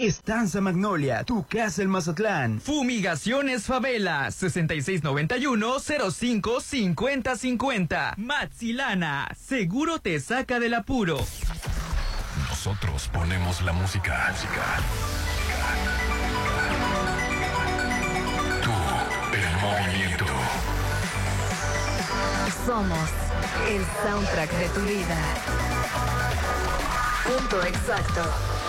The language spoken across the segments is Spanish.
Estanza Magnolia, tu casa en Mazatlán. Fumigaciones Favela, 6691-055050. Maxilana, seguro te saca del apuro. Nosotros ponemos la música. música. Tú, el movimiento. Somos el soundtrack de tu vida. Punto exacto.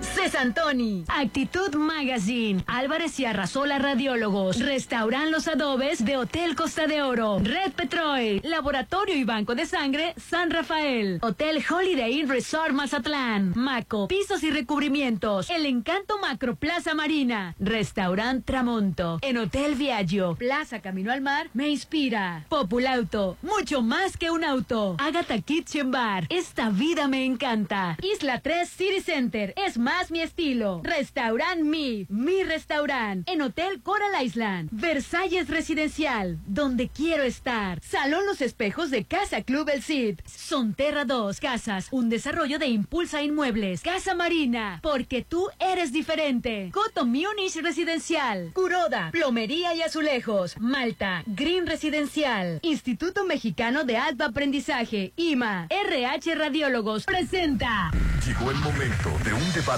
Cesantoni, Actitud Magazine, Álvarez y Arrasola Radiólogos, Restauran Los Adobes de Hotel Costa de Oro, Red Petrol, Laboratorio y Banco de Sangre San Rafael, Hotel Holiday Inn Resort Mazatlán, Maco, Pisos y Recubrimientos, El Encanto Macro Plaza Marina, Restaurant Tramonto, en Hotel Viaggio, Plaza Camino al Mar, me inspira, Populauto, mucho más que un auto, Agatha Kitchen Bar, esta vida me encanta, Isla 3 City Center, es más mi estilo. Restaurant Mi, mi restaurant. En Hotel Coral Island. Versalles Residencial, donde quiero estar. Salón Los Espejos de Casa Club El Cid. Sonterra 2 Casas, un desarrollo de Impulsa Inmuebles. Casa Marina, porque tú eres diferente. Coto Munich Residencial. Curoda, Plomería y Azulejos. Malta, Green Residencial. Instituto Mexicano de Alto Aprendizaje. IMA. RH Radiólogos. Presenta. Llegó el momento de un debate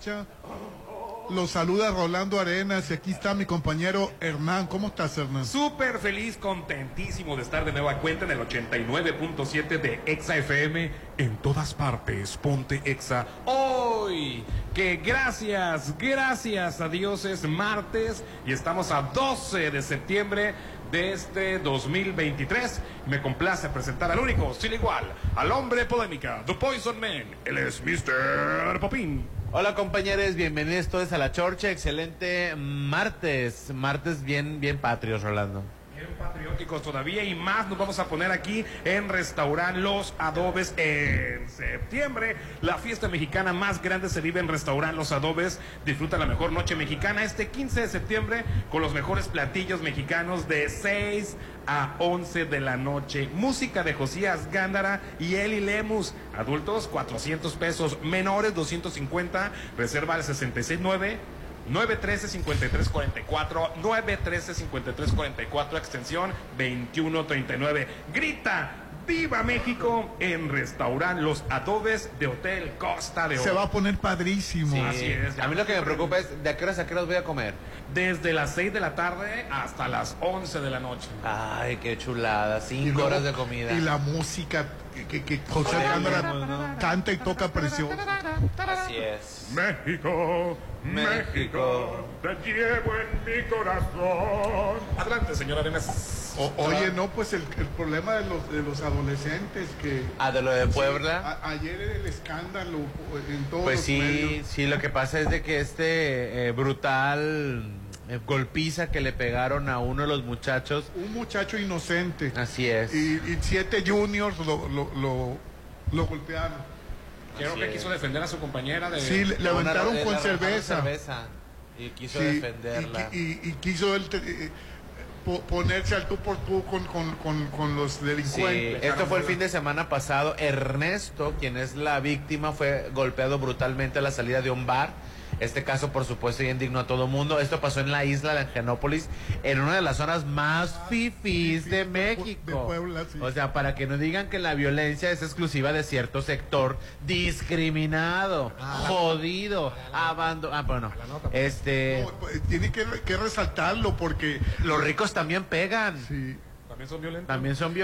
La chorcha. Los saluda Rolando Arenas y aquí está mi compañero Hernán. ¿Cómo estás, Hernán? Súper feliz, contentísimo de estar de nueva cuenta en el 89.7 de Exa FM. En todas partes, ponte Exa. Hoy, que gracias, gracias a Dios es martes y estamos a 12 de septiembre de este 2023. Me complace presentar al único, sin igual, al hombre polémica, The Poison Man. Él es Mr. Popín. Hola compañeros, bienvenidos todos a la Chorcha, excelente martes, martes bien, bien patrios, Rolando. Patrióticos todavía y más nos vamos a poner aquí en Restaurant Los Adobes en septiembre. La fiesta mexicana más grande se vive en Restaurant Los Adobes. Disfruta la mejor noche mexicana este 15 de septiembre con los mejores platillos mexicanos de 6 a 11 de la noche. Música de Josías Gándara y Eli Lemus. Adultos 400 pesos, menores 250. Reserva al 669 913-5344, 913-5344, extensión 2139. Grita, ¡Viva México! En restaurant Los Adobes de Hotel Costa de Oro. Se va a poner padrísimo. Sí. Así es, A mí lo que me preocupa es de a qué horas a qué horas voy a comer. Desde las 6 de la tarde hasta las 11 de la noche. Ay, qué chulada, cinco luego- horas de comida. Y la música que, que, que José Cámara ¿no? canta y toca precioso. Así es. México, México, te llevo en mi corazón. Adelante, señora Arenas. O- oye, no, pues el, el problema de los, de los adolescentes que... Ah, de lo de Puebla. A- ayer era el escándalo en todos Pues los sí, medios. sí, lo que pasa es de que este eh, brutal golpiza que le pegaron a uno de los muchachos, Un muchacho inocente. así es. Y, y siete juniors lo, lo, lo, lo golpearon. Creo Así que es. quiso defender a su compañera de... Sí, le, le aventaron con cerveza. cerveza y quiso Sí, defenderla. Y, y- y quiso te- eh, po- ponerse al tú por tú con, con, con, con los Sí, delincuentes. esto fue el fin de semana pasado. Ernesto, quien es la víctima, fue golpeado brutalmente a la salida de un bar. Este caso, por supuesto, ya indignó a todo mundo. Esto pasó en la isla de Angenópolis, en una de las zonas más fifís de México. de Puebla, sí. O sea, para que no digan que la violencia es exclusiva de cierto sector discriminado, jodido, abandonado. Ah, bueno, este, No, pues, tiene que, que resaltarlo porque... los ricos también pegan, Sí. También son violentos. también son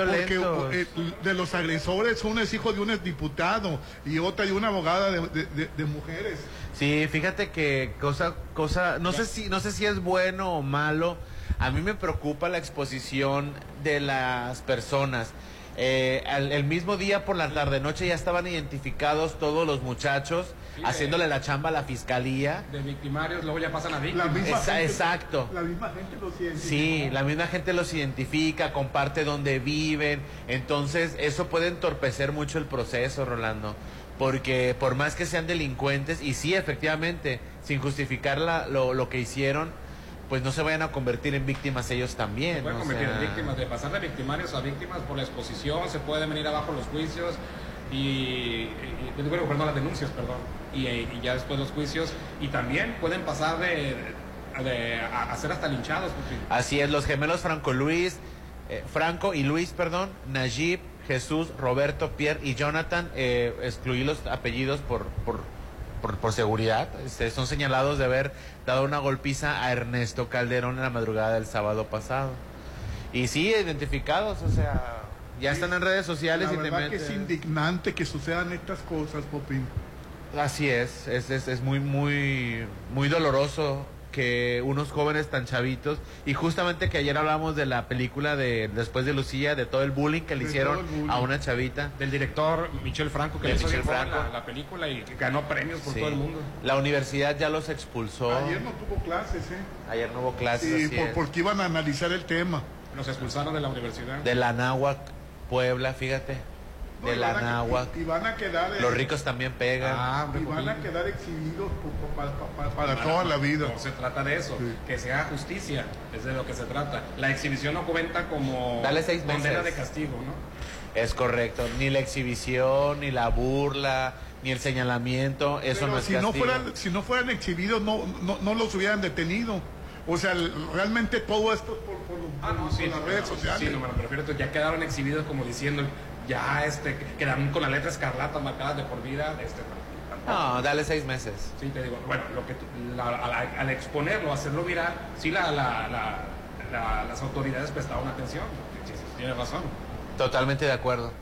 Porque eh, de los agresores, uno es hijo de un diputado y otra de una abogada de, de- de- de mujeres. Sí, fíjate que cosa, cosa, no sé si, no sé si es bueno o malo. A mí me preocupa la exposición de las personas. Eh, al- el mismo día por la tarde noche ya estaban identificados todos los muchachos haciéndole la chamba a la fiscalía. De victimarios, luego ya pasan a La víctimas. misma Esa- gente- exacto. La misma gente lo siente. Sí, la misma gente los identifica, comparte dónde viven, entonces eso puede entorpecer mucho el proceso, Rolando, porque por más que sean delincuentes, y sí, efectivamente, sin justificar la- lo, lo que hicieron, pues no se vayan a convertir en víctimas ellos también. Se pueden convertir en víctimas, de pasar de victimarios a víctimas por la exposición, se pueden venir abajo los juicios y, y- y- bueno, perdón, las denuncias, perdón, y, y ya después los juicios, y también pueden pasar de, de- a, a ser hasta linchados. Así es, los gemelos Franco Luis, eh, Franco y Luis, perdón, Najib, Jesús, Roberto, Pierre y Jonathan, eh, excluí los apellidos por, por, por, por seguridad, este, son señalados de haber dado una golpiza a Ernesto Calderón en la madrugada del sábado pasado. Y sí, identificados, o sea, ya están en redes sociales La y te verdad que es meten- indignante que sucedan estas cosas, Popín. Así es, es, es, es muy, muy, muy doloroso que unos jóvenes tan chavitos, y justamente que ayer hablamos de la película de Después de Lucía, de todo el bullying que le De hicieron a una chavita. Del director Michel Franco, que le hizo Franco. la, la película y ganó premios por Sí. todo el mundo. La universidad ya los expulsó. Ayer no tuvo clases, ¿eh? Ayer no hubo clases. Sí, por- porque iban a analizar el tema. Nos expulsaron de la universidad. De la Náhuac, Puebla, fíjate. No, De la van a- Náhuac. Y, y van a quedar... eh, Los ricos también pegan. Ah, hombre, Y van a quedar exhibidos por- por- para, para- para toda la vida. No se trata de eso, Sí. que se haga justicia, es de lo que se trata. La exhibición no cuenta como Dale seis condena meses. de castigo, ¿no? Es correcto. Ni la exhibición, ni la burla, ni el señalamiento. Eso Pero no es si, no castigo. fueran, si no fueran exhibidos, no, no, no los hubieran detenido. O sea, el- realmente todo esto es por, por, Ah, no, por sí, las no, redes no, sociales. Sí, no me lo prefiero. entonces Ya quedaron exhibidos como diciendo, ya este, quedaron con la letra escarlata marcadas de por vida. Este. No, dale seis meses. Sí, te digo, bueno, lo que la- al, al exponerlo, hacerlo viral, sí la, la- la- la- las autoridades prestaron atención. Sí, sí, tienes razón. Totalmente de acuerdo.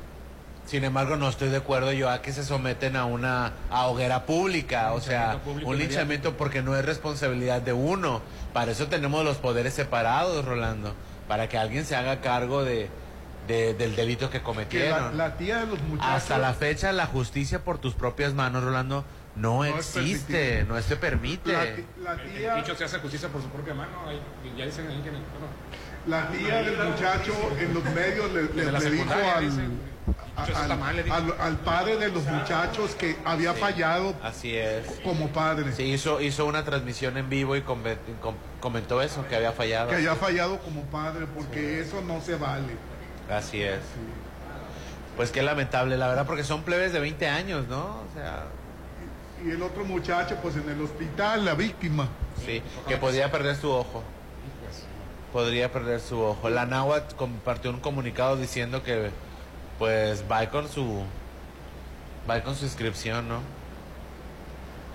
Sin embargo, no estoy de acuerdo yo a que se someten a una a hoguera pública, o sea, un linchamiento porque no es responsabilidad de uno. Para eso tenemos los poderes separados, Rolando, para que alguien se haga cargo de, de- del delito que Que la, cometieron. la tía de los muchachos. Hasta la fecha, la justicia por tus propias manos, Rolando, no, No es existe, no se permite. La, tía, el dicho se hace justicia por su propia mano. ahí- ya dicen ahí que bueno, la tía del muchacho en los medios le, le- dijo al, al, padre de los muchachos que había fallado Así es. como padre. Sí, hizo, hizo una transmisión en vivo y come- com- comentó eso, que había fallado. Que había fallado como padre, porque eso no se vale. Así es. Pues qué lamentable, la verdad, porque son plebes de 20 años, ¿no? O sea, Y el otro muchacho, pues en el hospital, la víctima. sí, que podría perder su ojo. Podría perder su ojo. La náhuatl compartió un comunicado diciendo que, pues, va con su, va con su inscripción, ¿no?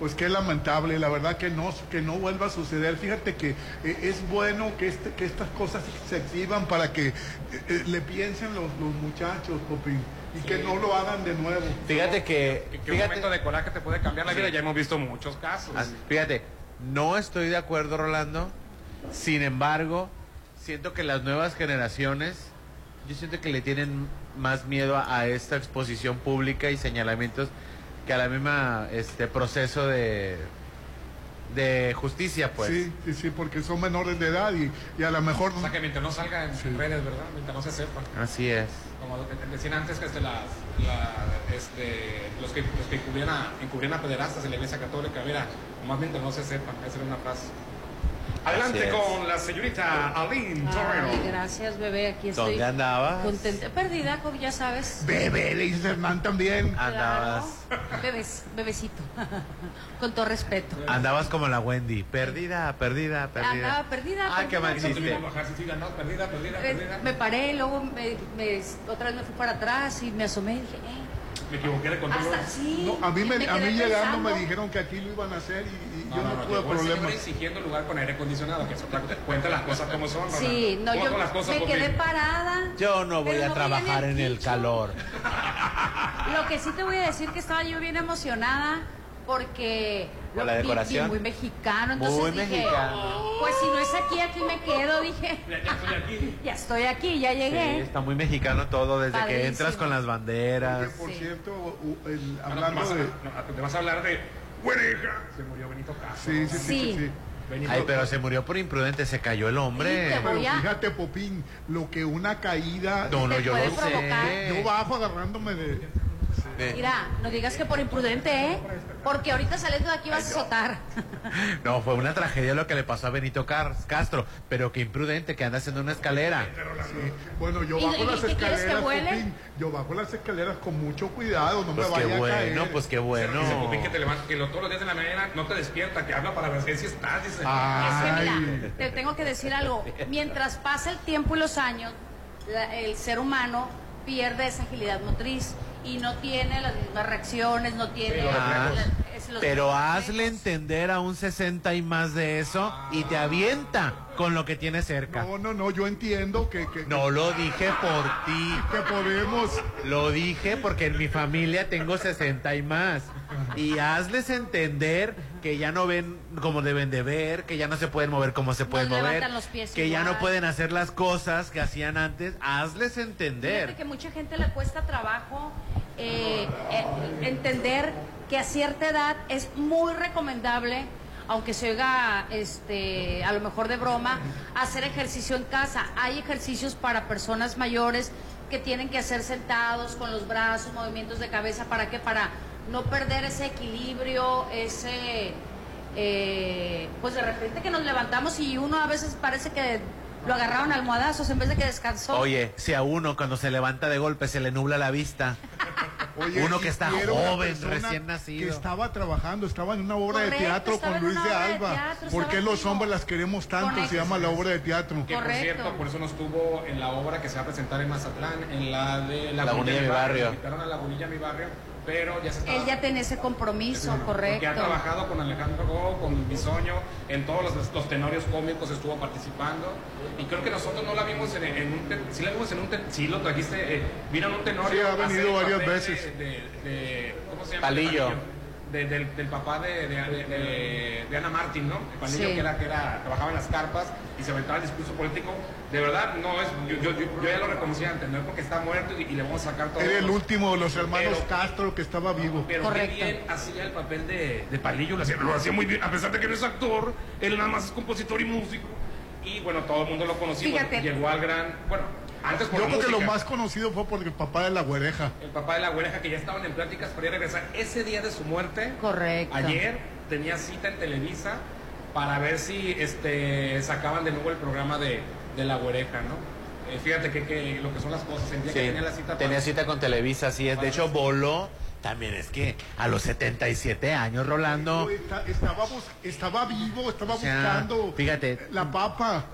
Pues qué lamentable, la verdad que no, que no vuelva a suceder. Fíjate que eh, es bueno que, este, que estas cosas se exhiban para que eh, eh, le piensen los, los muchachos, Popín, y que no lo hagan de nuevo. Fíjate que, que, que un momento de coraje te puede cambiar la vida. Ya hemos visto muchos casos. Ah, Fíjate, no estoy de acuerdo, Rolando. Sin embargo, siento que las nuevas generaciones, yo siento que le tienen más miedo a, a esta exposición pública y señalamientos que a la misma este proceso de de justicia, pues. Sí, sí, sí, porque son menores de edad y, y a lo mejor... O sea, que mientras no salga en redes, ¿verdad? Mientras no se sepa. Así es. Como lo que te decían antes, que este, las, la- este, los que, los que encubrían, a, encubrían a pederastas en la iglesia católica, mira, más mientras no se sepa, esa era una frase. Adelante con la señorita Aline Ay, Torrero. gracias, bebé. Aquí estoy. ¿Dónde andabas? Contenta. Perdida, como ya sabes. Bebé, le dice Hernán también. Andabas, Claro. Bebés, bebecito. Con todo respeto. andabas como la Wendy. Perdida, perdida, perdida. Andaba perdida. Ah, qué perdida, mal perdida, perdida, Eh, perdida. Me paré, luego me, me- otra vez me fui para atrás y me asomé y dije, eh, Me equivoqué de control. hasta sí. No, a mí, me, a mí llegando pensando. me dijeron que aquí lo iban a hacer y No, yo no, no, no, tuve el problemas. exigiendo lugar con aire acondicionado, que es otra cosa. Cuenta las cosas como son. Sí, no, ¿Cómo yo las cosas, me quedé parada. Yo no voy a trabajar en el kicho. calor. Lo que sí te voy a decir que estaba yo bien emocionada porque ¿Por la decoración? muy mexicano, entonces Muy dije, mexicano. pues si no es aquí, aquí me quedo, dije, Ya, ya estoy aquí. ya estoy aquí, ya Sí, llegué. está muy mexicano todo, desde que Padrísimo. entras con las Que, banderas. por Sí. cierto, el- Ah, no, hablando vas a- de... no, te vas a hablar de Güereja. Se murió Benito Castro. Sí, sí, sí, sí. Sí. sí. Benito Ay, pero se murió por imprudente, se cayó el hombre. Pero fíjate, Popín, lo que una caída... No, no, yo lo provocar. sé. Yo bajo agarrándome de... Mira, no digas que por imprudente, ¿eh? Porque ahorita saliendo de aquí vas a azotar. No, fue una tragedia lo que le pasó a Benito Car- Castro, pero qué imprudente que anda haciendo una escalera. Sí. Bueno, yo ¿Y- bajo y las qué quieres que escaleras, vuele? Popín, yo bajo las escaleras con mucho cuidado, no Pues me qué vaya a caer. bueno, pues qué bueno. Dice Popín que te levanta, que lo- todos los días de la mañana no te despierta, que habla para ver si estás, dice. Es que mira, te tengo que decir algo. Mientras pasa el tiempo y los años, la- el ser humano pierde esa agilidad motriz y no tiene las mismas reacciones, no tiene... Ah, la- pero mismos hazle entender a un 60 y más de eso y te avienta con lo que tiene cerca. No, no, no, yo entiendo que, que, No lo dije por ti, que podemos... lo dije porque en mi familia tengo 60 y más. Y hazles entender que ya no ven como deben de ver, que ya no se pueden mover como se pueden mover, levantan los pies que ya no pueden hacer las cosas que hacían antes. Hazles Fíjate entender. que mucha gente le cuesta trabajo eh, eh, entender que a cierta edad es muy recomendable, aunque se oiga este, a lo mejor de broma, hacer ejercicio en casa. Hay ejercicios para personas mayores que tienen que hacer sentados con los brazos, movimientos de cabeza, ¿para qué? Para no perder ese equilibrio, ese... eh, pues de repente que nos levantamos y uno a veces parece que lo agarraron almohadazos en vez de que descansó. Oye, si a uno cuando se levanta de golpe se le nubla la vista, Oye, Uno que está joven, recién nacido. Que estaba trabajando, estaba en una obra de teatro con Luis de obra de Alba. teatro, ¿Por qué los hombres las queremos tanto? Correcto. Se llama la obra de teatro. Que por cierto, por eso no estuvo en la obra que se va a presentar en Mazatlán, en la de Lagunilla, mi barrio. Invitaron a Lagunilla, mi barrio, pero ya se estaba... Él ya tiene ese compromiso, Porque ha correcto. trabajado con Alejandro Go, con Bisoño, en todos los, los tenorios cómicos estuvo participando. Y creo que nosotros no la vimos en, en un... ten- Sí la vimos en un... ten- Sí lo trajiste, eh, vino en un tenorio. Sí, ha venido varias veces. De, de- de- ¿Cómo se llama? Palillo. De- del, del papá de, de, de- de- de Ana Martín, ¿no? El Palillo Sí. que, era, que era, trabajaba en las carpas y se aventaba el discurso político. De verdad, no es... Yo, yo, yo, yo ya lo reconocía antes, no es porque está muerto y, y le vamos a sacar todo. Era el último de los hermanos Pero- Castro que estaba vivo. Pero Correcto. qué bien hacía el papel de, de Palillo, lo hacía, lo hacía muy bien, a pesar de que no es actor, él nada más es compositor y músico. Y bueno, todo el mundo lo conocía, llegó al gran, bueno, antes por Yo creo que lo más conocido fue por el papá de la güereja. El papá de la güereja que ya estaban en pláticas para ir a regresar ese día de su muerte. Correcto. Ayer tenía cita en Televisa para ver si este sacaban de nuevo el programa de, de la güereja, ¿no? Eh, fíjate que, que lo que son las cosas, el día que tenía la cita tenía para- cita con Televisa, así es. De hecho, voló. También es que a los 77 años, Rolando, Está- Estaba, estaba vivo, estaba O sea, buscando fíjate. la papa.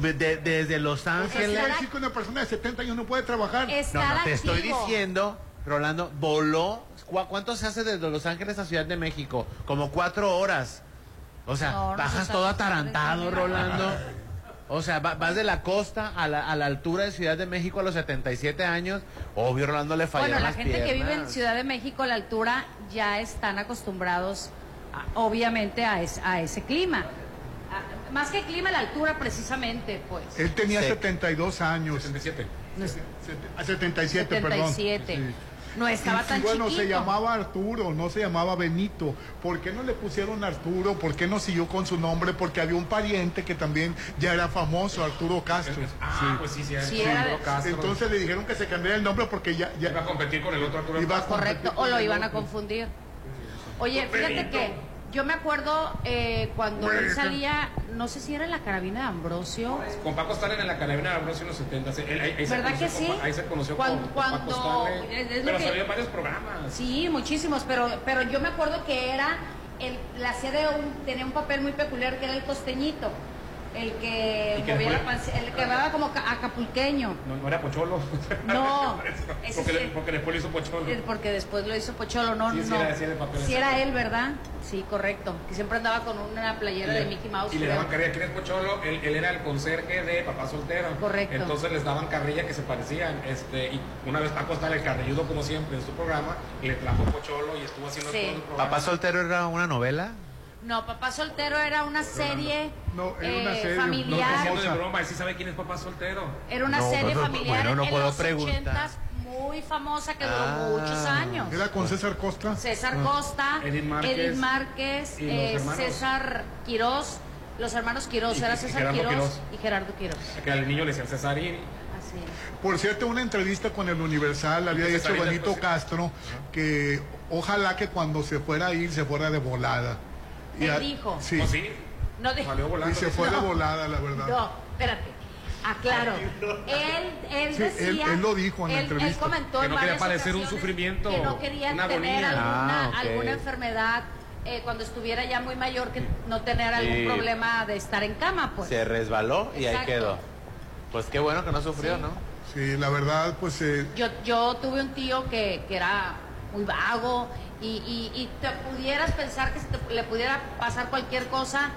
de- desde Los O sea, Ángeles. quiere decir que una persona de 70 años no puede trabajar. No, no, te estoy diciendo, Rolando, voló. ¿Cu- ¿Cuánto se hace desde Los Ángeles a Ciudad de México? Como cuatro horas. O sea, No, bajas se todo atarantado, Rolando. O sea, va- vas de la costa a la, a la altura de Ciudad de México a los 77 años. Obvio, Rolando le fallaron Bueno, la las gente que vive en. Ciudad de México a la altura ya están acostumbrados, a- obviamente, a, es- a ese clima. A- más que clima, la altura precisamente, pues. Él tenía Sí. 72 años. 77. A 77, perdón. 77. Sí. No estaba Y- y tan bueno, chiquito. se llamaba Arturo, no se llamaba Benito. ¿Por qué no le pusieron Arturo? ¿Por qué no siguió con su nombre? Porque había un pariente que también ya era famoso, Arturo Castro. Ah, pues sí, sí, Sí, sí, era Arturo de- Castro. Entonces le dijeron que se cambiara el nombre porque ya, ya iba a competir con el otro Arturo Correcto, o lo iban a confundir. Oye, fíjate que yo me acuerdo eh, cuando él salía, no sé si era en la carabina de Ambrosio. Con Paco Stanley en la carabina de Ambrosio en los 70. sí, él- ahí, ahí se ¿Verdad que con- sí? ahí se conoció Cuan- con, con cuando- Paco Stanley. es- pero que- salió en varios programas. Sí, muchísimos, pero, pero yo me acuerdo que era, el, la hacía de un, tenía un papel muy peculiar que era el costeñito. El que ¿Y que movía la después- panza- el que hablaba como ca- acapulqueño. No, no era Pocholo. No, ese porque, sí. porque después lo hizo Pocholo. Porque después lo hizo Pocholo, no, Sí, sí no. era- sí era de papel Sí ese. era él, ¿verdad? Sí, correcto. Que siempre andaba con una playera Y de Mickey Mouse. Y le daban carrilla. ¿Quién es Pocholo? Él, él era el conserje de Papá Soltero. Correcto. Entonces les daban carrilla que se parecían. Este, y una vez Paco estaba el carrilludo, como siempre, en su programa, y le trajo Pocholo y estuvo haciendo Sí. todo el programa. Papá soltero era una novela. No, Papá Soltero era una serie, No, era una eh, serie, no, No, familiar. haciendo de broma, sí sabe quién es Papá Soltero. Era una No, serie familiar bueno, no en puedo los preguntar. muy famosa que duró Ah. muchos años. Era con César Costa. César Costa, Edith Márquez, Edith Márquez, eh. César Quirós, los hermanos Quirós, Y- era César Quirós, Quirós. y Gerardo Quirós. Que al niño le decían Cesarín. Así es. Por cierto, una entrevista con el Universal había ahorita, Benito. Castro que ojalá que cuando se fuera a ir se fuera de volada. Él a- dijo. Sí. ¿O sí? No, de- volando. Y se fue de No. volada, la verdad. No, espérate. Aclaro. Él, él Sí, decía. él- él lo dijo en la él- entrevista. Él comentó Que no quería padecer un sufrimiento, Que no quería una tener alguna, Ah, ok. alguna enfermedad eh, cuando estuviera ya muy mayor, que no tener algún Y- problema de estar en cama, pues. Se resbaló y ahí Exacto. quedó. Pues qué bueno que no sufrió, Sí. ¿no? Sí, la verdad, pues eh, Yo, yo tuve un tío que, que era muy vago y, y, y te pudieras pensar que se te- le pudiera pasar cualquier cosa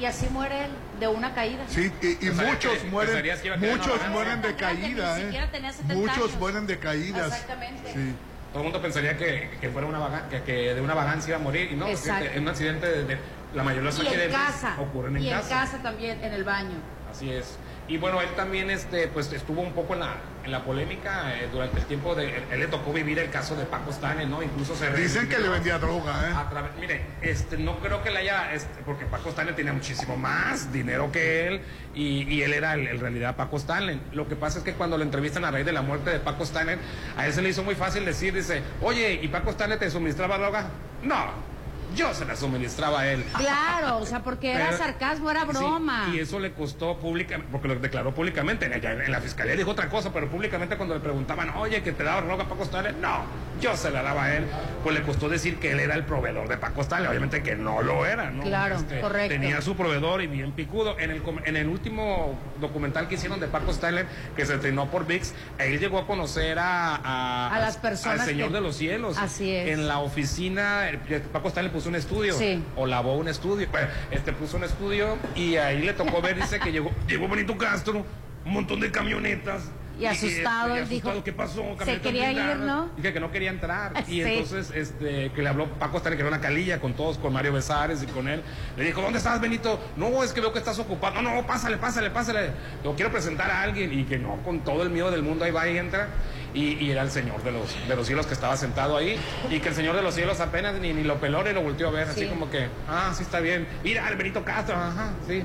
y así muere él de una caída. sí, y, muchos que- mueren, muchos mueren de caída, Ni ¿eh? siquiera tenía 70 Muchos años. mueren de caídas. Exactamente. Sí. Todo el mundo pensaría que, que fuera una vaga- que, que de una vagancia iba a morir. Y no, en un accidente de, de- la mayoría de los accidentes casa. ocurren en y casa. en casa también, en el baño. Así es. Y bueno, él también este, pues, estuvo un poco en la, en la polémica eh, durante el tiempo de... Él, él le tocó vivir el caso de Paco Stanley, ¿no? Incluso se... Dicen que le vendía droga, ¿eh? a través- mire, este, no creo que le haya, este, porque Paco Stanley tenía muchísimo más dinero que él y, y él era en realidad Paco Stanley. Lo que pasa es que cuando lo entrevistan a raíz de la muerte de Paco Stanley, a él se le hizo muy fácil decir, dice, oye, ¿y Paco Stanley te suministraba droga? No, yo se la suministraba a él. Claro, o sea, porque era Pero- sarcasmo, era broma. Sí, y eso le costó públicamente, porque lo declaró públicamente. En, la fiscalía dijo otra cosa, pero públicamente cuando le preguntaban, oye, que te daba droga Paco Stanley, no, yo se la daba a él. Pues le costó decir que él era el proveedor de Paco Stanley. Obviamente que no lo era, ¿no? Este, Claro, correcto. Tenía su proveedor y bien picudo. En el, com- en el último documental que hicieron de Paco Stanley, que se estrenó por VIX, él llegó a conocer a, a, A las personas al Señor que- de los Cielos. Así es. En la oficina, eh, Paco Stanley puso un estudio Sí. o lavó un estudio. Este puso un estudio y ahí le tocó ver, dice que llegó, llegó Benito Castro, un montón de camionetas. Y asustado, este, y dijo, ¿qué pasó? se quería ir. ¿no? Dije que no quería entrar. Y entonces, este, que le habló Paco Stanley, que era una calilla con todos, con Mario Besares y con él. Le dijo, ¿dónde estás, Benito? No, es que veo que estás ocupado. No, no, pásale, pásale, pásale. Lo quiero presentar a alguien. Y que no, con todo el miedo del mundo, ahí va y entra. Y, y era el Señor de los, de los cielos que estaba sentado ahí. Y que el Señor de los cielos apenas ni, ni lo peló ni lo volteó a ver. Así Sí. como que, ah, sí está bien. Mira, el Benito Castro, ajá, sí.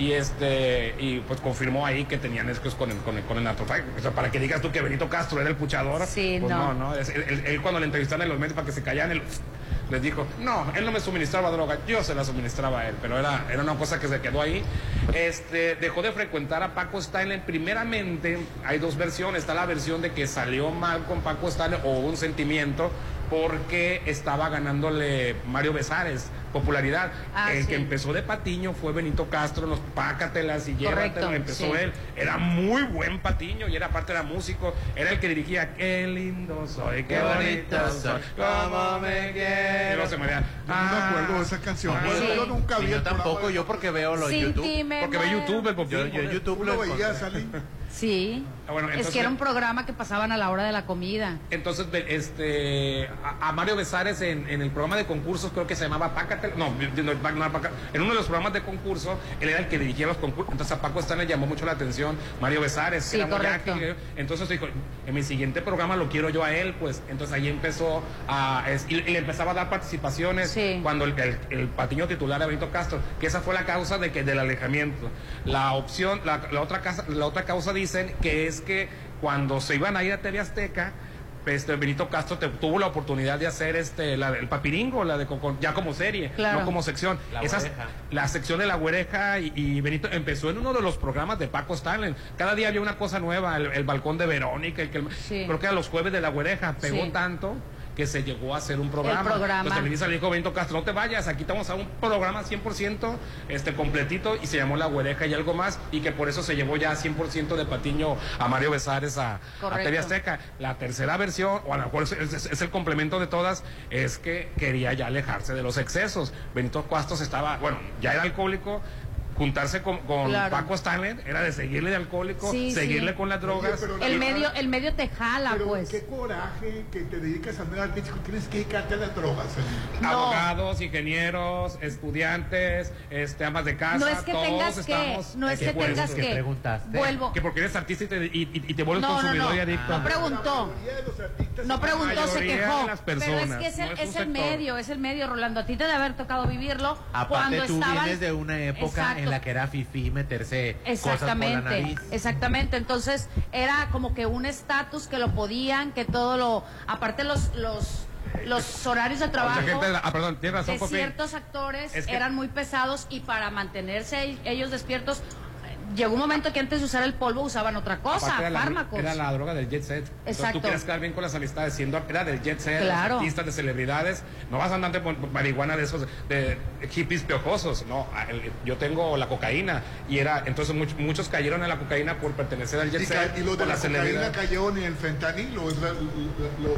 Y este, y pues confirmó ahí que tenían escos con el, con el, con el. O sea, para que digas tú que Benito Castro era el puchador. Sí, pues no. no, no. Es- él, cuando le entrevistaron en los medios para que se callaran, él les dijo, no, él no me suministraba droga, yo se la suministraba a él, pero era, era una cosa que se quedó ahí. Este, dejó de frecuentar a Paco Stanley. Primeramente, hay dos versiones. Está la versión de que salió mal con Paco Stanley o un sentimiento porque estaba ganándole Mario Besares popularidad. Ah, el sí. que empezó de patiño fue Benito Castro, los pácatelas y Correcto, llévatelo, empezó sí. él. Era muy buen patiño y era aparte era músico, era el que dirigía Qué lindo soy, qué, Qué bonito bonito soy, soy, cómo me quiero. Se me veía, No me acuerdo de esa canción. ah, Yo- Sí. Yo nunca vi yo tampoco, yo porque veo lo de Sin YouTube. Porque ve muero. YouTube, el Yo, yo. YouTube ¿Tú lo encontré. salir? Sí. Ah, bueno, es que era un programa que pasaban a la hora de la comida. Entonces, este, a, Mario Besares en, en el programa de concursos, creo que se llamaba Pácatelas, tele- no, no, no, en uno de los programas de concurso, él era el que dirigía los concursos, entonces a Paco Stanley llamó mucho la atención Mario Besares, Sí, era muy correcto. ágil, entonces dijo, en mi siguiente programa lo quiero yo a él, pues, entonces ahí empezó a, es- y, y le empezaba a dar participaciones Sí. cuando el, el- el patiño titular era Benito Castro, que esa fue la causa de que del alejamiento. La opción, la, la otra casa, la otra causa dicen que es que cuando se iban a ir a TV Azteca, este Benito Castro te- tuvo la oportunidad de hacer este la, el papiringo, la de ya como serie, Claro. no como sección. La Esas- la sección de la güereja y, y Benito empezó en uno de los programas de Paco Stanley. Cada día había una cosa nueva, el, el balcón de Verónica, el que Sí. creo que a los jueves de la güereja pegó Sí. tanto que se llegó a hacer un programa. programa. Televisa le dijo Benito Castro, no te vayas, aquí estamos a un programa 100% este completito y se llamó La Güereja y algo más y que por eso se llevó ya 100% de Patiño a Mario Besares a, a. TV Azteca. La tercera versión, o a lo mejor es, es- es el complemento de todas, es que quería ya alejarse de los excesos. Benito Castro estaba, bueno, ya era alcohólico. Juntarse con, con Claro. Paco Stanley era de seguirle de alcohólico, Sí, seguirle sí. con las drogas. Oye, El medio, el medio te jala, Pero pues. qué coraje que te dedicas al medio artístico, tienes que dedicarte a las drogas. ¿eh? No. abogados, ingenieros, estudiantes, este, amas de casa, No es que todos tengas que, estamos no es que tengas que que. preguntaste? Vuelvo. Que porque eres artista y te, y, y- y te vuelves No, consumidor no. y adicto. No preguntó. De No preguntó, se quejó. de Pero es que es el, no es el medio, es el medio, Rolando. A ti te debe haber tocado vivirlo Aparte cuando tú estaban... vienes de una época Exacto. en la que era fifí meterse cosas por la Exactamente, nariz. exactamente. Entonces era como que un estatus que lo podían, que todo lo, aparte los los los horarios de trabajo gente, ah, perdón, razón, de ciertos actores Es que- eran muy pesados y para mantenerse el- ellos despiertos eh, llegó un momento que antes de usar el polvo usaban otra cosa, era la, fármacos. era la droga del jet set. Entonces Exacto. tú quieres quedar bien con las amistades, siendo era del jet set, de Claro. artistas, de celebridades. No vas andando por por marihuana de esos, de hippies piojosos. No, el- yo tengo la cocaína. Y era, entonces much- muchos cayeron en la cocaína por pertenecer al jet Y, set. y lo de la la cocaína cayó ni el fentanilo, es la- lo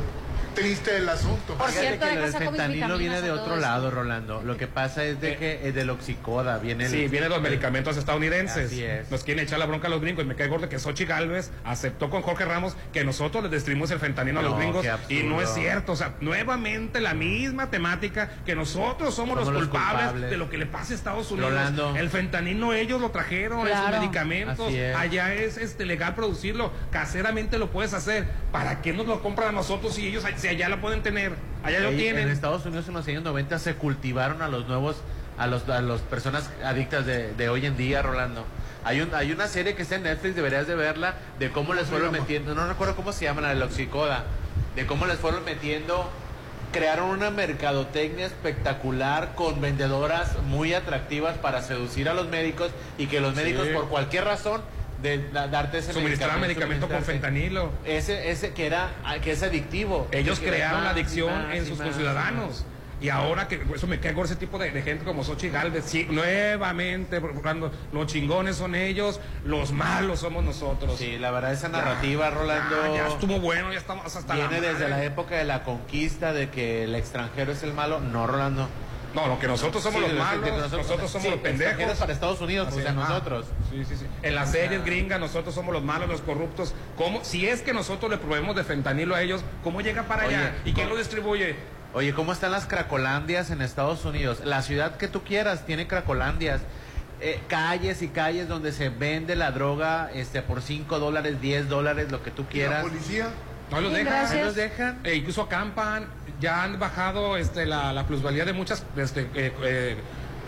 triste del asunto. Por Fíjate cierto, que lo del fentanilo viene de otro lado. Rolando. Lo que pasa es de Eh, que es del oxicoda, viene el- Sí, vienen los medicamentos estadounidenses. Así es. Nos quieren echar la bronca a los gringos. Y me cae gordo que Xochitl Galvez aceptó con Jorge Ramos que nosotros les distribuimos el fentanilo a los gringos. Y no es cierto. O sea, nuevamente la misma temática que nosotros somos, Somos los, los culpables, culpables. de lo que le pasa a Estados Unidos. Rolando. El fentanilo ellos lo trajeron, Claro. esos medicamentos. Así es. Allá es este, legal producirlo. Caseramente lo puedes hacer. ¿Para qué nos lo compran a nosotros si ellos si allá lo pueden tener? Allá lo tienen. En Estados Unidos en los años 90 se cultivaron a los nuevos, a los a las personas adictas de, de hoy en día, Rolando. Hay un hay una serie que está en Netflix, deberías de verla, de cómo les fueron metiendo, no recuerdo cómo se llama la del oxicoda, de cómo les fueron metiendo, crearon una mercadotecnia espectacular con vendedoras muy atractivas para seducir a los médicos y que los médicos por cualquier razón de, da- darte ese Suministrar medicamento con fentanilo. Ese, ese que era, que es adictivo. Ellos Que crearon la más adicción más en sus más conciudadanos. Y ahora que eso me cae ese tipo de, de gente como Xochitl Galvez, sí, nuevamente, procurando, los chingones son ellos, los malos somos nosotros. Sí, la verdad esa narrativa, Rolando, Ya, ya estuvo bueno, ya estamos hasta viene la desde la época de la conquista, de que el extranjero es el malo. No, Rolando. No, no, que nosotros somos Sí, los malos, nosotros, somos sí, los pendejos. para Estados Unidos, Así o sea, es. Ah, nosotros. Sí, sí, sí. En las series gringas nosotros somos los malos, los corruptos. ¿Cómo? Si es que nosotros le proveemos de fentanilo a ellos, ¿cómo llega para Oye, allá? ¿Y quién lo distribuye? Oye, ¿cómo están las cracolandias en Estados Unidos? La ciudad que tú quieras tiene cracolandias. Eh, calles y calles donde se vende la droga este, por 5 dólares, 10 dólares, lo que tú ¿Y la quieras. policía? No los dejan. ¿No los dejan? E incluso acampan, ya han bajado este, la, la plusvalía de muchas este, eh, eh,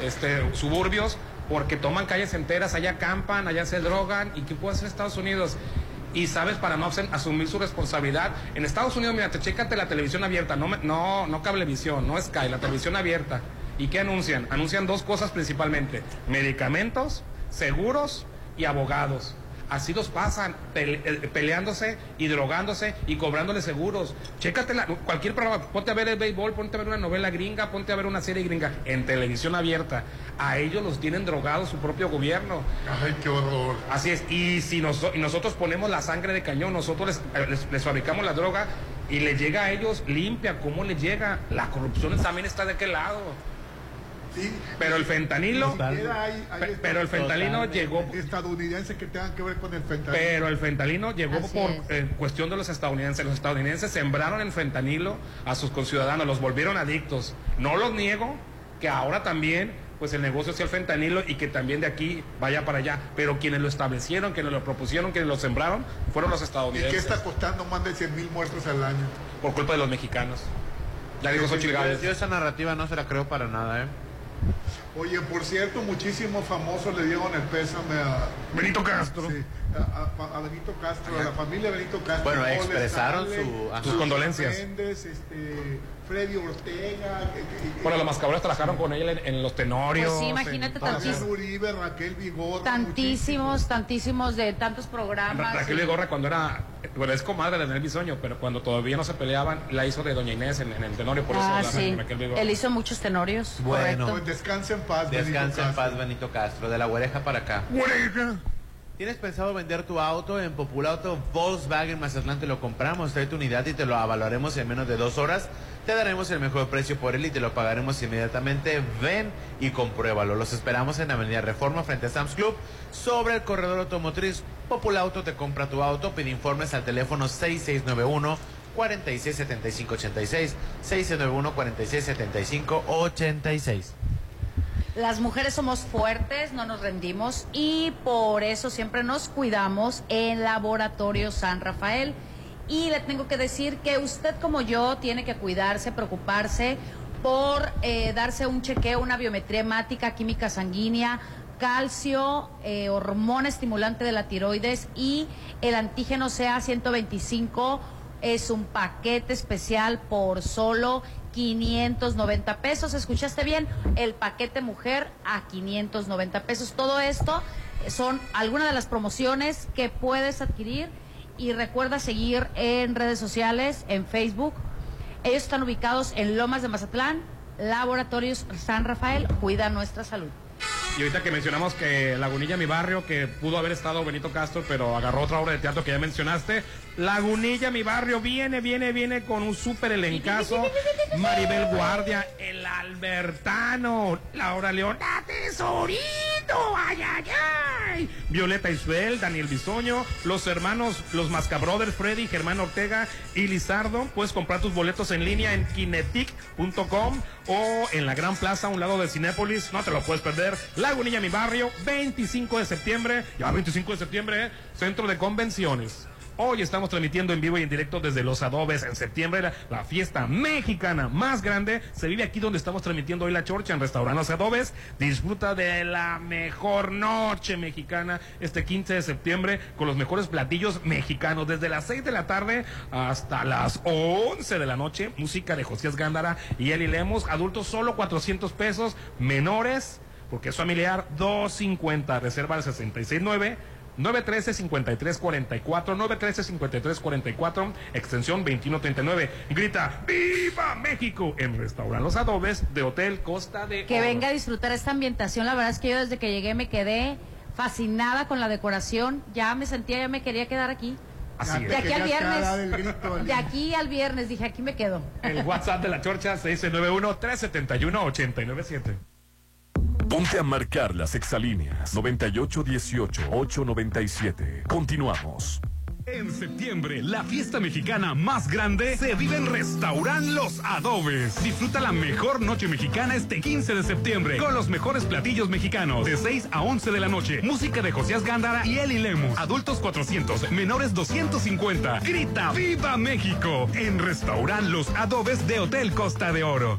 este, suburbios porque toman calles enteras, allá acampan, allá se drogan. ¿Y qué puede hacer Estados Unidos? Y sabes, para no asumir su responsabilidad. En Estados Unidos, mira, te chécate la televisión abierta, no, no, no cablevisión, no Sky, la televisión abierta. ¿Y qué anuncian? Anuncian dos cosas principalmente: medicamentos, seguros y abogados. Así los pasan, pele- peleándose y drogándose y cobrándole seguros. Chécate la- cualquier programa, ponte a ver el béisbol, ponte a ver una novela gringa, ponte a ver una serie gringa en televisión abierta. A ellos los tienen drogados su propio gobierno. Ay, qué horror. Así es, y si y nosotros ponemos la sangre de cañón, nosotros les, eh, les- les fabricamos la droga y les llega a ellos limpia, ¿cómo les llega? La corrupción también está de aquel lado. Sí. Pero el fentanilo, Ni siquiera hay- hay pe- pero el fentanilo llegó estadounidenses que tengan que ver con el fentanilo. pero el fentanilo llegó Así por es. eh, cuestión de los estadounidenses. Los estadounidenses sembraron el fentanilo a sus conciudadanos, los volvieron adictos. No los niego que ahora también pues el negocio sea el fentanilo y que también de aquí vaya para allá. Pero quienes lo establecieron, quienes lo propusieron, quienes lo sembraron, fueron los ¿Y estadounidenses. qué está costando más de 100 mil muertos al año? Por culpa de los mexicanos. Ya Xochitl Gálvez. Yo esa narrativa no se la creo para nada, ¿eh? Oye, por cierto, muchísimos famosos le dieron el pésame a... Benito Castro. Sí, a, a- a Benito Castro, a la familia Benito Castro. Bueno, expresaron Stanley, su- ajá. Sus condolencias. Méndez, este, Freddy Ortega. Bueno, los mascabrones trabajaron con ella en, en los tenorios. Pues sí, imagínate esas- Uribe, Raquel Vigor. Tantísimos, tantísimos de tantos programas. Raquel Vigorra cuando era, bueno, es comadre de Daniel Bisoño, pero cuando todavía no se peleaban, la hizo de Doña Inés en, en el tenorio, por Ah, eso la- sí. Raquel Vigorra. Él hizo muchos tenorios. Bueno. Pues descansa en paz, Benito Descansa en paz, Benito Castro, de la oreja para acá. Oreja. ¿Tienes pensado vender tu auto en Populauto Volkswagen Mazatlán? Te lo compramos, trae tu unidad y te lo evaluaremos en menos de dos horas. Te daremos el mejor precio por él y te lo pagaremos inmediatamente. Ven y compruébalo. Los esperamos en Avenida Reforma frente a Sam's Club sobre el corredor automotriz. Populauto te compra tu auto. Pide informes al teléfono 6691 467586 6691 467586. Las mujeres somos fuertes, no nos rendimos y por eso siempre nos cuidamos en Laboratorio San Rafael. Y le tengo que decir que usted como yo tiene que cuidarse, preocuparse por eh, darse un chequeo, una biometría hemática, química sanguínea, calcio, eh, hormona estimulante de la tiroides y el antígeno CA125 es un paquete especial por solo 590 pesos. ¿Escuchaste bien? El paquete mujer a 590 pesos. Todo esto son algunas de las promociones que puedes adquirir y recuerda seguir en redes sociales, en Facebook. Ellos están ubicados en Lomas de Mazatlán, Laboratorios San Rafael, cuida nuestra salud. Y ahorita que mencionamos que Lagunilla, mi barrio, que pudo haber estado Benito Castro, pero agarró otra obra de teatro que ya mencionaste. Lagunilla, mi barrio, viene, viene, viene con un súper elencazo. Maribel Guardia, el Albertano, Laura León, ¡La Tesorito! ¡Ay, ay, ay! Violeta Isbel, Daniel Bisoño, los hermanos, los Mascabrothers, Freddy, Germán Ortega y Lizardo. Puedes comprar tus boletos en línea en kinetic.com o en la Gran Plaza, a un lado de Cinépolis. No te lo puedes perder. Lagunilla, mi barrio, 25 de septiembre. Ya 25 de septiembre, ¿eh? Centro de Convenciones. Hoy estamos transmitiendo en vivo y en directo desde Los Adobes en septiembre, la, la fiesta mexicana más grande. Se vive aquí donde estamos transmitiendo hoy la chorcha en Restaurante Los Adobes. Disfruta de la mejor noche mexicana este 15 de septiembre con los mejores platillos mexicanos desde las 6 de la tarde hasta las 11 de la noche. Música de Josías Gándara y Eli Lemos. Adultos solo 400 pesos, menores porque es familiar 250. Reserva al 669 913-5344, 913-5344, extensión 2139. Grita, ¡Viva México! En Restaurant Los Adobes de Hotel Costa de Que Oro. venga a disfrutar esta ambientación. La verdad es que yo desde que llegué me quedé fascinada con la decoración. Ya me sentía, ya me quería quedar aquí. Así. De aquí al viernes. grito. De aquí al viernes dije, aquí me quedo. El WhatsApp de la Chorcha 691-371-897. Ponte a marcar las exalíneas 9818-897. Continuamos. En septiembre, la fiesta mexicana más grande se vive en Restaurant Los Adobes. Disfruta la mejor noche mexicana este 15 de septiembre con los mejores platillos mexicanos de 6 a 11 de la noche. Música de Josías Gándara y Eli Lemos. Adultos 400, menores 250. Grita ¡Viva México! En Restaurant Los Adobes de Hotel Costa de Oro.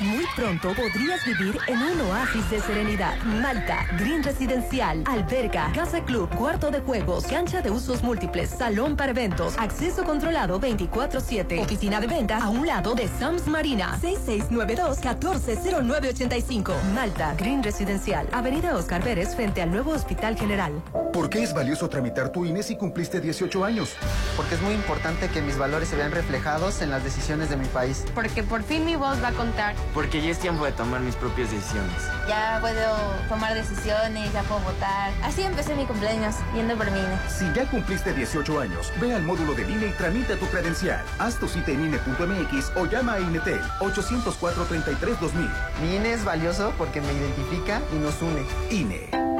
Muy pronto podrías vivir en un oasis de serenidad. Malta, Green Residencial, alberca, casa club, cuarto de juegos, cancha de usos múltiples, salón para eventos, acceso controlado 24-7, oficina de ventas a un lado de Sams Marina, 6692-140985. Malta, Green Residencial, Avenida Oscar Pérez frente al nuevo Hospital General. ¿Por qué es valioso tramitar tu INE si cumpliste 18 años? Porque es muy importante que mis valores se vean reflejados en las decisiones de mi país. Porque por fin mi voz va a contar. Porque ya es tiempo de tomar mis propias decisiones. Ya puedo tomar decisiones, ya puedo votar. Así empecé mi cumpleaños, yendo por mi INE. Si ya cumpliste 18 años, ve al módulo de INE y tramita tu credencial. Haz tu cita en INE.mx o llama a INETEL 804-33-2000. Mi INE es valioso porque me identifica y nos une. INE.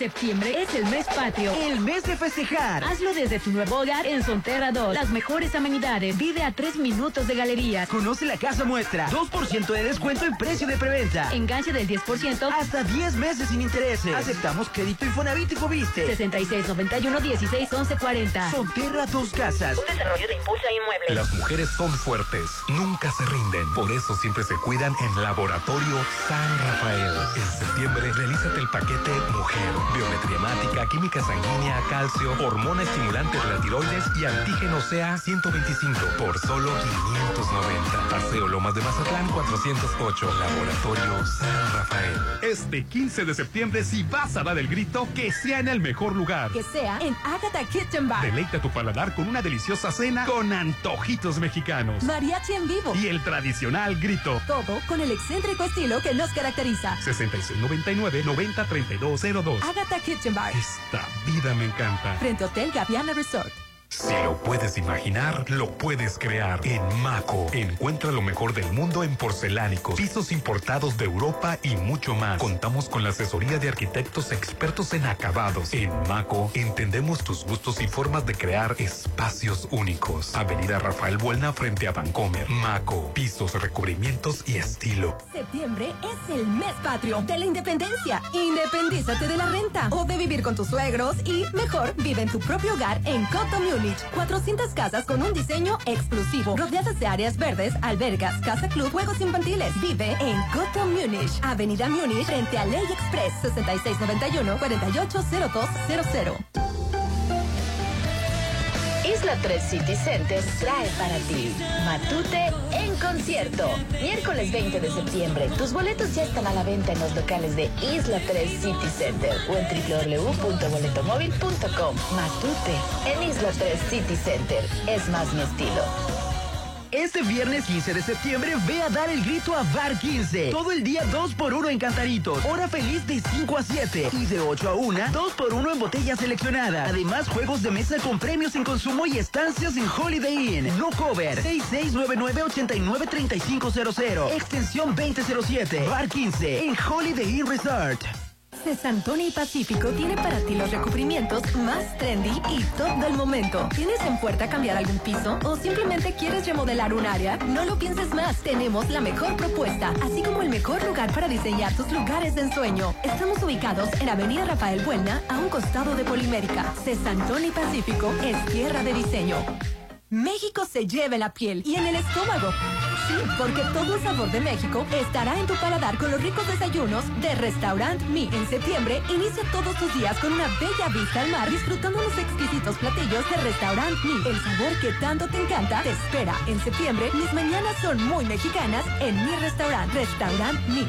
Septiembre es el mes patrio. El mes de festejar. Hazlo desde tu nuevo hogar en Sonterra 2. Las mejores amenidades. Vive a tres minutos de galerías. Conoce la casa muestra. 2% de descuento en precio de preventa. Enganche del 10%. Hasta 10 meses sin intereses. Aceptamos crédito Infonavit y Fobiste. 6691 16 11 40. Sonterra Dos Casas. Un desarrollo de Impulsa Inmuebles. Las mujeres son fuertes. Nunca se rinden. Por eso siempre se cuidan en Laboratorio San Rafael. En septiembre, realízate el paquete Mujer biometría hemática, química sanguínea, calcio, hormona estimulante de la tiroides y antígeno CA 125 por solo 590. Paseo Lomas de Mazatlán 408, Laboratorio San Rafael. Este 15 de septiembre, si vas a dar el grito, que sea en el mejor lugar. Que sea en Agatha Kitchen Bar. Deleita tu paladar con una deliciosa cena con antojitos mexicanos. Mariachi en vivo. Y el tradicional grito. Todo con el excéntrico estilo que nos caracteriza. 6699 903202. Agatha Kitchen Bar. Esta vida me encanta. Frente Hotel Gaviana Resort. Si lo puedes imaginar, lo puedes crear. En Maco, encuentra lo mejor del mundo en porcelánicos, pisos importados de Europa y mucho más. Contamos con la asesoría de arquitectos expertos en acabados. En Maco, entendemos tus gustos y formas de crear espacios únicos. Avenida Rafael Buelna frente a Vancomer. Maco, pisos, recubrimientos y estilo. Septiembre es el mes patrio de la independencia. Independízate de la renta o de vivir con tus suegros y mejor vive en tu propio hogar en Coto Múnich. 400 casas con un diseño exclusivo, rodeadas de áreas verdes, albergas, casa club, juegos infantiles. Vive en Coto Munich, Avenida Munich, frente a Ley Express, 6691-480200. Isla 3 City Center trae para ti Matute en concierto. Miércoles 20 de septiembre. Tus boletos ya están a la venta en los locales de Isla 3 City Center o en www.boletomóvil.com. Matute en Isla 3 City Center. Es más mi estilo. Este viernes 15 de septiembre ve a dar el grito a Bar 15. Todo el día 2 por 1 en Cantaritos. Hora feliz de 5 a 7. Y de 8 a 1, 2 por 1 en botellas seleccionadas. Además, juegos de mesa con premios en consumo y estancias en Holiday Inn. No cover. 6699-893500. Extensión 2007. Bar 15 en Holiday Inn Resort. Cesantoni y Pacífico tiene para ti los recubrimientos más trendy y top del momento. ¿Tienes en puerta cambiar algún piso o simplemente quieres remodelar un área? No lo pienses más. Tenemos la mejor propuesta, así como el mejor lugar para diseñar tus lugares de ensueño. Estamos ubicados en Avenida Rafael Buena, a un costado de Polimérica. Cesantoni y Pacífico es tierra de diseño. México se lleva en la piel y en el estómago. Sí, porque todo el sabor de México estará en tu paladar con los ricos desayunos de Restaurant Mi. En septiembre, inicia todos tus días con una bella vista al mar disfrutando los exquisitos platillos de Restaurant Mi. El sabor que tanto te encanta te espera. En septiembre, mis mañanas son muy mexicanas en mi restaurant, Restaurant Mi.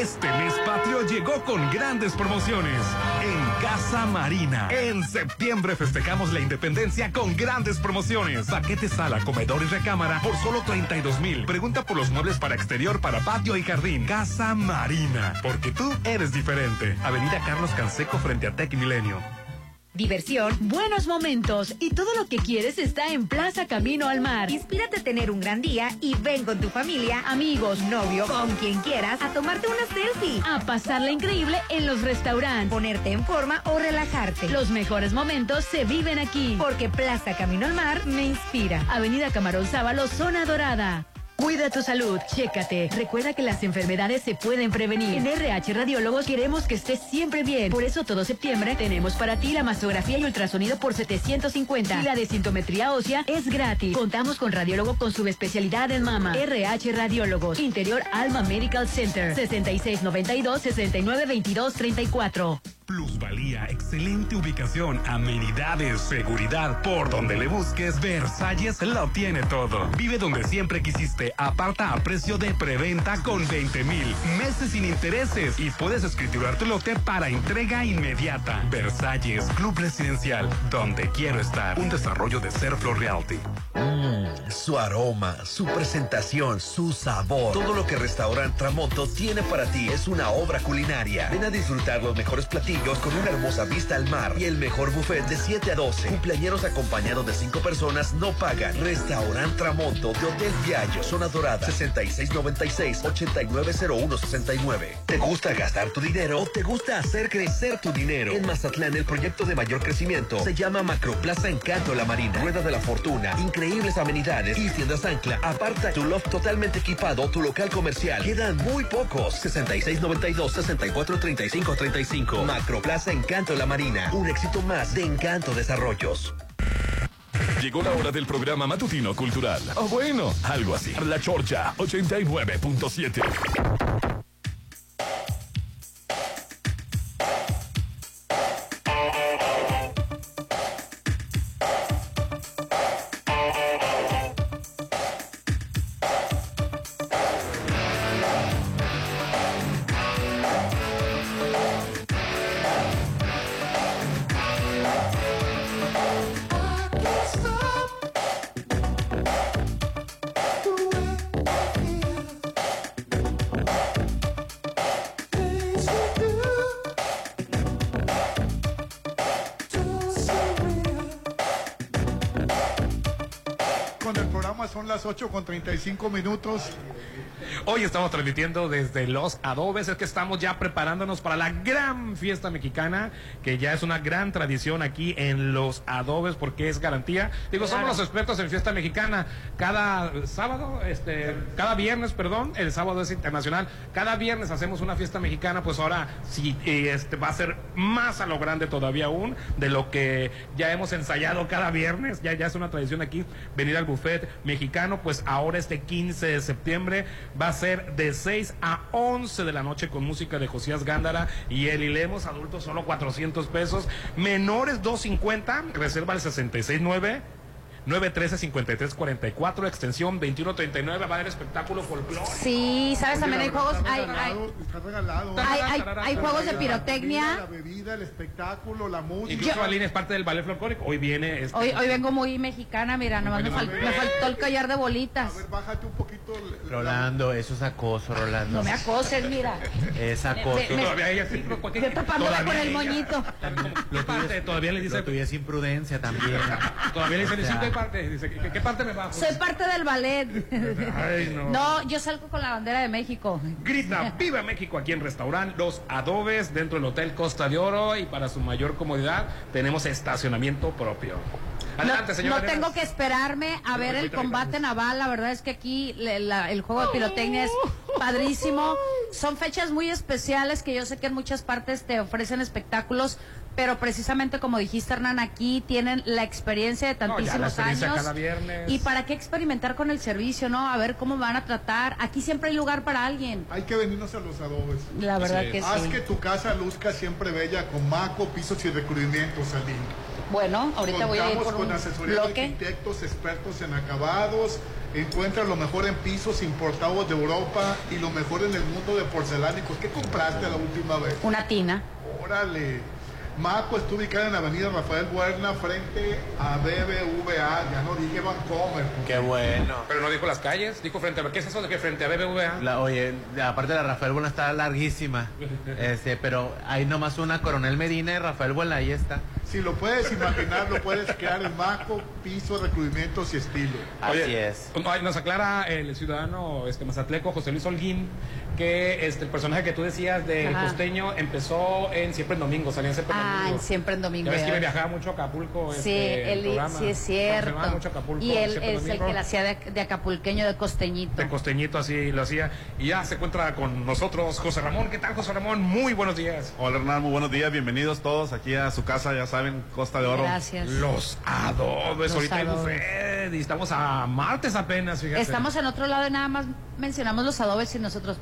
Este mes patrio llegó con grandes promociones en Casa Marina. En septiembre festejamos la independencia con grandes promociones. Paquete sala, comedor y recámara por solo 32 mil. Pregunta por los muebles para exterior, para patio y jardín. Casa Marina. Porque tú eres diferente. Avenida Carlos Canseco frente a Tech Milenio. Diversión, buenos momentos y todo lo que quieres está en Plaza Camino al Mar. Inspírate a tener un gran día y ven con tu familia, amigos, novio, con quien quieras, a tomarte una selfie. A pasarla increíble en los restaurantes. Ponerte en forma o relajarte. Los mejores momentos se viven aquí. Porque Plaza Camino al Mar me inspira. Avenida Camarón Sábalo, Zona Dorada. Cuida tu salud, chécate. Recuerda que las enfermedades se pueden prevenir. En RH Radiólogos queremos que estés siempre bien. Por eso todo septiembre tenemos para ti la mastografía y ultrasonido por 750. Y la desintometría ósea es gratis. Contamos con radiólogo con subespecialidad en mama. RH Radiólogos. Interior Alma Medical Center. 6692 6922 34. Plusvalía, excelente ubicación, amenidades, seguridad. Por donde le busques, Versalles lo tiene todo. Vive donde siempre quisiste. Aparta a precio de preventa con 20 mil meses sin intereses y puedes escriturar tu lote para entrega inmediata. Versalles, Club Residencial, donde quiero estar. Un desarrollo de Serflo Realty. Mmm, su aroma, su presentación, su sabor. Todo lo que Restaurant Tramonto tiene para ti es una obra culinaria. Ven a disfrutar los mejores platillos con una hermosa vista al mar y el mejor buffet de 7 a 12. Cumpleaños acompañados de 5 personas no pagan. Restaurant Tramonto de Hotel Viallo, Zona Dorada, 6696-890169. ¿Te gusta gastar tu dinero o te gusta hacer crecer tu dinero? En Mazatlán, el proyecto de mayor crecimiento se llama Macroplaza Encanto La Marina. Rueda de la Fortuna, increíbles amenidades y tiendas ancla. Aparta tu loft totalmente equipado, tu local comercial. Quedan muy pocos. 6692-643535. Macroplaza Encanto La Marina. Un éxito más de Encanto Desarrollos. Llegó la hora del programa matutino cultural. O bueno, algo así. La Chorcha 89.7. 8 con 35 minutos. Hoy estamos transmitiendo desde Los Adobes, es que estamos ya preparándonos para la gran fiesta mexicana, que ya es una gran tradición aquí en Los Adobes porque es garantía. Digo, somos los expertos en fiesta mexicana. Cada sábado, este, cada viernes, perdón, el sábado es internacional. Cada viernes hacemos una fiesta mexicana, pues ahora sí, este va a ser más a lo grande todavía aún de lo que ya hemos ensayado cada viernes. Ya, ya es una tradición aquí venir al buffet mexicano, pues ahora este 15 de septiembre va a ser de 6 a 11 de la noche con música de Josías Gándara y Eli Lemos, adultos solo 400 pesos, menores 250, reserva el 669. 913-5344, extensión 2139, va a haber espectáculo folclórico. Sí, ¿sabes? También hay juegos, hay, hay. Hay- hay- hay juegos de pirotecnia. La bebida, el espectáculo, la música. Incluso Aline es parte del ballet folclórico. Hoy viene este, hoy, hoy vengo muy mexicana, mira, nomás me, fal- me faltó el collar de bolitas. Bájate un poquito. Rolando, eso es acoso, Rolando. No me acoses, mira. Es acoso. Me- me- Todavía ella sí, Yo tapándome con el moñito. Lo tuyo? Todavía le dice- Lo tuyo es imprudencia también. Todavía le dicen, O sea, "Sí, ¿qué parte? Dice, ¿qué, qué parte me bajo? Soy parte del ballet. Ay, no. No, yo salgo con la bandera de México. Grita, viva México aquí en restaurante Los Adobes dentro del Hotel Costa de Oro y para su mayor comodidad tenemos estacionamiento propio. Adelante, no, señor. no tengo que esperarme a ver el combate naval. La verdad es que aquí le- la- el juego de pirotecnia es padrísimo. Son fechas muy especiales que yo sé que en muchas partes te ofrecen espectáculos. Pero precisamente como dijiste Hernán, aquí tienen la experiencia de No, ya la tantísimos experiencia años. cada viernes. ¿Y para qué experimentar con el servicio, no? A ver cómo van a tratar. Aquí siempre hay lugar para alguien. Hay que venirnos a los adobes. La verdad que Haz sí. que tu casa luzca siempre bella con maco, pisos y recubrimientos, Aline. Bueno, ahorita voy a ir Contamos por con un asesoría de bloque. arquitectos expertos en acabados. Encuentra lo mejor en pisos importados de Europa y lo mejor en el mundo de porcelánicos. ¿Qué compraste la última vez? Una tina. Órale. Maco está ubicada en la avenida Rafael Buerna frente a BBVA. Ya no dije Vancomer. Qué bueno. Pero no dijo las calles, dijo frente a... ¿Qué es eso de que frente a BBVA? La, oye, aparte la Rafael Buena está larguísima. Este, pero hay nomás una Coronel Medina y Rafael Buena, ahí está. Si lo puedes imaginar, lo puedes crear en Maco, piso, recubrimientos y estilo. Oye, es. ay, Nos aclara el ciudadano este, mazatleco José Luis Holguín que este, el personaje que tú decías de Ajá. costeño empezó en Siempre en Domingo, salía en Siempre en Ah, Domingo. en siempre en domingo. Ya ves que viajaba mucho a Acapulco. Sí, este, el él, programa. sí es cierto. mucho Acapulco, y él es el Domingo. que la hacía de, de acapulqueño, de costeñito. De costeñito así lo hacía. Y ya se encuentra con nosotros José Ramón. ¿Qué tal, José Ramón? Muy buenos días. Hola Hernán, muy buenos días, bienvenidos todos aquí a su casa, ya saben, Costa de Oro. Gracias. Los adobes, Los ahorita hay buffet y estamos a martes apenas, fíjate. Estamos en otro lado y nada más mencionamos los adobes y nosotros.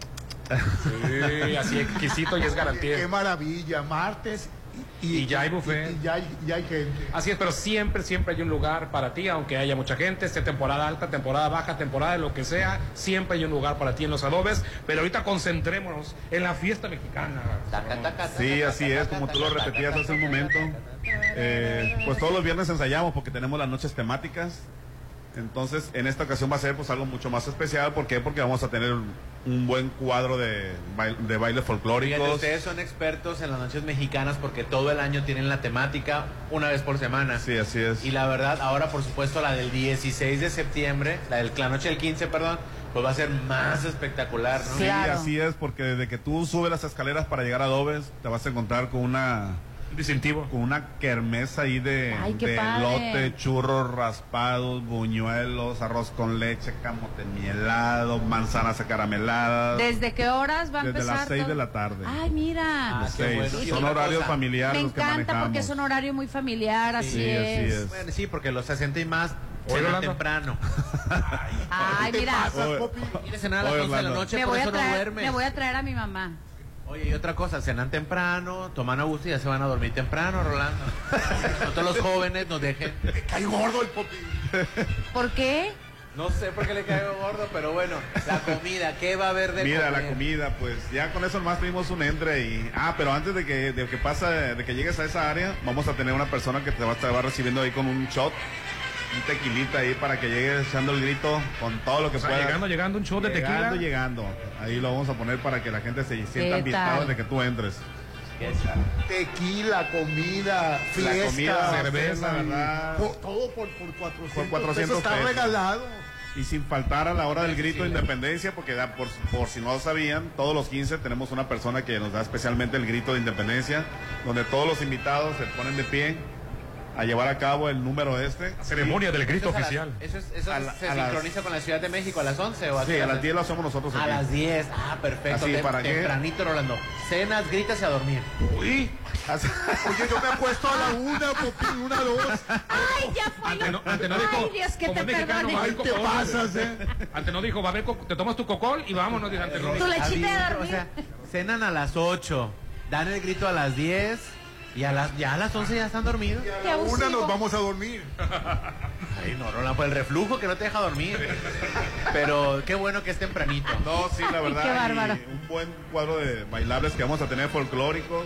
Sí, así exquisito y es garantía. Qué maravilla. Martes Y, ya hay buffet. Y, ya, hay, ya hay gente. Así es, pero siempre, siempre hay un lugar para ti, aunque haya mucha gente, esté temporada alta, temporada baja, temporada de lo que sea, siempre hay un lugar para ti en los adobes. Pero ahorita concentrémonos en la fiesta mexicana. Sí, así es, como tú lo repetías hace un momento. Eh, pues todos los viernes ensayamos porque tenemos las noches temáticas. Entonces, en esta ocasión va a ser pues algo mucho más especial. ¿Por qué? Porque vamos a tener un, un buen cuadro de, bail- de bailes Fíjate, folclóricos. ustedes son expertos en las noches mexicanas porque todo el año tienen la temática una vez por semana. Sí, así es. Y la verdad, ahora por supuesto la del 16 de septiembre, la del la noche del 15, perdón, pues va a ser más espectacular, ¿no? Sí, así es, porque desde que tú subes las escaleras para llegar a Dobes, te vas a encontrar con una... Distintivo. Con una kermesa ahí de, Ay, qué de elote, churros raspados, buñuelos, arroz con leche, camote mielado, manzanas acarameladas. ¿Desde qué horas va a Desde empezar? las 6 de la tarde. Ay, mira. Las seis. Son horarios familiares Me los que encanta manejamos. porque es un horario muy familiar, así, Sí, así es. es. Bueno, sí, porque los 60 y más Oye, temprano. Ay, mira. Quiere cenar a las Oye, 11 de la noche, Me por voy, a eso no traer, duermes. me voy a traer a mi mamá. Oye, y otra cosa, cenan temprano, toman a gusto y ya se van a dormir temprano, Rolando. No todos los jóvenes nos dejen. Me cae gordo el popi. ¿Por qué? No sé por qué le caigo gordo, pero bueno, la comida, ¿qué va a haber de Mira, comer? la comida, pues ya con eso nomás pedimos un entre y... Ah, pero antes de que, de que pasa, de que llegues a esa área, vamos a tener una persona que te va a estar recibiendo ahí con un shot, un tequilita ahí para que llegues echando el grito con todo lo que O sea, pueda. llegando, llegando un show de Llegando, tequila. llegando. Ahí lo vamos a poner para que la gente se sienta ¿Qué invitado tal? de que tú entres. Tequila, comida, fiesta. comida, cerveza, ¿verdad? por- todo por, por 400, Por 400 pesos. Está pesos. regalado. Y sin faltar a la hora del grito de independencia, porque da, por, por si no lo sabían, todos los 15 tenemos una persona que nos da especialmente el grito de independencia, donde todos los invitados se ponen de pie a llevar a cabo el número este. Ceremonia del grito Eso es a las- oficial. ¿Eso, es- eso A la- se a las- sincroniza con la Ciudad de México a las 11 o a Sí, a las hora? 10 lo hacemos nosotros A aquí. las 10, ah, perfecto. Así, Tem-. Tempranito, Rolando. Cenas, gritas y a dormir. Uy, Oye, yo me apuesto a la una, popi, una, dos. Ay, ya fue. Ante no, ante no dijo, Ay, Dios, que te mexicano, a Ay, te pasas, eh. Ante no dijo, va a haber, co- te tomas tu cocol y vámonos, dice ante no. Tu lechita de dormir. O sea, cenan a las 8, dan el grito a las 10 y a las, ya a las 11 ya están dormidos. Qué A la una nos vamos a dormir. Ay, no, Rolando, por el reflujo que no te deja dormir. Pero qué bueno que es tempranito. No, sí, la verdad. Qué bárbaro. un buen cuadro de bailables que vamos a tener folclóricos.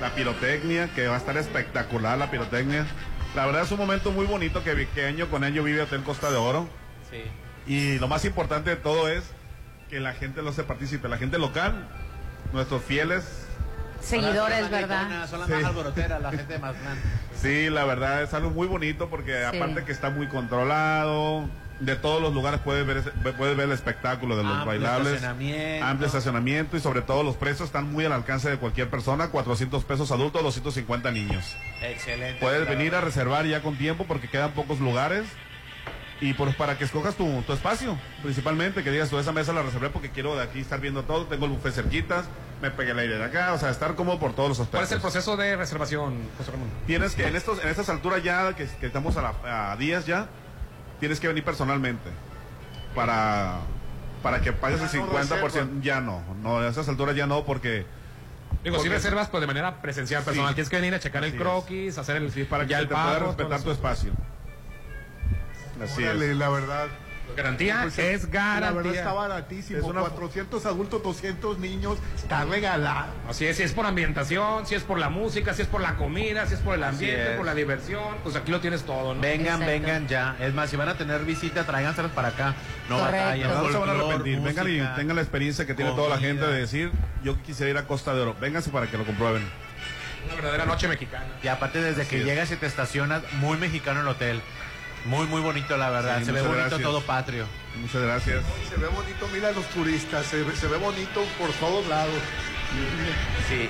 La pirotecnia, que va a estar espectacular la pirotecnia. La verdad es un momento muy bonito que, que año con año vive Hotel Costa de Oro. Sí. Y lo más importante de todo es que la gente lo se participe, la gente local, nuestros fieles. Seguidores, Son ¿verdad? Son las Sí. más alboroteras, la gente de Mazatlán. Sí, la verdad es algo muy bonito porque Sí. aparte que está muy controlado, de todos los lugares puedes ver, ese- puedes ver el espectáculo de los Amplio bailables. estacionamiento. Amplio estacionamiento y sobre todo los precios están muy al alcance de cualquier persona, 400 pesos adultos, 250 niños. Excelente. Puedes venir a reservar ya con tiempo porque quedan pocos lugares. Y pues para que escojas tu, tu espacio, principalmente, que digas, tú esa mesa la reservé porque quiero de aquí estar viendo todo, tengo el buffet cerquitas, me pegué el aire de acá, o sea, estar cómodo por todos los aspectos. ¿Cuál es el proceso de reservación, José Ramón? Tienes que, en, estos, en estas alturas ya, que, que estamos a, la- a días ya, tienes que venir personalmente para, para que pagues el Ya no 50%. reserva. Ya no, no, a esas alturas ya no, porque Digo, si reservas pues de manera presencial, personal, Sí. tienes que venir a checar el Así croquis, hacer el para que ya se el te pueda pago, respetar todo tu espacio. Así Órale, es. la verdad. Garantía Pues, es La verdad garantía. está baratísimo. Es una- 400 adultos, 200 niños. Está regalado. Así es, si es por ambientación, si es por la música, si es por la comida, si es por el ambiente, es. por la diversión, pues aquí lo tienes todo, ¿no? Vengan, Exacto. vengan ya. Es más, si van a tener visita, tráiganselos para acá. No batallen. No se van a arrepentir. Vengan y música. tengan la experiencia que tiene toda la gente de decir, yo quisiera ir a Costa de Oro. Vénganse para que lo comprueben. Una verdadera noche mexicana. Y aparte, desde que es. llegas y te estacionas, muy mexicano el hotel. Muy, muy bonito, la verdad. Sí, Se ve muchas bonito gracias. todo patrio. Muchas gracias. Se ve bonito, mira a los turistas. Se, ve- se ve bonito por todos lados. Sí.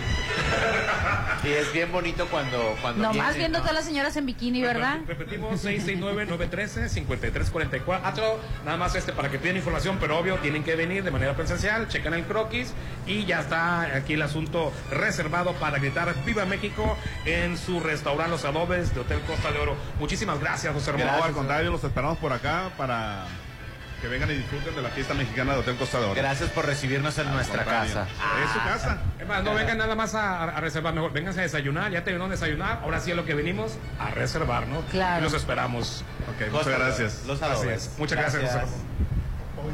Y es bien bonito cuando, cuando Nomás viendo ¿no? todas las señoras en bikini, ¿verdad? Repetimos, 669-913-5344. Nada más este para que piden información, pero obvio, tienen que venir de manera presencial, checan el croquis y ya está aquí el asunto reservado para gritar Viva México en su restaurante Los Adobes de Hotel Costa de Oro. Muchísimas gracias, José Ramón. No, al contrario, los esperamos por acá para que vengan y disfruten de la fiesta mexicana de Hotel Costa de Oro. Gracias por recibirnos en nuestra casa. Es su casa. Es más, no vengan nada más a, a reservar, mejor vénganse a desayunar, ya terminaron de desayunar, ahora sí es lo que venimos a reservar, ¿no? Claro. Y los esperamos. Ok, muchas gracias. Los. Muchas gracias, José Ramón.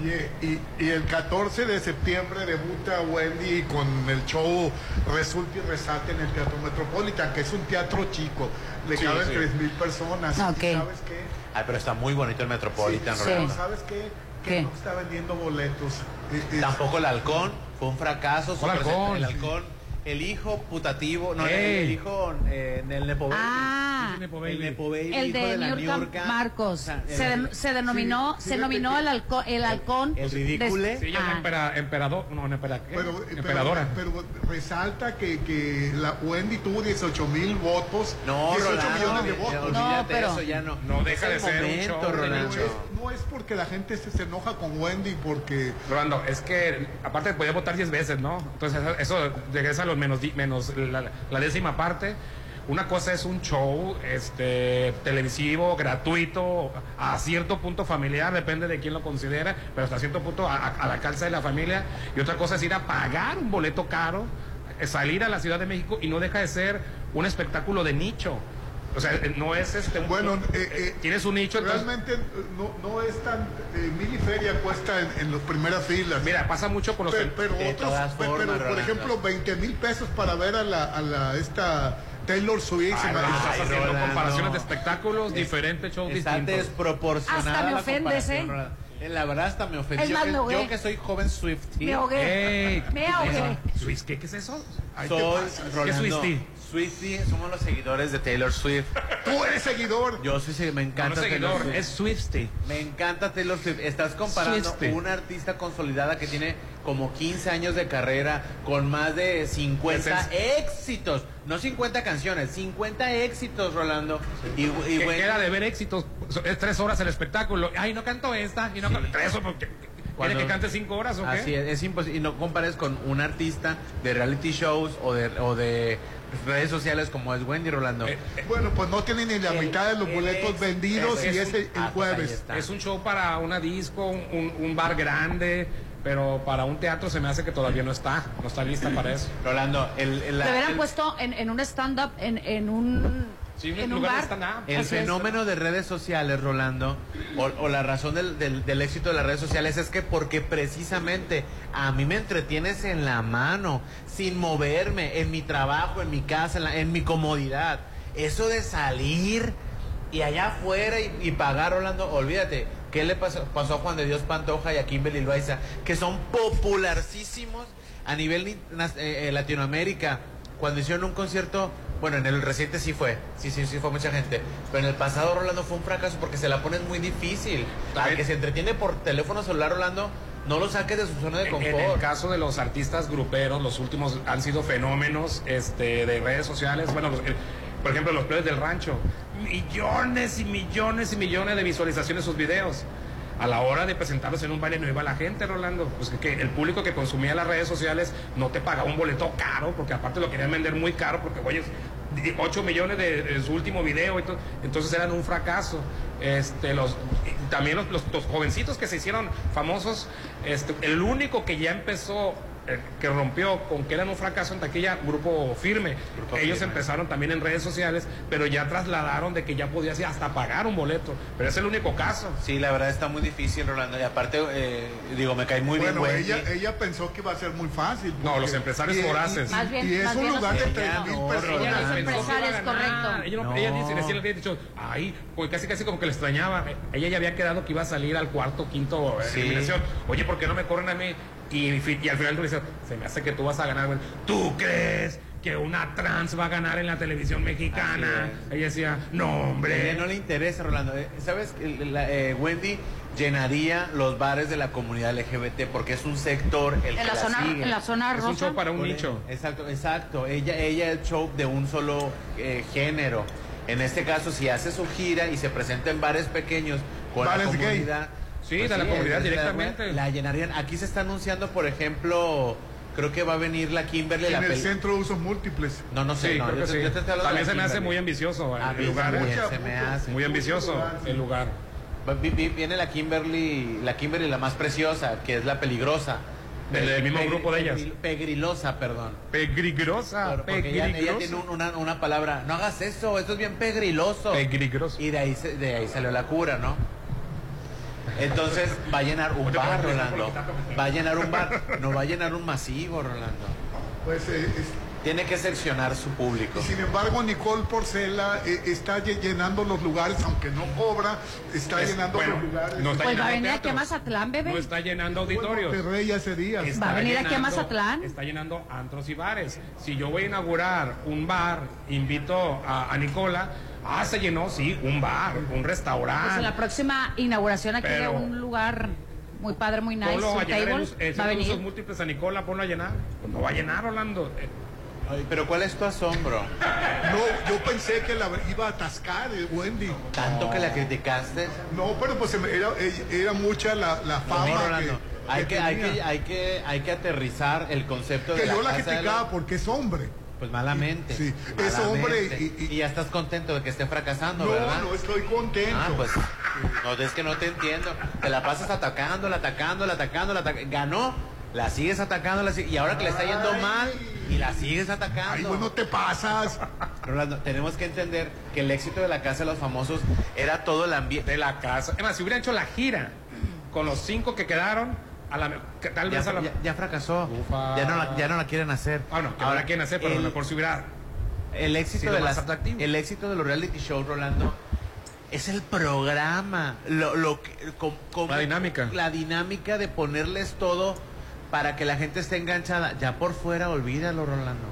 Oye, y, y el 14 de septiembre debuta Wendy con el show Resulta y Resate en el Teatro Metropolitan, que es un teatro chico. Le Sí, caben sí. 3.000 personas. Ok. ¿Y ¿Sabes qué? Ay, pero está muy bonito el Metropolitan, Sí, Rolando. ¿Sabes qué? Que ¿Qué? no está vendiendo boletos. Eh, eh, Tampoco el halcón, fue un fracaso. su ¿Cuál presen- halcón? El halcón, el hijo putativo, no, el, Ey. el hijo, eh, el Nepo Baby. Ah, El Nepo el Baby. Nepo Baby, el hijo de la Niurka Niurka. Marcos. O sea, se, el- de- se denominó, Sí, se que- el, halcón, el halcón. el ridículo. de- Sí, ella Ah. es empera- emperador, no, no, empera- ¿qué? Pero, pero- emperadora. Pero, resalta que, que la Wendy tuvo 18 mil votos. No, 18 Rolando, millones de votos. No, pero- eso, ya no. No deja de el ser un momento, show es- porque la gente se, se enoja con Wendy, porque Rolando, es que aparte podía votar 10 veces, ¿no? Entonces eso regresa a los menos, menos la, la décima parte. Una cosa es un show este, televisivo, gratuito, a cierto punto familiar, depende de quién lo considera, pero hasta cierto punto a, la calza de la familia. Y otra cosa es ir a pagar un boleto caro, salir a la Ciudad de México y no deja de ser un espectáculo de nicho. O sea, eh, no es este... un- Bueno, eh, eh, eh, tienes un nicho, realmente eh, no, no es tan. Eh, mil y feria cuesta en, en las primeras filas. Mira, pasa mucho con los... pero, pero de otros, formas, pero, por Rolando. ejemplo, 20 mil pesos para ver a la, a la esta Taylor Swift. Ay, se me- no, estás Ay, haciendo Rolando. comparaciones de espectáculos, diferentes shows Está distintos. desproporcionada. Hasta me la ofendes, comparación, ¿eh? Rolando. En la verdad hasta me ofendió. Es yo, yo que soy joven Swiftie. Me ahogué. Ey, Me ahogué. Swiss, ¿qué, ¿Qué es eso? Ay, Soy ¿qué pasa? ¿Qué es Swiftie, somos los seguidores de Taylor Swift. Tú eres seguidor. Yo sí, sí, me No, encanta no es Taylor seguidor, Swift. es Swiftie. Me encanta Taylor Swift. Estás comparando Swiftie. una artista consolidada que tiene como 15 años de carrera con más de 50 Presencia. éxitos. No 50 canciones, 50 éxitos, Rolando. Y, y Que bueno, queda de ver éxitos. Es tres horas el espectáculo. Ay, no canto esta. Y no canto. Tres horas. porque- ¿Quiere que cante cinco horas o qué? Así es, es imposible. Y no compares con un artista de reality shows o de, o de redes sociales como es Wendy Rolando. Eh, Bueno, pues no tiene ni la El- mitad de los boletos vendidos es y es el, el ah, pues jueves. Es un show para una disco, un, un bar grande. Pero para un teatro se me hace que todavía no está. No está lista para eso. Rolando, el, el- Lo hubieran el- puesto en, en un stand-up, en, en un, Sí, en un bar. El Así es. fenómeno de redes sociales, Rolando, o, o la razón del, del- del éxito de las redes sociales es que porque precisamente a mí me entretienes en la mano, sin moverme, en mi trabajo, en mi casa, en, la- en mi comodidad. Eso de salir y allá afuera y, y pagar, Rolando, olvídate. ¿Qué le pasó, pasó a Juan de Dios Pantoja y a Kimberly Loaiza? Que son popularísimos a nivel eh, eh, Latinoamérica. Cuando hicieron un concierto, bueno, en el reciente sí fue, sí, sí, sí fue mucha gente. Pero en el pasado, Rolando, fue un fracaso porque se la ponen muy difícil. Al que se entretiene por teléfono celular, Rolando, no lo saques de su zona de En, en el confort. caso de los artistas gruperos, los últimos han sido fenómenos este, de redes sociales. Bueno, los- por ejemplo, los plebes del rancho. Millones y millones y millones de visualizaciones sus videos. A la hora de presentarlos en un baile no iba la gente, Rolando. Pues que, que el público que consumía las redes sociales no te pagaba un boleto caro, porque aparte lo querían vender muy caro, porque, oye, 8 millones de, su último video, entonces eran un fracaso. Este, también los jovencitos que se hicieron famosos, este, el único que ya empezó, eh, que rompió con que eran un fracaso en taquilla, grupo firme. Ellos Firme. empezaron también en redes sociales, pero ya trasladaron de que ya podías hasta pagar un boleto. Pero es el único caso. Sí, la verdad está muy difícil, Rolando. Y aparte, eh, digo, me cae muy bueno, bien ella, ella pensó que iba a ser muy fácil. No, los empresarios y- voraces. Y, Más bien- y es más un bien lugar los- de Ella 3 mil no, personas. Los empresarios, correcto. Ella, no, ella dice, decía, le había dicho, ay, pues casi casi como que le extrañaba. Ella ya había quedado que iba a salir al cuarto, quinto eh, Sí. eliminación. Oye, ¿por qué no me corren a mí? Y, al final tú dices, se me hace que tú vas a ganar. ¿Tú crees que una trans va a ganar en la televisión mexicana? Ella decía, no, A ella hombre. no le interesa, Rolando. Eh, ¿Sabes? El- la- eh, Wendy llenaría los bares de la comunidad LGBT porque es un sector el que En la zona, sigue. en la zona Es un rosa. show para un nicho. Exacto, exacto. Ella, ella es show de un solo eh, género. En este caso, si hace su gira y se presenta en bares pequeños con Bares la gay. comunidad. Sí, de la comunidad directamente. La, llenarían. Aquí se está anunciando, por ejemplo, creo que va a venir la Kimberly. En la el peli- centro de usos múltiples. No, no sé. Sí, no, creo yo que te- sí. yo te estoy hablando de También se me hace muy ambicioso A el lugar. también Mucha- se me mucho- hace. Muy ambicioso lugar, sí. el lugar. Va- vi- vi- Viene la Kimberly, la Kimberly la más preciosa, que es la peligrosa. Del- del mismo grupo de ellas. pegri- Pegrilosa, perdón. Pegrigrosa, ella, ella tiene un- una, una palabra, no hagas eso, esto es bien pegriloso. Pegrigroso. Y de ahí, se- de ahí salió la cura, ¿no? Entonces va a llenar un bar, Rolando. Va a llenar un bar, no va a llenar un masivo, Rolando. Pues eh, es- Tiene que seccionar su público. Y sin embargo, Nicole Porcela eh, está lle- llenando los lugares, aunque no cobra, está Es- llenando bueno, los lugares. no está Pues va a venir aquí a. Mazatlán, bebé. No está llenando auditorios. Monterrey hace días. Está Va a venir aquí a Mazatlán. Está llenando antros y bares. Si yo voy a inaugurar un bar, invito a, a Nicola. Ah, se llenó, sí, un bar, un Pues en restaurante. la próxima inauguración aquí Pero- un lugar muy padre, muy nice, Ponlo a llenar table, us- en va a usos venir. múltiples a Nicola, ponlo a llenar. Pues no va a llenar, Orlando. Eh, Ay, pero ¿cuál es tu asombro? No, yo pensé que la iba a atascar, eh, Wendy. Tanto que la criticaste. No, pero pues se me- era, era mucha la, la fama No, que. Hay que, hay, que, hay, que, hay que aterrizar el concepto de Que la yo la criticaba porque es hombre. Pues malamente. Sí, es hombre Malamente. y, ya estás contento de que esté fracasando, No, ¿verdad? no estoy contento. Ah, pues no, es que no te entiendo. Te la pasas atacándola, atacándola, atacándola, atac- ganó, la sigues atacando, la si- y ahora que le está yendo mal y la sigues atacando. Ay, bueno, te pasas. Rolando, tenemos que entender que el éxito de la Casa de los Famosos era todo el ambiente. de la casa. Es más, si hubieran hecho la gira con los cinco que quedaron, a la, tal Ya, vez a la. ya- ya fracasó. Ufa. Ya no, la, ya no la quieren hacer. Ah, no, que ahora quieren hacer, pero a lo el- mejor si hubiera. El éxito, sido de más las- atractivo. el éxito de los reality shows, Rolando, es el programa. Lo, lo que- com- La dinámica. La dinámica de ponerles todo para que la gente esté enganchada. Ya por fuera, olvídalo, Rolando.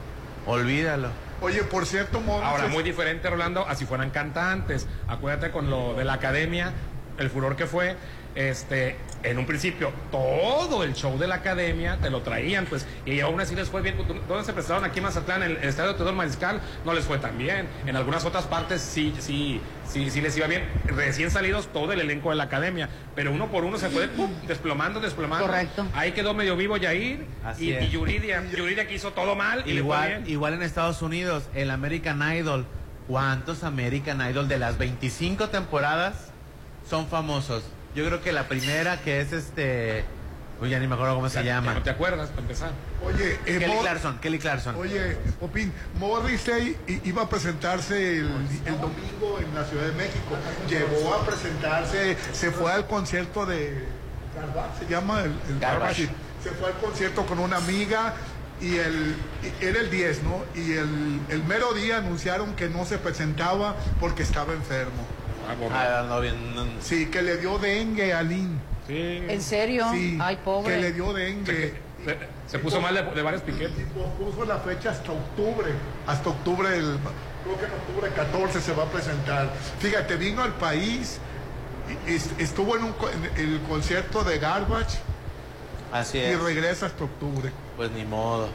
Olvídalo. Oye, por cierto, Mono, Ahora, pues, muy diferente, Rolando, así fueran cantantes. Acuérdate con lo de la academia, el furor que fue. Este, en un principio, todo el show de la academia te lo traían, pues, y aún así les fue bien. ¿Dónde se prestaron aquí en Mazatlán? En el estadio Teodoro Mariscal no les fue tan bien. En algunas otras partes sí, sí, sí, sí les iba bien. Recién salidos todo el elenco de la academia, pero uno por uno se fue ¡pum! desplomando, desplomando. Correcto. Ahí quedó medio vivo Yair Así y, es. y Yuridia. Yuridia que hizo todo mal y le fue Igual, bien. igual en Estados Unidos, el American Idol. ¿Cuántos American Idol de las 25 temporadas son famosos? Yo creo que la primera que es este... Uy, ya ni me acuerdo cómo se Ya- ya llama. No te acuerdas, para empezar. Oye, eh, Kelly Mor- Clarkson, Kelly Clarkson. Oye, Popín, Morrissey i- iba a presentarse el, el domingo en la Ciudad de México. Llegó a presentarse, se fue al concierto de se llama el, el Garbage. Sí, Se fue al concierto con una amiga y el era el 10, ¿no? Y el, el mero día anunciaron que no se presentaba porque estaba enfermo. Ah, no, bien, no. Sí, que le dio dengue a. Sí. ¿En serio? Sí, Ay, pobre. que le dio dengue. Se, se puso mal de, de varios piquetes. Y pospuso la fecha hasta octubre. Hasta octubre, el, creo que en octubre 14 se va a presentar. Fíjate, vino al país, y- est- estuvo en, un, co- en el concierto de Garbage Así y es. regresa hasta octubre. Pues ni modo.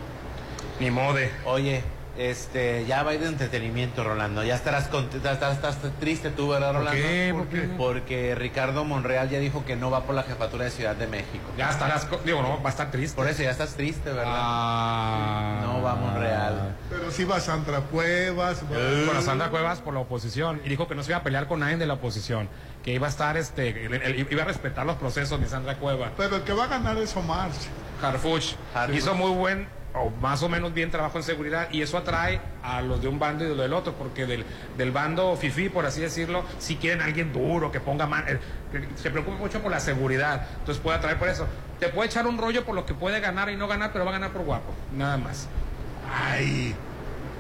Ni mode. Oye, este, ya va a ir de entretenimiento, Rolando. Ya estarás, contenta, estás, estás triste tú, ¿verdad, Rolando? qué? ¿Por qué? Porque Ricardo Monreal ya dijo que no va por la jefatura de Ciudad de México. Ya estarás, digo, no, va a estar triste. Por eso ya estás triste, ¿verdad? Ah. No va Monreal. Pero sí va Sandra Cuevas. va- Con la Sandra Cuevas por la oposición y dijo que no se iba a pelear con nadie de la oposición, que iba a estar, este, iba a respetar los procesos de Sandra Cueva. Pero el que va a ganar es Omar. Harfuch Harfuch. hizo muy buen o más o menos bien trabajo en seguridad y eso atrae a los de un bando y de los del otro porque del, del bando fifi por así decirlo si quieren a alguien duro que ponga man, eh, se preocupa mucho por la seguridad entonces puede atraer por eso te puede echar un rollo por lo que puede ganar y no ganar pero va a ganar por guapo nada más Ay.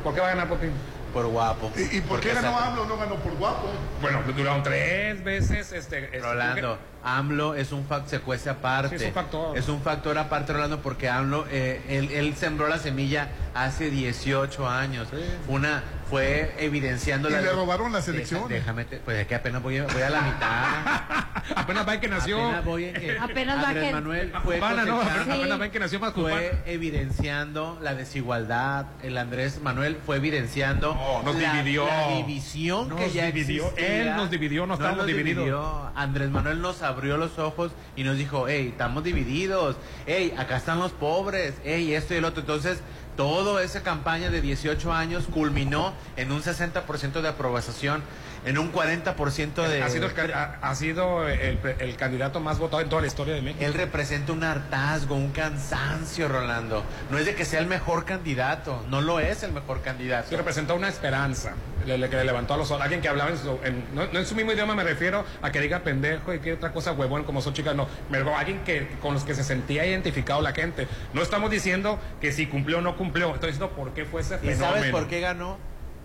¿por qué va a ganar por ti? Por guapo. ¿Y, y por Porque qué ganó AMLO? No ganó por guapo. bueno duraron tres veces este, este, Rolando, AMLO es un factor, se cuece aparte. Sí, es un factor. Es un factor aparte, Rolando, porque AMLO, eh, él, él sembró la semilla hace 18 años. Una fue evidenciando Y la... le robaron las Deja- elecciones. Déjame, te- pues es que apenas voy a, voy a la mitad. apenas va en que nació Apenas voy en que Apenas va Andrés que- Manuel fue ¿no? apenas va en que nació más fue evidenciando la desigualdad. El Andrés Manuel fue evidenciando No, nos la, dividió. la división que ya dividió. existía. Él nos dividió, no estábamos nos divididos. dividió. Andrés Manuel nos abrió los ojos y nos dijo, hey, estamos divididos. Hey, acá están los pobres. Hey, esto y el otro. Entonces, Toda esa campaña de 18 años culminó en un 60% de aprobación, en un 40% de... Ha sido, el, ha, ha sido el, el candidato más votado en toda la historia de México. Él representa un hartazgo, un cansancio, Rolando. No es de que sea el mejor candidato, no lo es el mejor candidato. Sí, representa una esperanza, le, le- que le levantó a los ojos. Alguien que hablaba en su, en- no, no en su mismo idioma me refiero a que diga pendejo y que otra cosa huevón como son chicas, no. Me alguien que, con los que se sentía identificado la gente. No estamos diciendo que si cumplió o no cumplió, estoy diciendo por qué fue ese ¿Y fenómeno. sabes por qué ganó?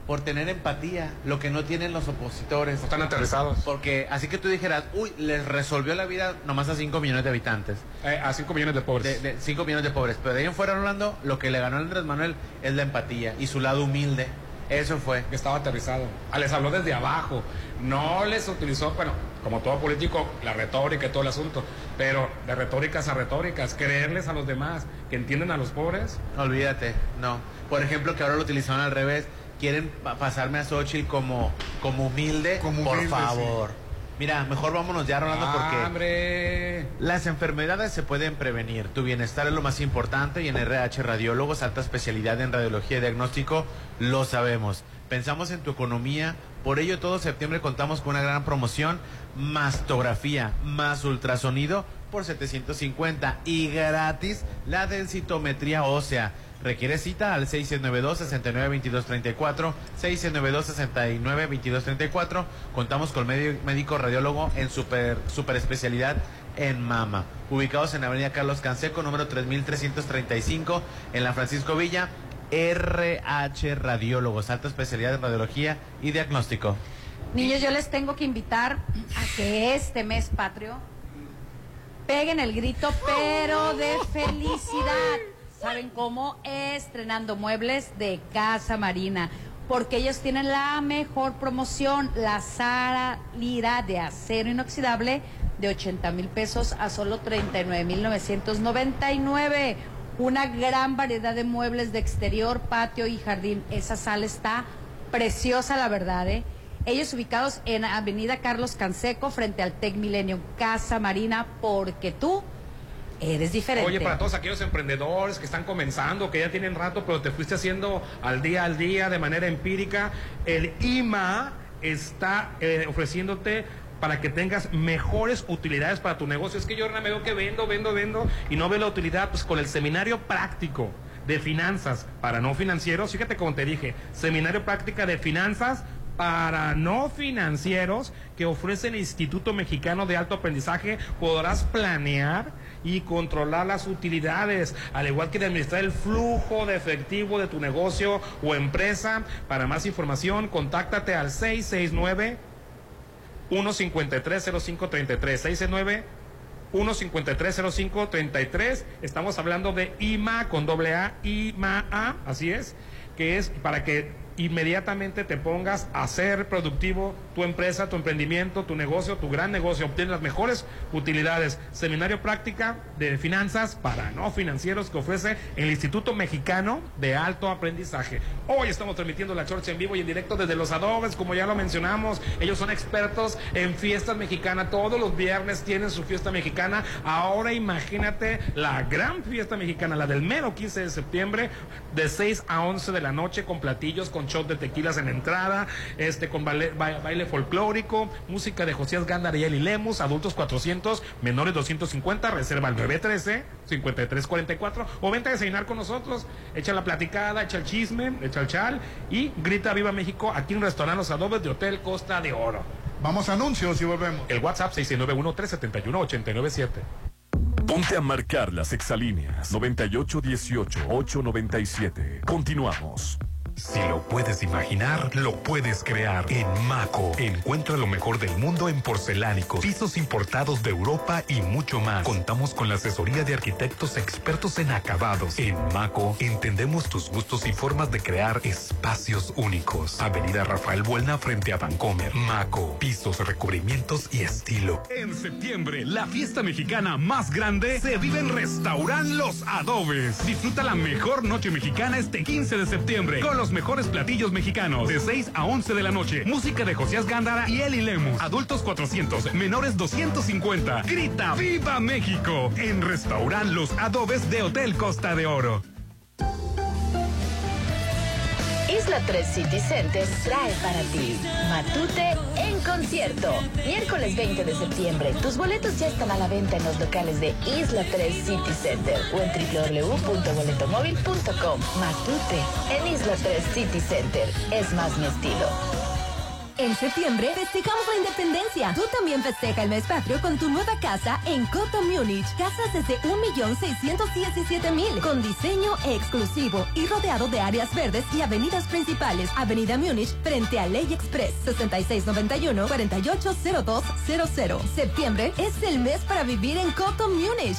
Por tener empatía, lo que no tienen los opositores. están aterrizados. Porque así que tú dijeras, uy, les resolvió la vida nomás a 5 millones de habitantes. Eh, a 5 millones de pobres. De, 5 millones de pobres. Pero de ahí en fuera, Rolando, lo que le ganó a Andrés Manuel es la empatía y su lado humilde. Eso fue. Que estaba aterrizado. Ah, les habló desde abajo. No les utilizó, bueno, como todo político, la retórica y todo el asunto. Pero de retóricas a retóricas, creerles a los demás, que entienden a los pobres. Olvídate, no. Por ejemplo, que ahora lo utilizaron al revés. Quieren pa- pasarme a Xochitl como, como humilde. Por humilde, favor. Mira, mejor vámonos ya, Rolando, porque ¡Hombre! las enfermedades se pueden prevenir. Tu bienestar es lo más importante y en RH Radiólogos, alta especialidad en radiología y diagnóstico, lo sabemos. Pensamos en tu economía, por ello todo septiembre contamos con una gran promoción, mastografía más ultrasonido por 750 y gratis la densitometría ósea. Requiere cita al 692-692234, 692-692234. Contamos con medio- médico radiólogo en super, super especialidad en mama. Ubicados en la avenida Carlos Canseco, número 3335, en la Francisco Villa. RH Radiólogos, alta especialidad en radiología y diagnóstico. Niños, yo les tengo que invitar a que este mes patrio peguen el grito, pero de felicidad. ¿Saben cómo? Estrenando muebles de Casa Marina. Porque ellos tienen la mejor promoción, la salida de acero inoxidable de 80 mil pesos a solo 39 mil 999. Una gran variedad de muebles de exterior, patio y jardín. Esa sala está preciosa, la verdad, ¿eh? Ellos ubicados en Avenida Carlos Canseco, frente al Tec Milenio, Casa Marina, porque tú eres diferente. Oye, para todos aquellos emprendedores que están comenzando, que ya tienen rato, pero te fuiste haciendo al día al día de manera empírica, el IMA está eh, ofreciéndote para que tengas mejores utilidades para tu negocio. Es que yo ahora me veo que vendo, vendo, vendo y no veo la utilidad, pues con el seminario práctico de finanzas para no financieros, fíjate como te dije, seminario práctica de finanzas para no financieros que ofrece el Instituto Mexicano de Alto Aprendizaje, podrás planear y controlar las utilidades, al igual que de administrar el flujo de efectivo de tu negocio o empresa. Para más información, contáctate al 669 1530533 669 1530533 Estamos hablando de IMA con doble A, IMA A, así es, que es para que inmediatamente te pongas a ser productivo tu empresa, tu emprendimiento, tu negocio, tu gran negocio, obtienes las mejores utilidades. Seminario práctica de finanzas para no financieros que ofrece el Instituto Mexicano de Alto Aprendizaje. Hoy estamos transmitiendo la Chorcha en vivo y en directo desde Los Adobes, como ya lo mencionamos. Ellos son expertos en fiestas mexicanas. Todos los viernes tienen su fiesta mexicana. Ahora imagínate la gran fiesta mexicana, la del mero 15 de septiembre, de 6 a 11 de la noche, con platillos, con shot de tequilas en entrada, este con baile, ba- baile folclórico, música de Josías Gándara y Eli Lemus, adultos 400, menores 250, reserva al 913-5344 o vente a desayunar con nosotros, echa la platicada, echa el chisme, echa el chal y grita Viva México aquí en Restaurante Los Adobes de Hotel Costa de Oro. Vamos a anuncios y volvemos. El WhatsApp 691-371-897. Ponte a marcar las exalíneas 9818-897. Continuamos. Si lo puedes imaginar, lo puedes crear. En Maco, encuentra lo mejor del mundo en porcelánicos, pisos importados de Europa y mucho más. Contamos con la asesoría de arquitectos expertos en acabados. En Maco, entendemos tus gustos y formas de crear espacios únicos. Avenida Rafael Buelna frente a Vancomer. Maco, pisos, recubrimientos y estilo. En septiembre, la fiesta mexicana más grande se vive en Restaurant Los Adobes. Disfruta la mejor noche mexicana este 15 de septiembre los mejores platillos mexicanos de 6 a 11 de la noche. Música de Josías Gándara y Eli Lemus. Adultos 400, menores 250. Grita ¡Viva México! En Restaurant Los Adobes de Hotel Costa de Oro. Isla 3 City Center trae para ti Matute en concierto. Miércoles 20 de septiembre. Tus boletos ya están a la venta en los locales de Isla 3 City Center o en www.boletomóvil.com. Matute en Isla 3 City Center. Es más mi estilo. En septiembre festejamos la independencia. Tú también festeja el mes patrio con tu nueva casa en Coto Múnich. Casas desde 1.617.000 con diseño exclusivo y rodeado de áreas verdes y avenidas principales. Avenida Múnich frente a Ley Express 6691-480200. Septiembre es el mes para vivir en Coto Múnich.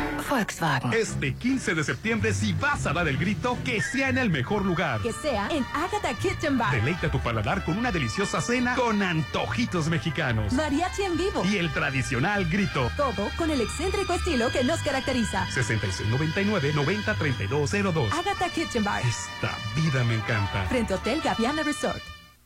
Volkswagen. Este 15 de septiembre, si vas a dar el grito, que sea en el mejor lugar. Que sea en Agatha Kitchen Bar. Deleita tu paladar con una deliciosa cena con antojitos mexicanos. Mariachi en vivo. Y el tradicional grito. Todo con el excéntrico estilo que nos caracteriza. 6699-903202. Agatha Kitchen Bar. Esta vida me encanta. Frente Hotel Gaviana Resort.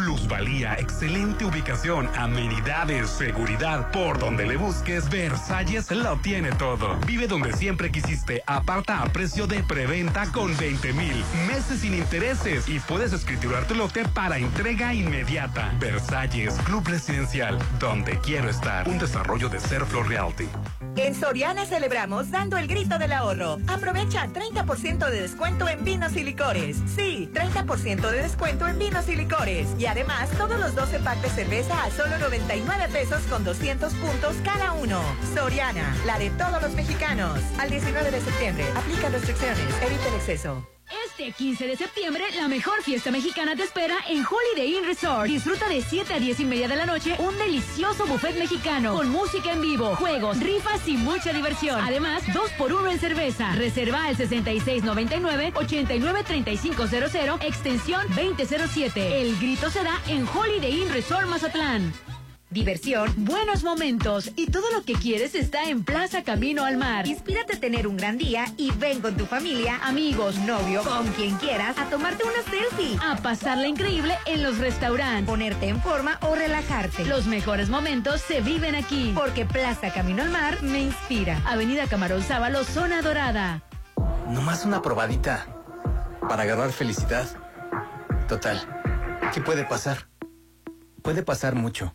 Plusvalía, excelente ubicación, amenidades, seguridad. Por donde le busques, Versalles lo tiene todo. Vive donde siempre quisiste. Aparta a precio de preventa con 20 mil meses sin intereses y puedes escriturar tu lote para entrega inmediata. Versalles, Club Residencial, donde quiero estar. Un desarrollo de Serflo Realty. En Soriana celebramos dando el grito del ahorro. Aprovecha 30% de descuento en vinos y licores. Sí, 30% de descuento en vinos y licores. Además, todos los 12 packs de cerveza a solo 99 pesos con 200 puntos cada uno. Soriana, la de todos los mexicanos. Al 19 de septiembre, aplica restricciones, evita el exceso. Este 15 de septiembre, la mejor fiesta mexicana te espera en Holiday Inn Resort. Disfruta de 7 a 10 y media de la noche un delicioso buffet mexicano con música en vivo, juegos, rifas y mucha diversión. Además, 2 por 1 en cerveza. Reserva al 6699-893500, extensión 2007. El grito se da en Holiday Inn Resort Mazatlán. Diversión, buenos momentos y todo lo que quieres está en Plaza Camino al Mar. Inspírate a tener un gran día y ven con tu familia, amigos, novio, con quien quieras, a tomarte una selfie. A pasarla increíble en los restaurantes. Ponerte en forma o relajarte. Los mejores momentos se viven aquí. Porque Plaza Camino al Mar me inspira. Avenida Camarón Sábalo, Zona Dorada. Nomás una probadita para agarrar felicidad. Total, ¿qué puede pasar? Puede pasar mucho.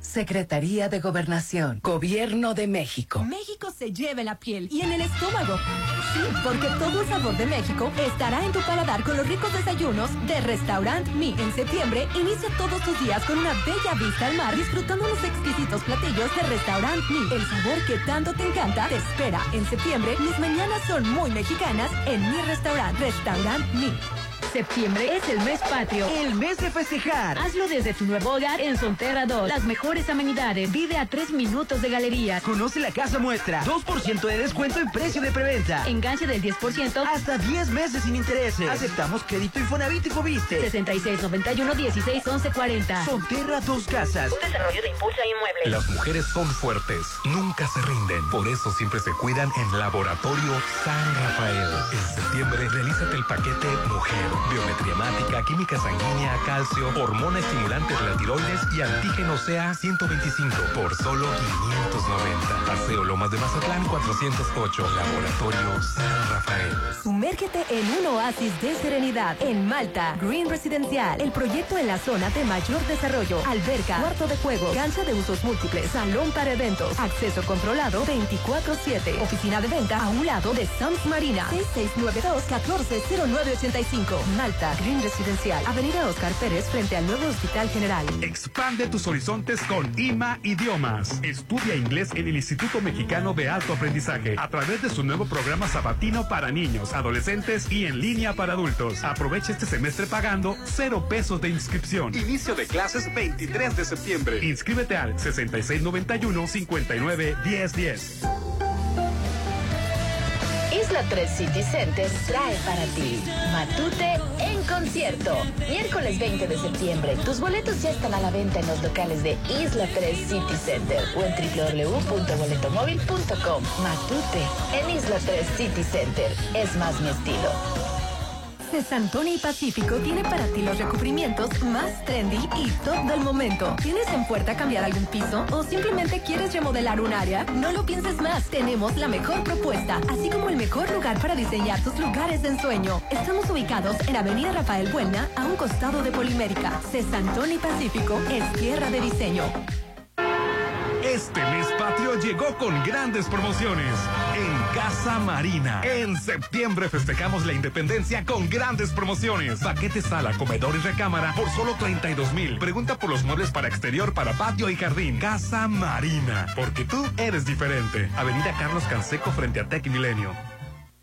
Secretaría de Gobernación, Gobierno de México. México se lleva en la piel y en el estómago. Sí, porque todo el sabor de México estará en tu paladar con los ricos desayunos de Restaurant Mi. En septiembre, inicia todos tus días con una bella vista al mar, disfrutando los exquisitos platillos de Restaurant Mi. El sabor que tanto te encanta te espera. En septiembre, mis mañanas son muy mexicanas en mi restaurante, Restaurant Mi. Septiembre es el mes patrio. El mes de festejar. Hazlo desde tu nuevo hogar en Sonterra 2. Las mejores amenidades. Vive a tres minutos de galerías. Conoce la casa muestra. 2% de descuento en precio de preventa. Enganche del 10%. Hasta 10 meses sin intereses. Aceptamos crédito Infonavit y Fobiste. 6691 16 11 40. Sonterra Dos Casas. Un desarrollo de Impulsa Inmueble. Las mujeres son fuertes. Nunca se rinden. Por eso siempre se cuidan en Laboratorio San Rafael. En septiembre, realízate el paquete Mujer biometría hemática, química sanguínea, calcio, hormona estimulante de la tiroides y antígeno CA 125 por solo 590. Paseo Lomas de Mazatlán 408. Laboratorio San Rafael. Sumérgete en un oasis de serenidad en Malta, Green Residencial, el proyecto en la zona de mayor desarrollo, alberca, cuarto de juego, cancha de usos múltiples, salón para eventos, acceso controlado 24/7, oficina de venta a un lado de Sams Marina, 6692-140985, Malta, Green Residencial, Avenida Oscar Pérez frente al nuevo Hospital General. Expande tus horizontes con IMA Idiomas. Estudia inglés en el Instituto Mexicano de Alto Aprendizaje a través de su nuevo programa sabatino para niños, adolescentes y en línea para adultos. Aprovecha este semestre pagando cero pesos de inscripción. Inicio de clases 23 de septiembre. Inscríbete al 6691 59 1010. Isla 3 City Center trae para ti Matute en concierto. Miércoles 20 de septiembre. Tus boletos ya están a la venta en los locales de Isla 3 City Center o en www.boletomóvil.com. Matute en Isla 3 City Center. Es más mi estilo. Santoni Pacífico tiene para ti los recubrimientos más trendy y top del momento. ¿Tienes en puerta cambiar algún piso o simplemente quieres remodelar un área? No lo pienses más, tenemos la mejor propuesta, así como el mejor lugar para diseñar tus lugares de ensueño. Estamos ubicados en Avenida Rafael Buena, a un costado de Polimérica. Santoni Pacífico es tierra de diseño. Este mes patrio llegó con grandes promociones Casa Marina. En septiembre festejamos la independencia con grandes promociones. Paquete sala, comedor y recámara por solo 32 mil. Pregunta por los muebles para exterior, para patio y jardín. Casa Marina. Porque tú eres diferente. Avenida Carlos Canseco frente a Tech Milenio.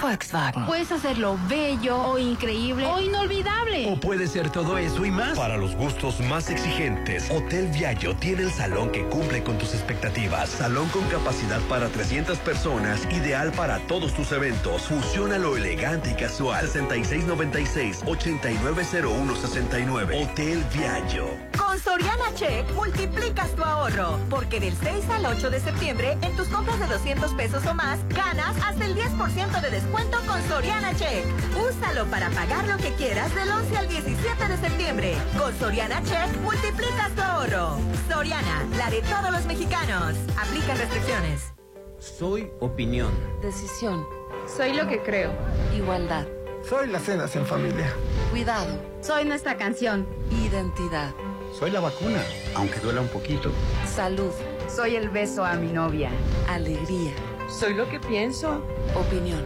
Volkswagen. Puedes hacerlo bello o increíble o inolvidable. O puede ser todo eso y más. Para los gustos más exigentes, Hotel Viallo tiene el salón que cumple con tus expectativas. Salón con capacidad para 300 personas, ideal para todos tus eventos. Fusiona lo elegante y casual. 6696-890169. Hotel Viallo. Con Soriana Check multiplicas tu ahorro, porque del 6 al 8 de septiembre, en tus compras de 200 pesos o más, ganas hasta el 10% de descuento con Soriana Check. Úsalo para pagar lo que quieras del 11 al 17 de septiembre. Con Soriana Check multiplicas tu ahorro. Soriana, la de todos los mexicanos. Aplica restricciones. Soy opinión. Decisión. Soy lo que creo. Igualdad. Soy las cenas en familia. Cuidado. Soy nuestra canción. Identidad. Soy la vacuna, aunque duela un poquito. Salud. Soy el beso a mi novia. Alegría. Soy lo que pienso. Opinión.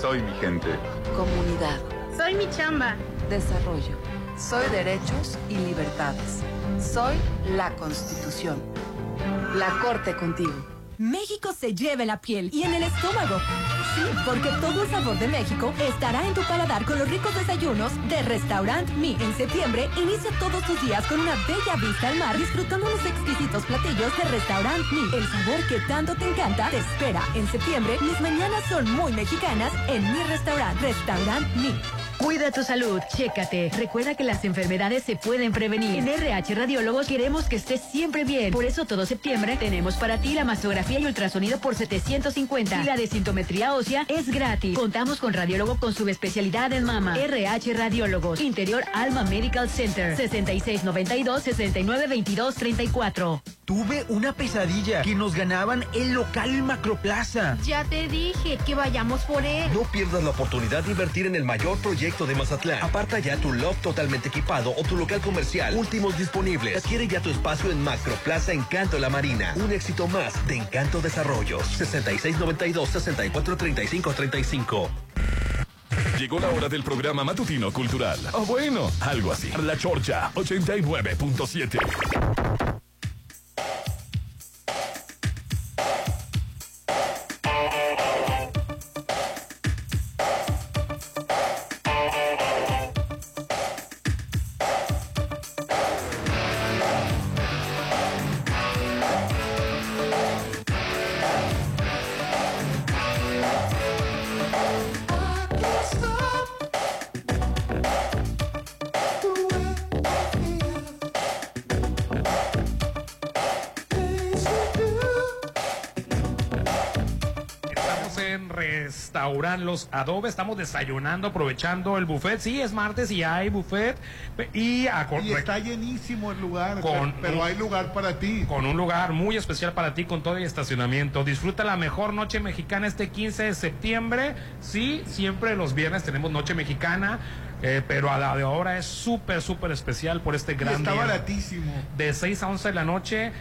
Soy mi gente. Comunidad. Soy mi chamba. Desarrollo. Soy derechos y libertades. Soy la Constitución. La Corte contigo. México se lleve la piel y en el estómago. Sí, porque todo el sabor de México estará en tu paladar con los ricos desayunos de Restaurant Mi. En septiembre, inicia todos tus días con una bella vista al mar disfrutando los exquisitos platillos de Restaurant Mi. El sabor que tanto te encanta te espera. En septiembre, mis mañanas son muy mexicanas en mi restaurant, Restaurant Mi. Cuida tu salud, chécate. Recuerda que las enfermedades se pueden prevenir. En RH Radiólogos queremos que estés siempre bien. Por eso todo septiembre tenemos para ti la mastografía y ultrasonido por 750. Y la desintometría ósea es gratis. Contamos con radiólogo con subespecialidad en mama. RH Radiólogos. Interior Alma Medical Center. 6692-692234. Tuve una pesadilla que nos ganaban el local Macroplaza. Ya te dije que vayamos por él. No pierdas la oportunidad de invertir en el mayor proyecto de Mazatlán. Aparta ya tu loft totalmente equipado o tu local comercial. Últimos disponibles. Adquiere ya tu espacio en Macroplaza Encanto La Marina. Un éxito más de Encanto Desarrollos. 6692-643535. Llegó la hora del programa matutino cultural. O bueno, algo así. La Chorcha 89.7. Los Adobes. Estamos desayunando, aprovechando el buffet. Sí, es martes y hay buffet. Y, a- Y está llenísimo el lugar, Con pero hay lugar para ti. con un lugar muy especial para ti con todo el estacionamiento. Disfruta la mejor noche mexicana este 15 de septiembre. Sí, siempre los viernes tenemos noche mexicana, eh, pero a la de ahora es súper, súper especial por este Y gran está día. baratísimo. De 6 a 11 de la noche,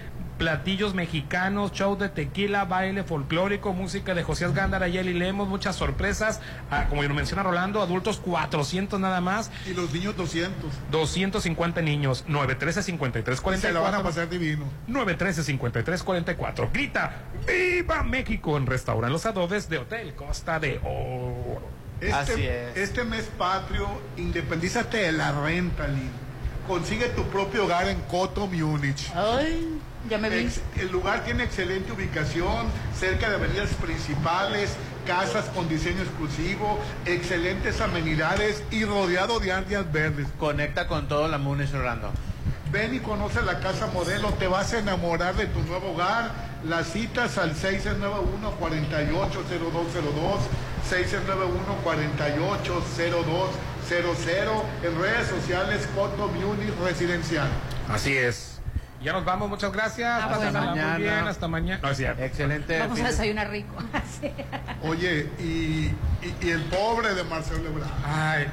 platillos mexicanos, show de tequila, baile folclórico, música de José Gándara y Eli Lemos, muchas sorpresas. Ah, como lo menciona Rolando, adultos 400 nada más. Y los niños 200. 250 niños, 913 53 Y se la van a pasar divino. 913-5344. Grita, ¡Viva México! En Restaurant Los Adobes de Hotel Costa de Oro. Este, este mes patrio, independízate de la renta, Lin. Consigue tu propio hogar en Coto, Múnich. Ay, ya me vi. Ex- el lugar tiene excelente ubicación, cerca de avenidas principales, casas con diseño exclusivo, excelentes amenidades y rodeado de áreas verdes. Conecta con todo la Múnich Orlando. Ven y conoce la casa modelo, te vas a enamorar de tu nuevo hogar. Las citas al 691-480202, 691-480200, en redes sociales Coto Munich Residencial. Así es. Ya nos vamos, muchas gracias. Ah, Hasta bueno. mañana. Muy bien, hasta mañana. No, es cierto. Excelente. Vamos a desayunar rico. Oye, y, y- y el pobre de Marcelo Ebrard. Ay,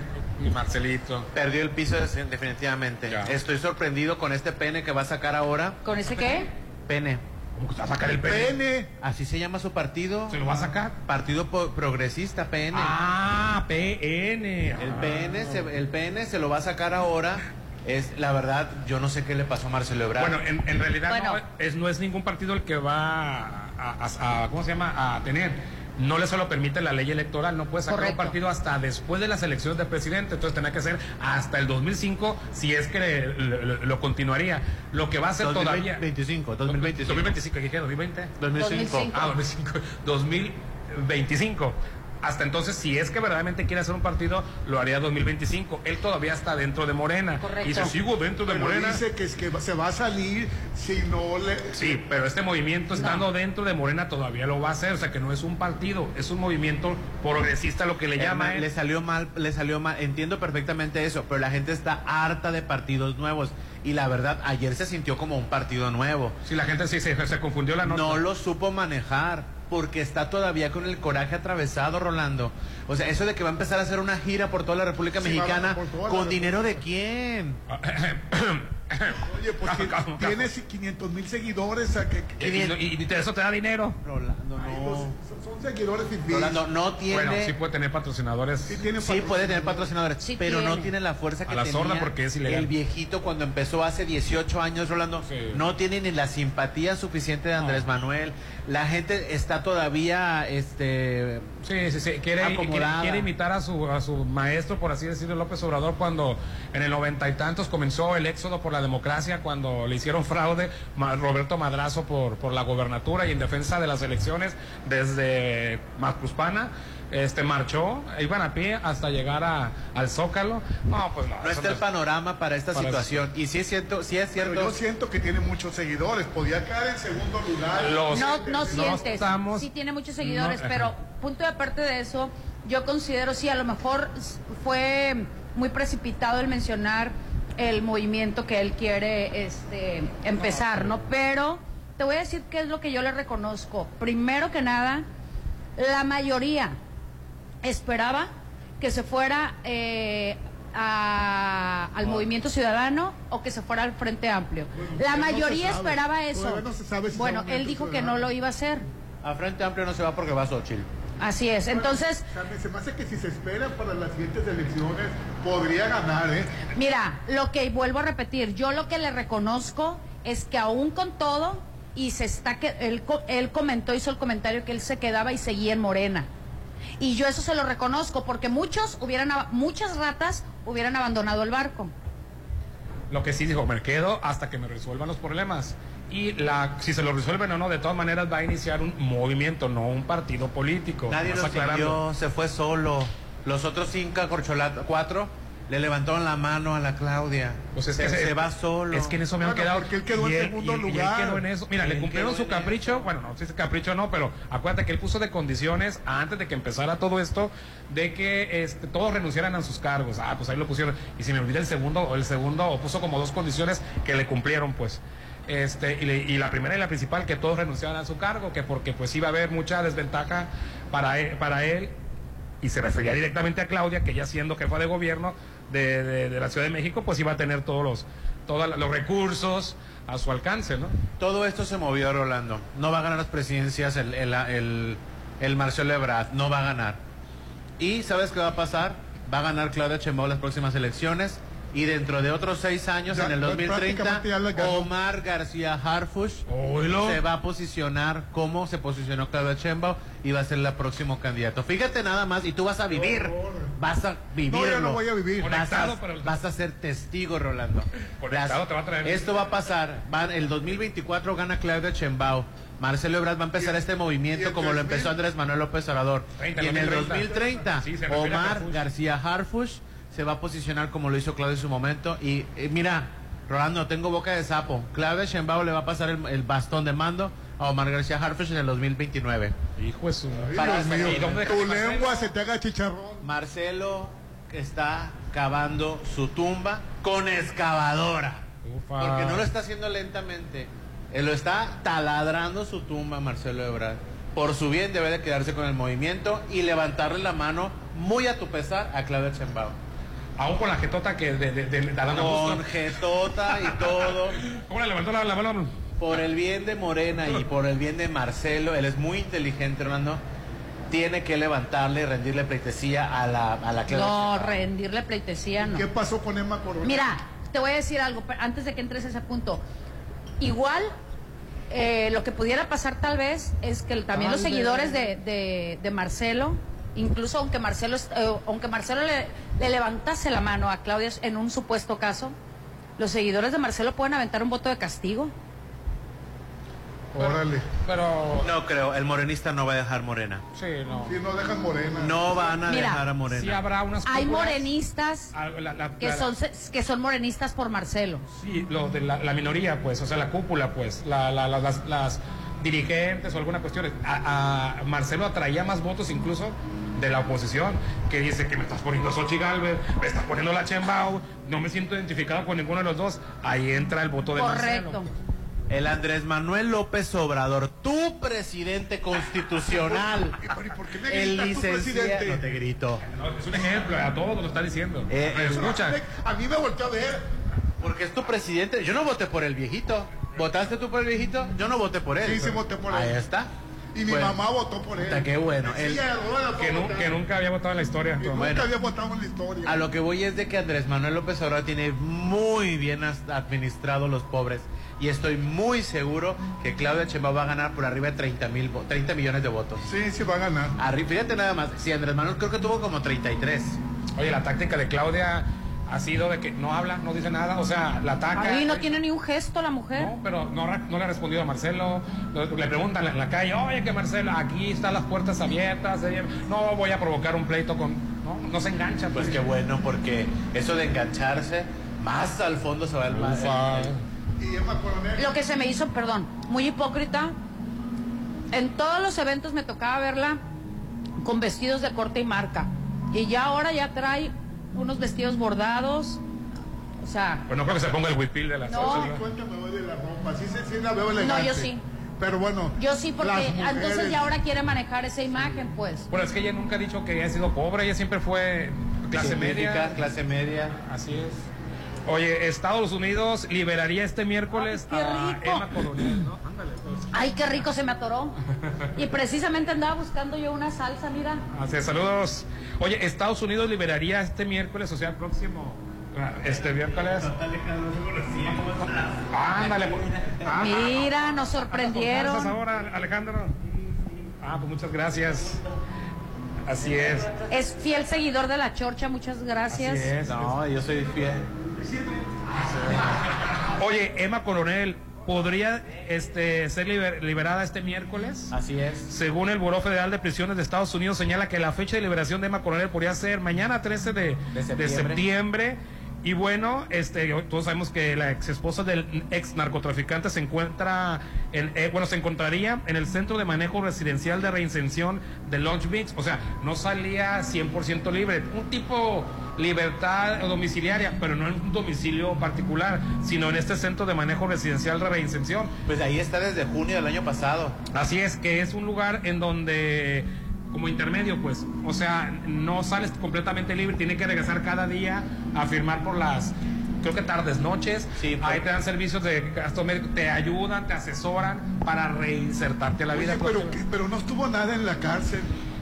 Marcelito. Perdió el piso definitivamente. Estoy sorprendido con este pene que va a sacar ahora. ¿Con ese qué? Pene. ¿Cómo que va a sacar el pene? Así se llama su partido. ¿Se lo va a sacar? Partido Po- Progresista, PN. Ah, PN. El PN, se, el PN se lo va a sacar ahora. Es la verdad, yo no sé qué le pasó a Marcelo Ebrard. Bueno, en, en realidad Bueno. no, es, no es ningún partido el que va a, a- a- ¿cómo se llama? A tener. No le solo permite la ley electoral, no puede sacar Correcto. un partido hasta después de las elecciones de presidente, entonces tendrá que ser hasta el 2005 si es que le- lo continuaría. Lo que va a hacer todavía... 2025, 2025. 2025, ¿qué dije? ¿2020? 2005. Ah, 2005. 2025. Hasta entonces, si es que verdaderamente quiere hacer un partido, lo haría 2025. Él todavía está dentro de Morena. Correcto. Y si sigo dentro de Pero Morena... dice que, es que se va a salir si no le... Sí, pero este movimiento estando dentro de Morena todavía lo va a hacer, o sea que no es un partido, es un movimiento progresista lo que le llama él. le salió mal, le salió mal. Entiendo perfectamente eso, pero la gente está harta de partidos nuevos. Y la verdad, ayer se sintió como un partido nuevo. Si la gente sí se, se confundió la nota. No lo supo manejar. Porque está todavía con el coraje atravesado, Rolando. O sea, eso de que va a empezar a hacer una gira por toda la República Sí, Mexicana, la ¿con República. dinero de quién? Oye, pues calma. tienes 500 mil seguidores. a que, que- Y, y- eso te da dinero. Rolando, Ay, no. pues, son- seguidores. Rolando, no tiene... Bueno, sí puede tener patrocinadores. Sí tiene Sí, puede tener patrocinadores, Sí pero no tiene. la fuerza que A la tenía sorda porque es ilegal. el viejito cuando empezó hace 18 años, Rolando. Sí. No tiene ni la simpatía suficiente de Andrés Manuel. La gente está todavía, este... Sí, sí, sí. Quiere, quiere, quiere imitar a su, a su maestro, por así decirlo, López Obrador, cuando en el noventa y tantos comenzó el éxodo por la democracia, cuando le hicieron fraude Roberto Madrazo por, por la gobernatura y en defensa de las elecciones desde Macuspana. Este marchó, iban a pie hasta llegar a, al Zócalo. No, pues no. No está el es- panorama para esta Para situación. Y sí es cierto, sí es Pero cierto. yo siento que tiene muchos seguidores. Podía quedar en segundo lugar. Los- No, no no sientes. estamos- sí tiene muchos seguidores, no, pero punto de aparte de eso, yo considero sí, a lo mejor fue muy precipitado el mencionar el movimiento que él quiere este, empezar, ¿no? Pero te voy a decir qué es lo que yo le reconozco. Primero que nada, la mayoría esperaba que se fuera eh, a- al movimiento ciudadano o que se fuera al Frente Amplio. la no mayoría esperaba eso. Todavía no se sabe si se bueno, él dijo que no lo iba a hacer. A Frente Amplio no se va porque va a Xochitl. Así es. Entonces, O sea, me- se me hace que si se espera para las siguientes elecciones, podría ganar, ¿eh? mira, lo que vuelvo a repetir, yo lo que le reconozco es que aún con todo y se está que él, co- él comentó hizo el comentario que él se quedaba y seguía en Morena. Y yo eso se lo reconozco porque muchos hubieran muchas ratas hubieran abandonado el barco. Lo que sí dijo, me quedo hasta que me resuelvan los problemas. Y la, si se lo resuelven o no, de todas maneras va a iniciar un movimiento, no un partido político. Nadie lo siguió, se fue solo. Los otros cinco corcholatos, cuatro, Le levantaron la mano a la Claudia. Pues es se, que se- se va solo. Es que en eso me han Bueno, quedado. porque él quedó en y él- segundo él- y él lugar. quedó en eso. Mira, le cumplieron su en capricho. Bueno, no sé si es capricho o no, pero acuérdate que él puso de condiciones antes de que empezara todo esto de que este, todos renunciaran a sus cargos. Ah, pues ahí lo pusieron. Y si me olvida el segundo, o el segundo, o puso como dos condiciones que le cumplieron, pues. Este, y, y la primera y la principal, que todos renunciaran a su cargo, que porque pues iba a haber mucha desventaja para él, para él y se refería directamente a Claudia, que ya siendo jefa de gobierno de, la Ciudad de México, pues iba a tener todos los, todos los recursos a su alcance, ¿no? Todo esto se movió, Rolando. No va a ganar las presidencias el, el, el, el Marcelo Ebrard. No va a ganar. ¿Y sabes qué va a pasar? Va a ganar Claudia Sheinbaum las próximas elecciones. Y dentro de otros seis años, Ya, en el pues, 2030, prácticamente ya la ganó. Omar García Harfush se va a posicionar como se posicionó Claudia Sheinbaum y va a ser el próximo candidato. Fíjate nada más, y tú vas a vivir. Vas a vivirlo. No, yo no voy a vivir. Vas a, pero- vas a ser testigo, Rolando. Conectado Las- te va a traer. Esto va a pasar. Va, el 2024 gana Claudia Sheinbaum. Marcelo Ebrard va a empezar este movimiento como lo 3000. empezó Andrés Manuel López Obrador. 30, y en el 2030. 2030, Sí, se refiere a Omar. García Harfush se va a posicionar como lo hizo Claudia en su momento. Y eh, mira, Rolando, tengo boca de sapo. Claudia Sheinbaum le va a pasar el, el bastón de mando a Omar García Harfush en el 2029. Hijo de su... Ay, Para- Dios mío, ¿Y dónde tu lengua se te haga chicharrón. Marcelo está cavando su tumba con excavadora. Ufa. Porque no lo está haciendo lentamente. Él lo está taladrando su tumba, Marcelo Ebrard. Por su bien debe de quedarse con el movimiento y levantarle la mano muy a tu pesar a Claudia Sheinbaum. Aún con la jetota que de, de, de, de Adán Con jetota y todo. ¿Cómo le levantó la, la mano? Por el bien de Morena y por el bien de Marcelo, él es muy inteligente, Hernando. Tiene que levantarle y rendirle pleitesía a la, a la Claudia No, rendirle pleitesía no. ¿Qué pasó con Emma Coronel? Mira, te voy a decir algo antes de que entres a ese punto. Igual, eh, lo que pudiera pasar tal vez es que también los Tal seguidores de- de Marcelo, incluso aunque Marcelo, eh, aunque Marcelo le, le levantase la mano a Claudia en un supuesto caso, los seguidores de Marcelo pueden aventar un voto de castigo. Órale. Pero... No creo, el morenista no va a dejar Morena. Sí, no. Si no dejan morena. No van a Mira, dejar a Morena. Sí habrá unas Hay morenistas Ah, la- la- que la- son, que son morenistas por Marcelo. Sí, lo de la, la minoría, pues, o sea, la cúpula, pues, la- la- la- las, las dirigentes o alguna cuestión. A, a Marcelo atraía más votos incluso de la oposición, que dice que me estás poniendo Galvez, me estás poniendo la Chembao, no me siento identificado con ninguno de los dos. Ahí entra el voto de Correcto. Marcelo. El Andrés Manuel López Obrador, tu presidente constitucional. Pero, ¿y por qué me el licenciado. presidente? No te grito. No, es un ejemplo, a todos lo está diciendo. Eh, Me eh, escuchan. A mí me volteó a ver. Porque es tu presidente. Yo no voté por el viejito. ¿Votaste tú por el viejito? Yo no voté por él. Sí, sí voté por Ahí él. está. Y mi Bueno, mamá votó por él. puta, qué bueno. Sí, Que, nu- que nunca había votado en la historia. Nunca Bueno. había votado en la historia. A lo que voy es de que Andrés Manuel López Obrador tiene muy bien administrado los pobres. Y estoy muy seguro que Claudia Sheinbaum va a ganar por arriba de 30, mil, vo- 30 millones de votos. Sí, sí va a ganar. Arri- fíjate nada más. Si Andrés Manuel creo que tuvo como 33. Oye, la táctica de Claudia ha sido de que no habla, no dice nada, o sea, la ataca. Ahí no tiene ni un gesto la mujer. No, pero no, le ha respondido a Marcelo. Le preguntan en la calle, oye, que Marcelo, aquí están las puertas abiertas. No voy a provocar un pleito con. No, no se engancha. Pues qué bueno, porque eso de engancharse, más al fondo se va el Coronel. Lo que se me hizo, perdón, muy hipócrita. En todos los eventos me tocaba verla con vestidos de corte y marca. Y ya ahora ya trae unos vestidos bordados. O sea, Pues no creo que se ponga el huipil de la No. Hoy de la ropa. Sí, sí, sí la veo elegante. No, yo sí. Pero bueno. yo sí, porque las mujeres- entonces ya ahora quiere manejar esa imagen, pues. Bueno, es que ella nunca ha dicho que haya sido pobre, ella siempre fue clase media. clase media. Así es. Oye, Estados Unidos liberaría este miércoles Ay, qué a rico. Emma Coronel, ¿no? Ándale, pues. Ay, qué rico se me atoró. Y precisamente andaba buscando yo una salsa, mira. Así es, saludos. Oye, Estados Unidos liberaría este miércoles, o sea, el próximo, este miércoles. Ándale, pues. Ah, Mira, nos ¿Estás sorprendieron. ahora, Alejandro? Ah, pues muchas gracias. Así es. Es fiel seguidor de la chorcha, muchas gracias. Así es. No, yo soy fiel. Oye, Emma Coronel, podría este, ser liber- liberada este miércoles. Así es. Según el Buró Federal de Prisiones de Estados Unidos, señala que la fecha de liberación de Emma Coronel podría ser mañana 13 de, De de septiembre. Y bueno, este, todos sabemos que la ex esposa del ex narcotraficante se encuentra, en, eh, bueno, se encontraría en el Centro de Manejo Residencial de Reinserción de Long Beach. O sea, no salía 100% libre. Un tipo libertad domiciliaria, pero no en un domicilio particular, sino en este Centro de Manejo Residencial de Reinserción. Pues ahí está desde junio del año pasado. Así es, que es un lugar en donde como intermedio, pues, o sea, no sales completamente libre, tiene que regresar cada día a firmar por las creo que tardes, noches. Ahí te dan servicios de gasto médico, te ayudan, te asesoran para reinsertarte a la vida. Pero, que- pero no estuvo nada en la cárcel.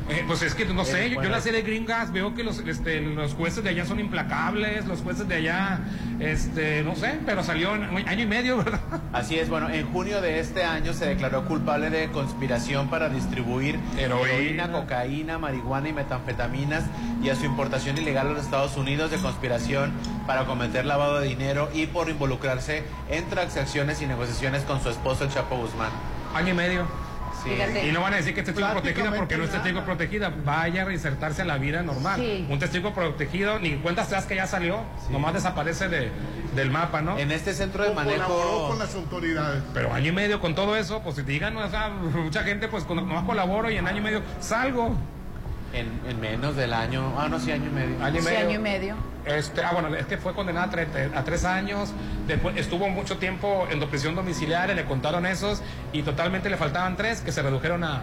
Eh, pues es que no sé, Eh, yo, bueno. yo la serie Gringas veo que los, este, los jueces de allá son implacables, los jueces de allá, este, no sé, pero salió en un año y medio, ¿verdad? Así es, bueno, en junio de este año se declaró culpable de conspiración para distribuir Heroína. cocaína, marihuana y metanfetaminas y a su importación ilegal a los Estados Unidos de conspiración para cometer lavado de dinero y por involucrarse en transacciones y negociaciones con su esposo el Chapo Guzmán. Año y medio. Sí. Y no van a decir que es testigo protegida porque no es testigo protegida. Vaya a reinsertarse a la vida normal. Sí. Un testigo protegido, ni cuentas te das que ya salió, nomás desaparece de, del mapa, ¿no? En este centro de Colaboró con las autoridades. Pero año y medio con todo eso, pues si te digan, o sea, mucha gente, pues con- nomás colaboro y en año y medio salgo. En, en menos del año, ah, no, sí, año y medio. Año y Sí, medio. año y medio. Este, ah, bueno, es que fue condenada a, tre- a tres años, después estuvo mucho tiempo en prisión domiciliaria, le contaron esos y totalmente le faltaban tres que se redujeron a,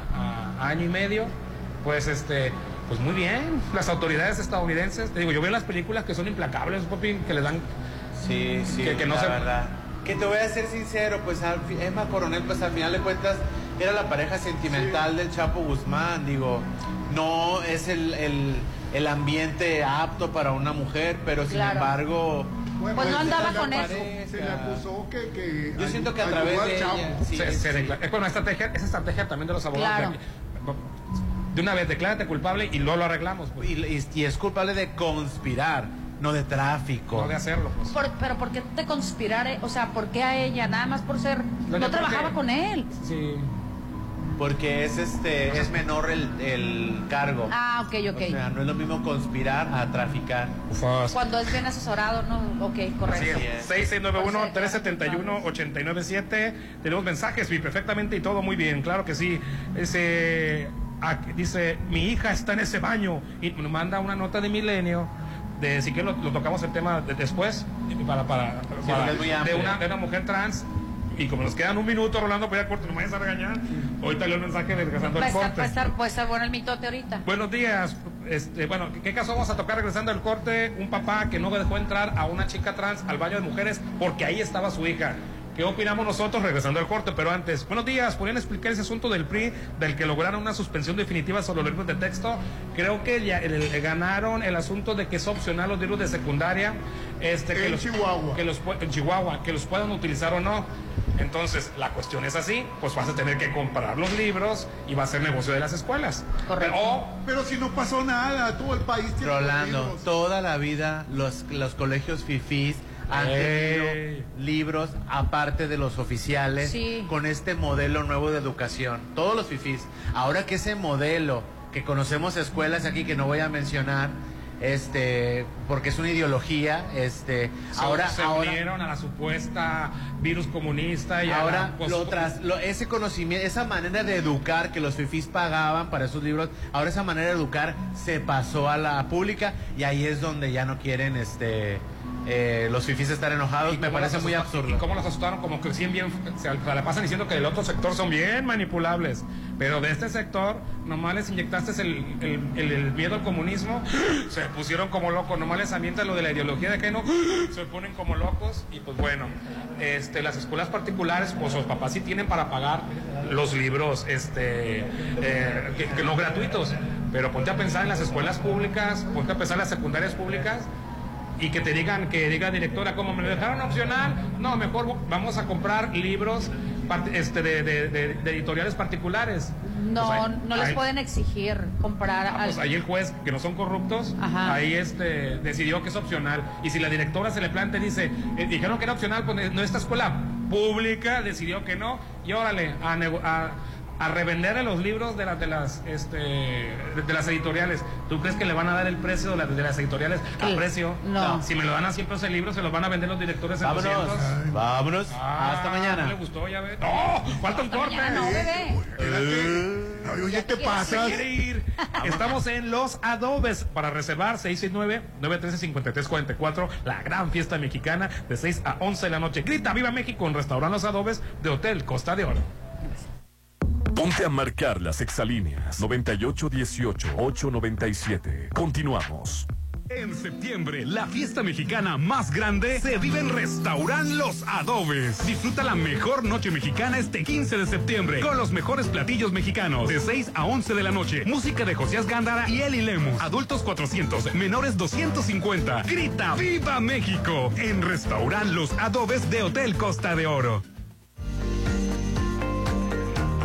año y medio. Pues este, pues muy bien, las autoridades estadounidenses, te digo, yo veo las películas que son implacables, papi, que le dan Sí, sí, que, que no la se verdad. Que te voy a ser sincero, pues al fi- Emma Coronel, pues al final de cuentas era la pareja sentimental del Chapo Guzmán, digo, no es el, el, el ambiente apto para una mujer, pero sin Claro. embargo... Bueno, Pues no se andaba con eso. Se le acusó que... que Yo siento que a ayudó través al de ella, sí, se, se sí. declara- es bueno, estrategia, esa estrategia también de los abogados. Claro. De una vez, declárate culpable y luego lo arreglamos. pues. Y, y- y es culpable de conspirar, no de tráfico. No de hacerlo, pues. Por- pero ¿por qué te conspirar? eh? O sea, ¿por qué a ella? Nada más por ser... No, No, yo creo trabajaba que- con él. Sí. Porque es este es menor el, el cargo. Ah, ok, ok. O sea, no es lo mismo conspirar a traficar. Cuando es bien asesorado, ¿no? Ok, Así correcto. es. 6691-371-8907. Tenemos mensajes, vi perfectamente y todo muy bien, claro que sí. Ese, ah, dice, mi hija está en ese baño y nos manda una nota de milenio. De si que lo, lo tocamos el tema de- después para, para, para- es muy de, una, de una mujer trans y como nos quedan un minuto Rolando voy a corte no me vayas a regañar ahorita leo el mensaje regresando al corte va a estar bueno el mitote ahorita. Buenos días. Este, bueno, ¿qué caso vamos a tocar regresando al corte? Un papá que no dejó entrar a una chica trans al baño de mujeres porque ahí estaba su hija. ¿Qué opinamos nosotros regresando al corte? Pero antes, buenos días, ¿podrían explicar ese asunto del PRI, del que lograron una suspensión definitiva sobre los libros de texto? Creo que ya el- el- ganaron el asunto de que es opcional los libros de secundaria. Este, que En los, Chihuahua. Que los, en Chihuahua, que los puedan utilizar o no. Entonces, la cuestión es así, pues vas a tener que comprar los libros y va a ser negocio de las escuelas. Correcto. O Pero si no pasó nada, todo el país tiene Rolando, toda la vida los, los colegios fifís han tenido libros aparte de los oficiales Sí. con este modelo nuevo de educación. Todos los fifís. Ahora que ese modelo que conocemos escuelas aquí que no voy a mencionar, este, porque es una ideología, este, se, ahora, se ahora, unieron a la supuesta virus comunista y a Ahora, la- pues, lo tras- lo- ese conocimiento, esa manera de educar que los fifís pagaban para esos libros, ahora esa manera de educar se pasó a la pública y ahí es donde ya no quieren este eh, los fifís estar enojados. Me parece muy absurdo. Y cómo los asustaron, como que sí bien, se, la pasan diciendo que del otro sector son bien manipulables. Pero de este sector, nomás les inyectaste el, el- el- el miedo al comunismo, se pusieron como locos. Nomás les avientan lo de la ideología de género, se ponen como locos. Y pues bueno, este, las escuelas particulares, pues los papás sí tienen para pagar los libros este, eh, que, que no gratuitos. Pero ponte a pensar en las escuelas públicas, ponte a pensar en las secundarias públicas y que te digan, que diga directora, como me lo dejaron opcional, no, mejor vamos a comprar libros este, de, de- de- de editoriales particulares. No, Pues ahí- no les ahí- pueden exigir comprar ah, pues ahí el juez, que no son corruptos, Ajá. ahí este, decidió que es opcional. Y si la directora se le plantea y dice, eh, dijeron que era opcional, pues no esta escuela pública decidió que no y órale, a, a revender los libros de las de las este de, de las editoriales. ¿Tú crees que le van a dar el precio de, las de las editoriales a ¿Qué? precio? No. Si me lo dan a 100 pesos el libro, se los van a vender los directores en Vámonos. 200. Vámonos. Ah, Hasta mañana. ¿No le gustó? Ya ve. ¡No! ¡Falta un corte! no, bebé. Ay, oye, ¿qué pasa? Estamos en Los Adobes. Para reservar, 669-913-5344. La gran fiesta mexicana de 6 a 11 de la noche. Grita Viva México en Restaurant Los Adobes de Hotel Costa de Oro. Ponte a marcar las exalíneas 9818-897. Continuamos. En septiembre, la fiesta mexicana más grande se vive en Restaurant Los Adobes. Disfruta la mejor noche mexicana este 15 de septiembre con los mejores platillos mexicanos de 6 a 11 de la noche. Música de Josías Gándara y Eli Lemus. Adultos 400, menores 250. Grita ¡Viva México! En Restaurant Los Adobes de Hotel Costa de Oro.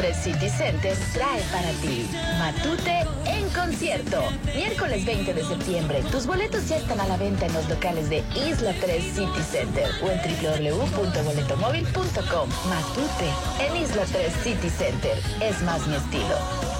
Isla 3 City Center trae para ti Matute en concierto. Miércoles 20 de septiembre. Tus boletos ya están a la venta en los locales de Isla 3 City Center o en www.boletomóvil.com. Matute en Isla 3 City Center. Es más mi estilo.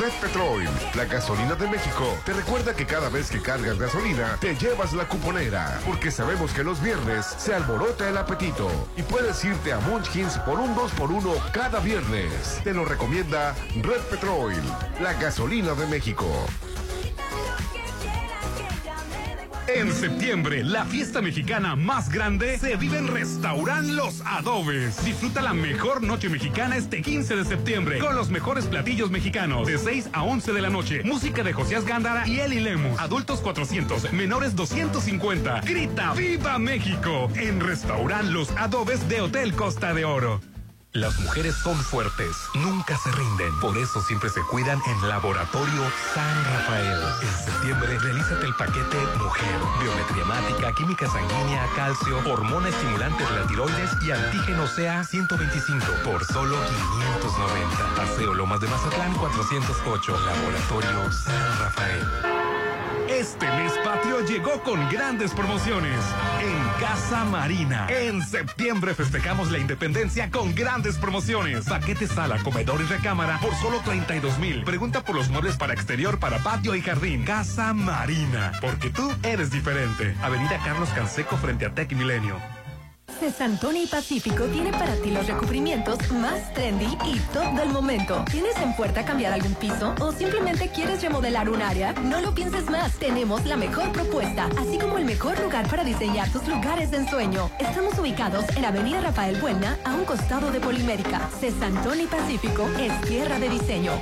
Red Petrol, la gasolina de México, te recuerda que cada vez que cargas gasolina, te llevas la cuponera, porque sabemos que los viernes se alborota el apetito y puedes irte a Munchkins por un 2x1 cada viernes. Te lo recomienda Red Petrol, la gasolina de México. En septiembre, la fiesta mexicana más grande se vive en Restaurant Los Adobes. Disfruta la mejor noche mexicana este 15 de septiembre con los mejores platillos mexicanos de 6 a 11 de la noche. Música de Josías Gándara y Eli Lemus. Adultos 400, menores 250. Grita ¡Viva México! En Restaurant Los Adobes de Hotel Costa de Oro. Las mujeres son fuertes, nunca se rinden. Por eso siempre se cuidan en Laboratorio San Rafael. En septiembre, realízate el paquete Mujer. Biometría hemática, química sanguínea, calcio, hormona estimulante de la tiroides y antígeno CA 125 por solo 590. Paseo Lomas de Mazatlán 408. Laboratorio San Rafael. Este mes patrio llegó con grandes promociones en Casa Marina. En septiembre festejamos la independencia con grandes promociones. Paquete sala, comedor y recámara por solo 32 mil. Pregunta por los muebles para exterior, para patio y jardín. Casa Marina, porque tú eres diferente. Avenida Carlos Canseco frente a Tech Milenio. Cesantoni y Pacífico tiene para ti los recubrimientos más trendy y top del momento. ¿Tienes en puerta cambiar algún piso o simplemente quieres remodelar un área? No lo pienses más. Tenemos la mejor propuesta, así como el mejor lugar para diseñar tus lugares de ensueño. Estamos ubicados en Avenida Rafael Buena, a un costado de Polimérica. Cesantoni y Pacífico es tierra de diseño.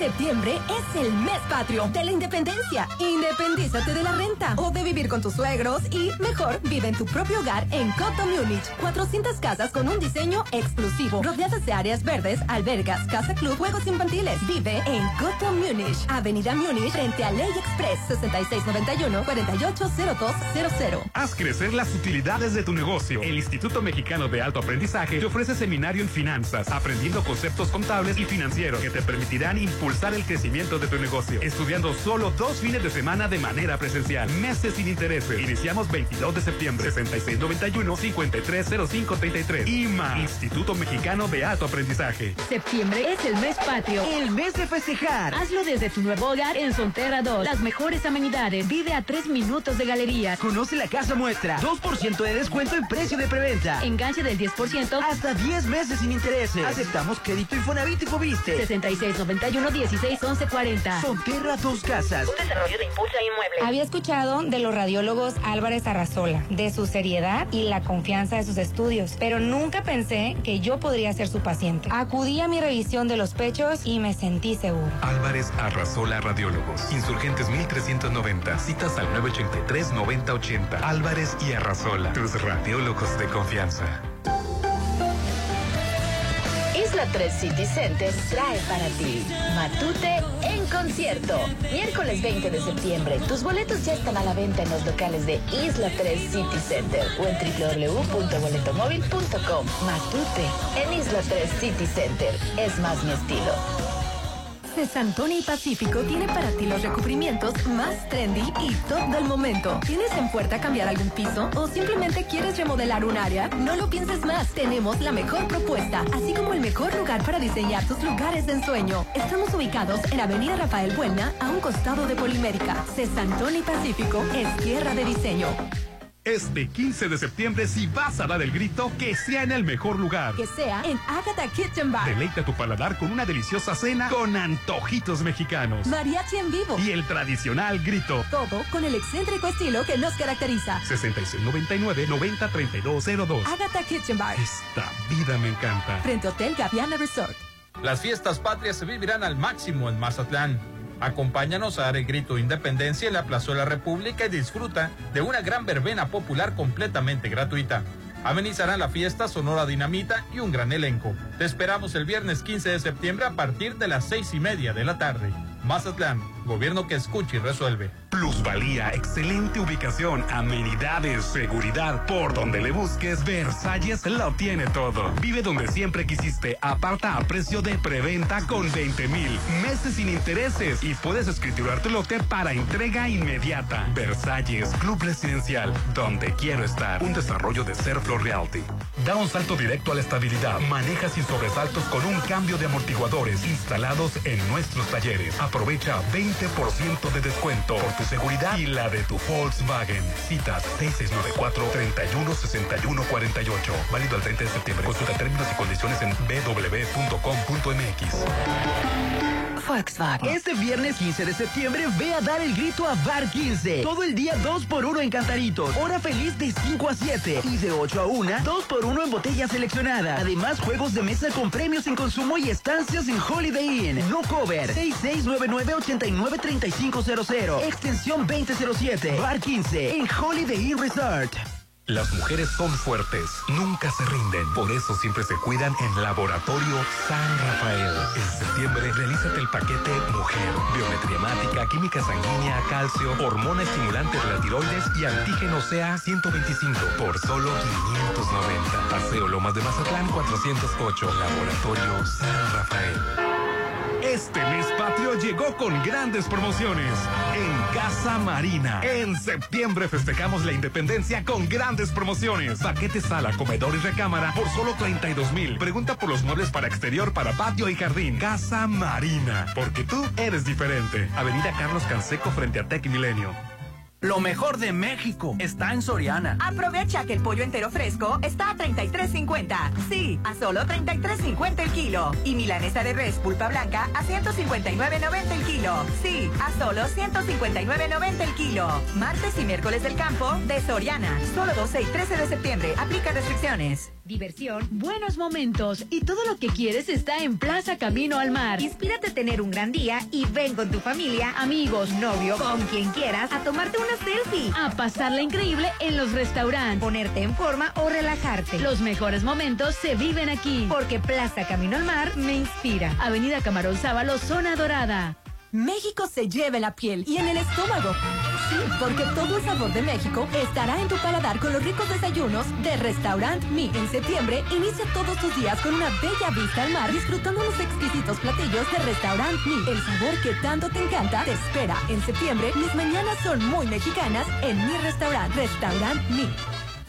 Septiembre es el mes patrio de la independencia. Independízate de la renta o de vivir con tus suegros y, mejor, vive en tu propio hogar en Coto Múnich. 400 casas con un diseño exclusivo, rodeadas de áreas verdes, albergas, casa club, juegos infantiles. Vive en Coto Múnich, Avenida Múnich, frente a Ley Express, 6691-480200. Haz crecer las utilidades de tu negocio. El Instituto Mexicano de Alto Aprendizaje te ofrece seminario en finanzas, aprendiendo conceptos contables y financieros que te permitirán impulsar el crecimiento de tu negocio, estudiando solo dos fines de semana de manera presencial, meses sin intereses. Iniciamos 22 de septiembre, 6691-530533. IMA, Instituto Mexicano de Alto Aprendizaje. Septiembre es el mes patrio. El mes de festejar. Hazlo desde tu nuevo hogar en Sonterra 2. Las mejores amenidades. Vive a tres minutos de galerías. Conoce la casa muestra. 2% de descuento en precio de preventa. Enganche del 10%. Hasta 10 meses sin intereses. Aceptamos crédito Infonavit y Fobiste. 6691 481-161140. Fonterra Dos Casas. Un desarrollo de Impulsa Inmueble. Había escuchado de los radiólogos Álvarez Arrazola, de su seriedad y la confianza de sus estudios, pero nunca pensé que yo podría ser su paciente. Acudí a mi revisión de los pechos y me sentí seguro. Álvarez Arrasola Radiólogos. Insurgentes 1390. Citas al 983-9080. Álvarez y Arrasola. Tus radiólogos de confianza. Isla 3 City Center trae para ti Matute en concierto. Miércoles 20 de septiembre. Tus boletos ya están a la venta en los locales de Isla 3 City Center o en www.boletomóvil.com. Matute en Isla 3 City Center. Es más mi estilo. Cesantoni y Pacífico tiene para ti los recubrimientos más trendy y top del momento. ¿Tienes en puerta cambiar algún piso o simplemente quieres remodelar un área? No lo pienses más. Tenemos la mejor propuesta, así como el mejor lugar para diseñar tus lugares de ensueño. Estamos ubicados en Avenida Rafael Buena, a un costado de Polimérica. Cesantoni y Pacífico es tierra de diseño. Este 15 de septiembre, si vas a dar el grito, que sea en el mejor lugar. Que sea en Agatha Kitchen Bar. Deleita tu paladar con una deliciosa cena con antojitos mexicanos. Mariachi en vivo. Y el tradicional grito. Todo con el excéntrico estilo que nos caracteriza. 6699-903202. Agatha Kitchen Bar. Esta vida me encanta. Frente Hotel Gaviana Resort. Las fiestas patrias se vivirán al máximo en Mazatlán. Acompáñanos a dar el grito de independencia en la Plaza de la República y disfruta de una gran verbena popular completamente gratuita. Amenizarán la fiesta Sonora Dinamita y un gran elenco. Te esperamos el viernes 15 de septiembre a partir de las seis y media de la tarde. Mazatlán, gobierno que escucha y resuelve. Plusvalía, excelente ubicación, amenidades, seguridad. Por donde le busques, Versalles lo tiene todo. Vive donde siempre quisiste. Aparta a precio de preventa con 20 mil meses sin intereses y puedes escriturar tu lote para entrega inmediata. Versalles, Club Residencial, donde quiero estar. Un desarrollo de Serflo Realty. Da un salto directo a la estabilidad. Maneja sin sobresaltos con un cambio de amortiguadores instalados en nuestros talleres. Aprovecha 20% de descuento por tu seguridad y la de tu Volkswagen. Citas 6694-316148. Válido al 30 de septiembre. Consulta términos y condiciones en www.com.mx. Volkswagen. Este viernes 15 de septiembre ve a dar el grito a Bar 15. Todo el día 2 por 1 en Cantaritos. Hora feliz de 5 a 7. Y de 8 a 1, 2 por 1 en botellas seleccionadas. Además, juegos de mesa con premios en consumo y estancias en Holiday Inn. No cover. 6699-893500. Extensión 2007. Bar 15 en Holiday Inn Resort. Las mujeres son fuertes, nunca se rinden. Por eso siempre se cuidan en Laboratorio San Rafael. En septiembre, realízate el paquete Mujer. Biometría hemática, química sanguínea, calcio, hormona estimulante de la tiroides y antígeno CA 125 por solo 590. Paseo Lomas de Mazatlán 408. Laboratorio San Rafael. Este mes patrio llegó con grandes promociones en Casa Marina. En septiembre festejamos la independencia con grandes promociones. Paquete sala, comedor y recámara por solo 32 mil. Pregunta por los muebles para exterior, para patio y jardín. Casa Marina, porque tú eres diferente. Avenida Carlos Canseco frente a Tech Milenio. Lo mejor de México está en Soriana. Aprovecha que el pollo entero fresco está a 33.50. Sí, a solo 33.50 el kilo. Y milanesa de res pulpa blanca a 159.90 el kilo. Sí, a solo 159.90 el kilo. Martes y miércoles del campo de Soriana. Solo 12 y 13 de septiembre. Aplica restricciones. Diversión, buenos momentos y todo lo que quieres está en Plaza Camino al Mar. Inspírate a tener un gran día y ven con tu familia, amigos, novio, con quien quieras, a tomarte una selfie. A pasarla increíble en los restaurantes. Ponerte en forma o relajarte. Los mejores momentos se viven aquí. Porque Plaza Camino al Mar me inspira. Avenida Camarón Sábalo, Zona Dorada. México se lleva en la piel y en el estómago. Sí, porque todo el sabor de México estará en tu paladar con los ricos desayunos de Restaurant Mi. En septiembre, inicia todos tus días con una bella vista al mar disfrutando los exquisitos platillos de Restaurant Mi. El sabor que tanto te encanta te espera. En septiembre, mis mañanas son muy mexicanas en mi restaurant, Restaurant Mi.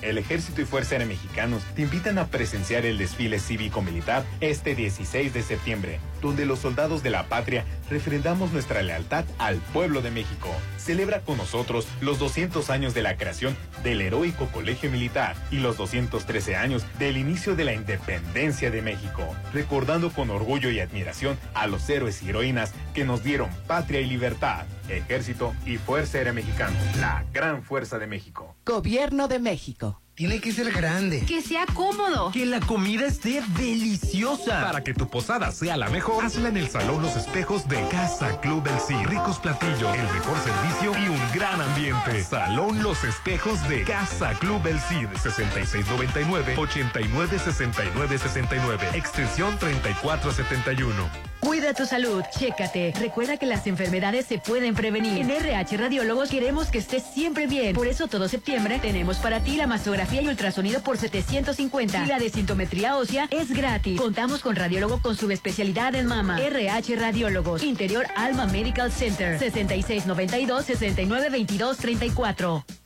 El Ejército y Fuerza Aérea Mexicanos te invitan a presenciar el desfile cívico-militar este 16 de septiembre, donde los soldados de la patria refrendamos nuestra lealtad al pueblo de México. celebra con nosotros los 200 años de la creación del heroico Colegio Militar y los 213 años del inicio de la independencia de México, recordando con orgullo y admiración a los héroes y heroínas que nos dieron patria y libertad, ejército y fuerza aérea mexicana, la gran fuerza de México. Gobierno de México. Tiene que ser grande. Que sea cómodo. Que la comida esté deliciosa. Para que tu posada sea la mejor, hazla en el Salón Los Espejos de Casa Club El Sí. Ricos platillos, el mejor servicio y un gran ambiente. Salón Los Espejos de Casa Club El Cid. 6699-896969. Extensión 3471. Cuida tu salud, chécate. Recuerda que las enfermedades se pueden prevenir. En RH Radiólogos queremos que estés siempre bien. Por eso todo septiembre tenemos para ti la mastografía y ultrasonido por 750. Y la desintometría ósea es gratis. Contamos con radiólogo con subespecialidad en mama. RH Radiólogos. Interior Alma Medical Center. 6692-692234.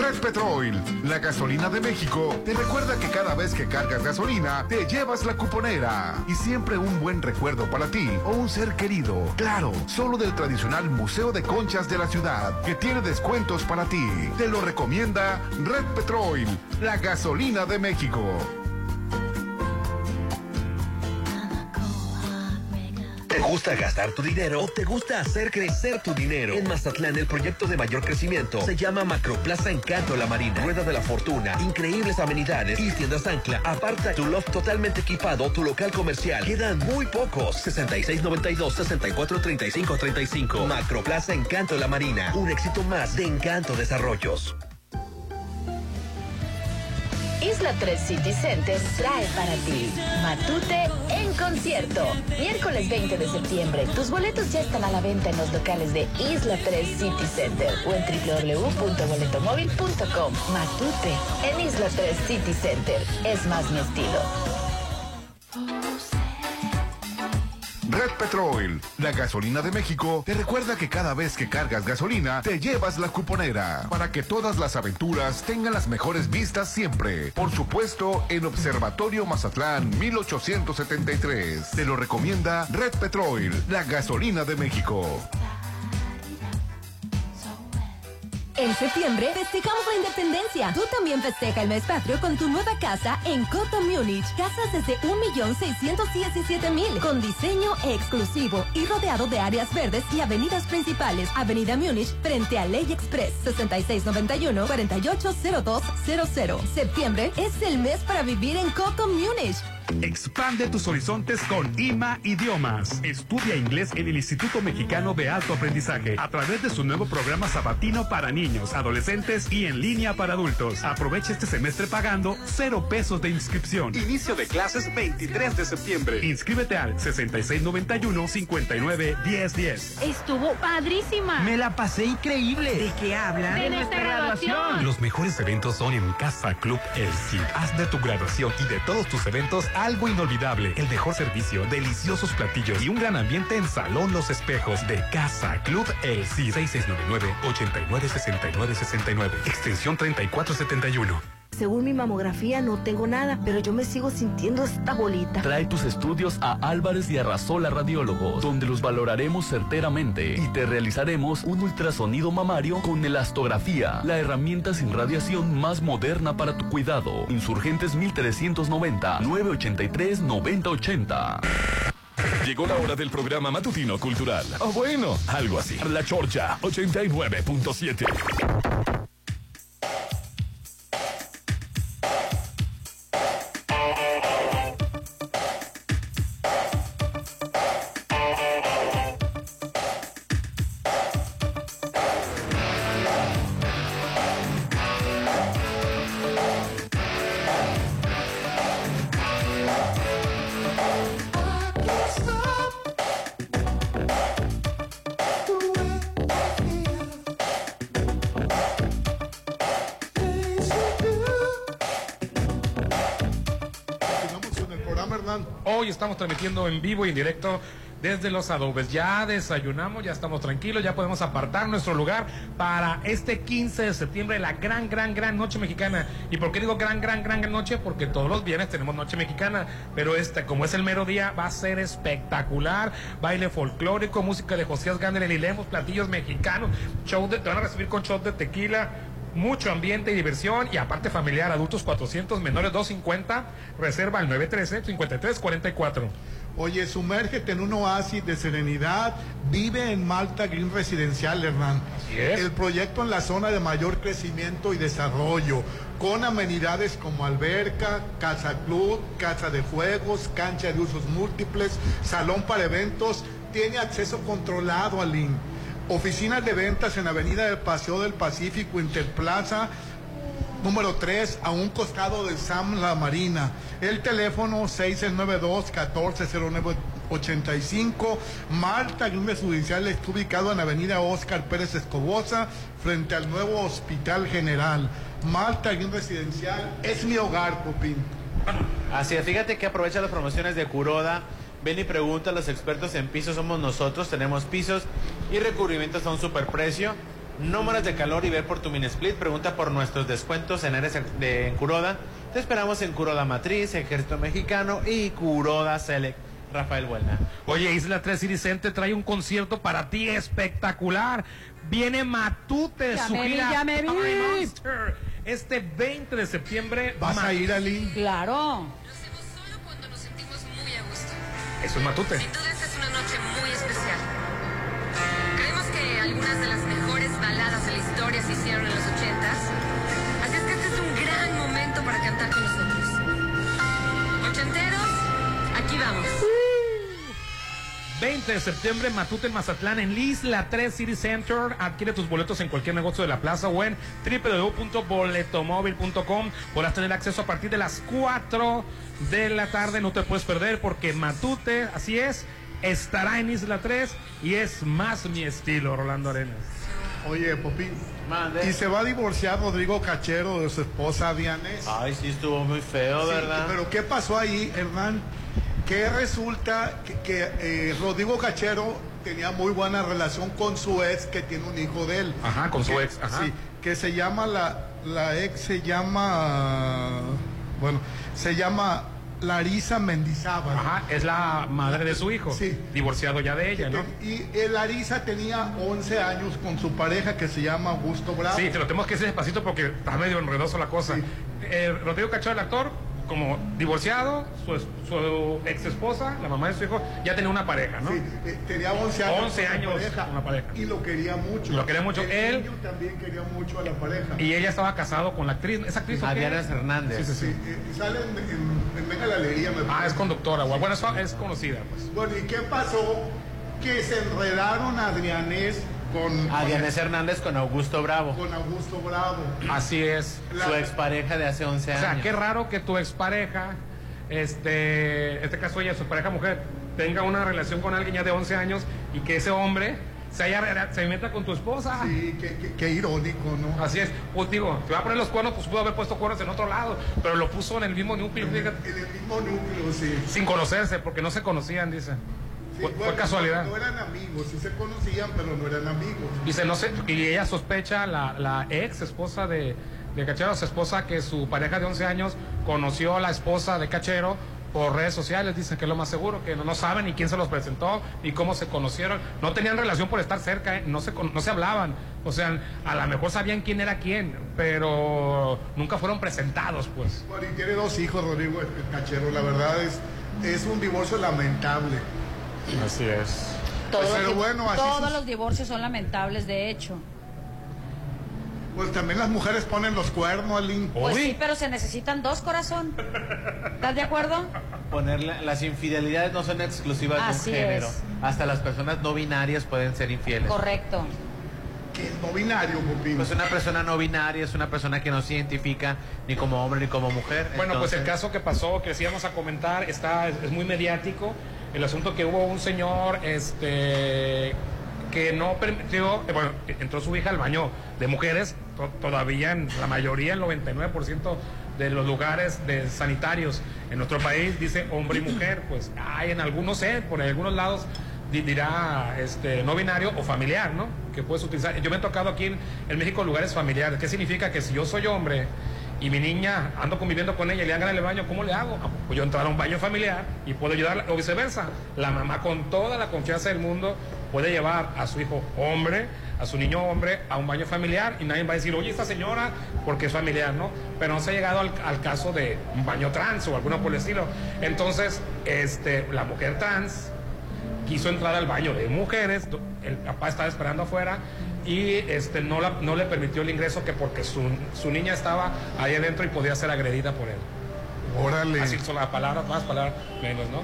Red Petrol, la gasolina de México, te recuerda que cada vez que cargas gasolina, te llevas la cuponera. Y siempre un buen recuerdo para ti o un ser querido. Claro, solo del tradicional Museo de Conchas de la ciudad, que tiene descuentos para ti. Te lo recomienda Red Petrol, la gasolina de México. ¿Te gusta gastar tu dinero o te gusta hacer crecer tu dinero? En Mazatlán, el proyecto de mayor crecimiento se llama Macroplaza Encanto La Marina. Rueda de la Fortuna, increíbles amenidades y tiendas ancla. Aparta tu loft totalmente equipado, tu local comercial. Quedan muy pocos. 6692-643535. Macroplaza Encanto La Marina. Un éxito más de Encanto Desarrollos. Isla 3 City Center trae para ti Matute en concierto. Miércoles 20 de septiembre. Tus boletos ya están a la venta en los locales de Isla 3 City Center o en www.boletomóvil.com. Matute en Isla 3 City Center. Es más mi estilo. Red Petrol, la gasolina de México, te recuerda que cada vez que cargas gasolina, te llevas la cuponera. Para que todas las aventuras tengan las mejores vistas siempre. Por supuesto, en Observatorio Mazatlán 1873. Te lo recomienda Red Petrol, la gasolina de México. En septiembre festejamos la independencia. Tú también festeja el mes patrio con tu nueva casa en Coto Múnich. Casas desde 1.617.000 con diseño exclusivo y rodeado de áreas verdes y avenidas principales. Avenida Múnich frente a Ley Express 6691-480200. Septiembre es el mes para vivir en Coto Múnich. Expande tus horizontes con IMA Idiomas. Estudia inglés en el Instituto Mexicano de Alto Aprendizaje a través de su nuevo programa sabatino para niños, adolescentes y en línea para adultos. Aprovecha este semestre pagando cero pesos de inscripción. Inicio de clases 23 de septiembre. Inscríbete al 6691-591010. Estuvo padrísima. Me la pasé increíble. ¿De qué hablan? De nuestra graduación. Los mejores eventos son en Casa Club El Cid. Haz de tu graduación y de todos tus eventos algo inolvidable. El mejor servicio, deliciosos platillos y un gran ambiente en Salón Los Espejos de Casa Club El Cid. 6699-896969. Extensión 3471. Según mi mamografía no tengo nada, pero yo me sigo sintiendo esta bolita. Trae tus estudios a Álvarez y Arrasola Radiólogos, donde los valoraremos certeramente y te realizaremos un ultrasonido mamario con elastografía, la herramienta sin radiación más moderna para tu cuidado. Insurgentes 1390 983 9080. Llegó la hora del programa matutino cultural. O bueno, algo así. La Chorcha 89.7. estamos transmitiendo en vivo y en directo desde los adobes. Ya desayunamos, ya estamos tranquilos, ya podemos apartar nuestro lugar para este 15 de septiembre, la gran, gran, gran noche mexicana. ¿Y por qué digo gran, gran, gran noche? Porque todos los viernes tenemos noche mexicana, pero este, como es el mero día, va a ser espectacular. Baile folclórico, música de Josías Gander y Lemos, platillos mexicanos, show de, te van a recibir con shot de tequila mucho ambiente y diversión y aparte familiar, adultos 400, menores 250, reserva al 913-5344. Oye, sumérgete en un oasis de serenidad, vive en Malta Green Residencial, Hernán. El proyecto en la zona de mayor crecimiento y desarrollo, con amenidades como alberca, casa club, casa de juegos, cancha de usos múltiples, salón para eventos, tiene acceso controlado al link. Oficinas de ventas en Avenida del Paseo del Pacífico, Interplaza, número 3, a un costado del SAM La Marina. El teléfono 692-140985. Malta Green Judicial está ubicado en Avenida Oscar Pérez Escobosa, frente al nuevo Hospital General. Malta Green Residencial es mi hogar, Popín. Así es, fíjate que aprovecha las promociones de Curoda. Ven y pregunta, los expertos en pisos somos nosotros, tenemos pisos y recubrimientos a un superprecio. No moras de calor y ver por tu mini split. Pregunta por nuestros descuentos en áreas de en Curoda. Te esperamos en Curoda Matriz, Ejército Mexicano y Curoda Select. Rafael Buena. Oye, Isla 3 City Center trae un concierto para ti espectacular. Viene Matute, Ya su me vi, gira ya me vi. Este 20 de septiembre. ¿Vas a ir, Ali? Claro. Es Matute. Sin duda esta es una noche muy especial. Creemos que algunas de las mejores baladas de la historia se hicieron en los ochentas. Así es que este es un gran momento para cantar con nosotros. Ochenteros, aquí vamos. 20 de septiembre, Matute en Mazatlán, en Isla 3 City Center. Adquiere tus boletos en cualquier negocio de la plaza o en www.boletomóvil.com. Podrás tener acceso a partir de las 4 de la tarde. No te puedes perder porque Matute, así es, estará en Isla 3 y es más mi estilo, Rolando Arenas. Oye, Popín. Y se va a divorciar Rodrigo Cachero de su esposa Dianés. Ay, sí, estuvo muy feo, Sí, ¿verdad? Pero ¿qué pasó ahí, Hernán? Que resulta que, que, eh, Rodrigo Cachero tenía muy buena relación con su ex, que tiene un hijo de él. Ajá, con su ex, ajá. Sí, que se llama la, la ex, se llama, bueno, se llama Larisa Mendizábal. Ajá, es la madre de su hijo. Sí. Divorciado ya de ella, ¿no? Y Larisa tenía 11 años con su pareja que se llama Augusto Bravo. Sí, te lo tenemos que decir despacito porque está medio enredoso la cosa. Eh, Rodrigo Cachorro, el actor, como divorciado, su, su ex esposa, la mamá de su hijo, ya tenía una pareja, ¿no? Sí, eh, tenía 11 años. 11 con años pareja, con la pareja. Y lo quería mucho. Lo quería mucho. El Él- niño también quería mucho a la pareja. Y ella estaba casado con la actriz. ¿Esa actriz? Adriana Hernández. Sí, sí, sí. Eh, sale en, en- en Venga la Alegría, me Ah, parece. es conductora, güey. Bueno, eso es conocida, pues. Bueno, ¿y qué pasó? Que se enredaron a Adrianés con, Adrianés Hernández con Augusto Bravo. con Augusto Bravo. Así es. Su expareja de hace 11 O años. sea, qué raro que tu expareja, este, en este caso ella, su pareja mujer, tenga una relación con alguien ya de 11 años y que ese hombre se, haya, se meta con tu esposa. Sí, qué, qué- qué irónico, ¿no? Así es. Pues digo, te va a poner los cuernos, pues pudo haber puesto cuernos en otro lado, pero lo puso en el mismo núcleo, fíjate, En el mismo núcleo, sí. sin conocerse, porque no se conocían, dice. Sí, bueno, casualidad. No, eran amigos, sí se conocían, pero no eran amigos. Dice, no sé, y ella sospecha, la, la ex esposa de, de Cachero, su esposa, que su pareja de 11 años conoció a la esposa de Cachero por redes sociales, dicen que es lo más seguro, que no, no saben ni quién se los presentó, ni cómo se conocieron, no tenían relación por estar cerca, ¿eh? no, se, no se hablaban, o sea, a lo mejor sabían quién era quién, pero nunca fueron presentados, pues. Bueno, y tiene dos hijos, Rodrigo el Cachero. La verdad es, es un divorcio lamentable. Así es. Todos, Pero los, bueno, así todos los divorcios son lamentables, de hecho. Pues también las mujeres ponen los cuernos, Alín. Pues sí, pero se necesitan dos corazón. ¿Estás de acuerdo? Ponerle, las infidelidades no son exclusivas Así de un género. es. Hasta las personas no binarias pueden ser infieles. Correcto. Que es no binario, Pupín. Pues una persona no binaria es una persona que no se identifica ni como hombre ni como mujer. Bueno, pues el caso que pasó, que sí íbamos a comentar, está, es, es muy mediático. El asunto que hubo un señor este, que no permitió, eh, bueno, entró su hija al baño de mujeres, to- todavía en la mayoría, el 99% de los lugares de sanitarios en nuestro país dice hombre y mujer, pues hay en algunos, sé, por algunos lados di- dirá este, no binario o familiar, ¿no? Que puedes utilizar. Yo me he tocado aquí en México lugares familiares. ¿Qué significa? Que si yo soy hombre y mi niña ando conviviendo con ella y le hagan el baño, ¿cómo le hago? Ah, pues yo entrar a un baño familiar y puedo ayudarla, o viceversa. La mamá con toda la confianza del mundo puede llevar a su hijo hombre, a su niño hombre, a un baño familiar y nadie va a decir, oye, esta señora, porque es familiar, ¿no? Pero no se ha llegado al, caso de un baño trans o alguno por el estilo. Entonces, este, la mujer trans quiso entrar al baño de mujeres, el papá estaba esperando afuera y este, no, la- no le permitió el ingreso que porque su, su niña estaba ahí adentro y podía ser agredida por él. Órale. Así son las palabras, más palabras menos, ¿no?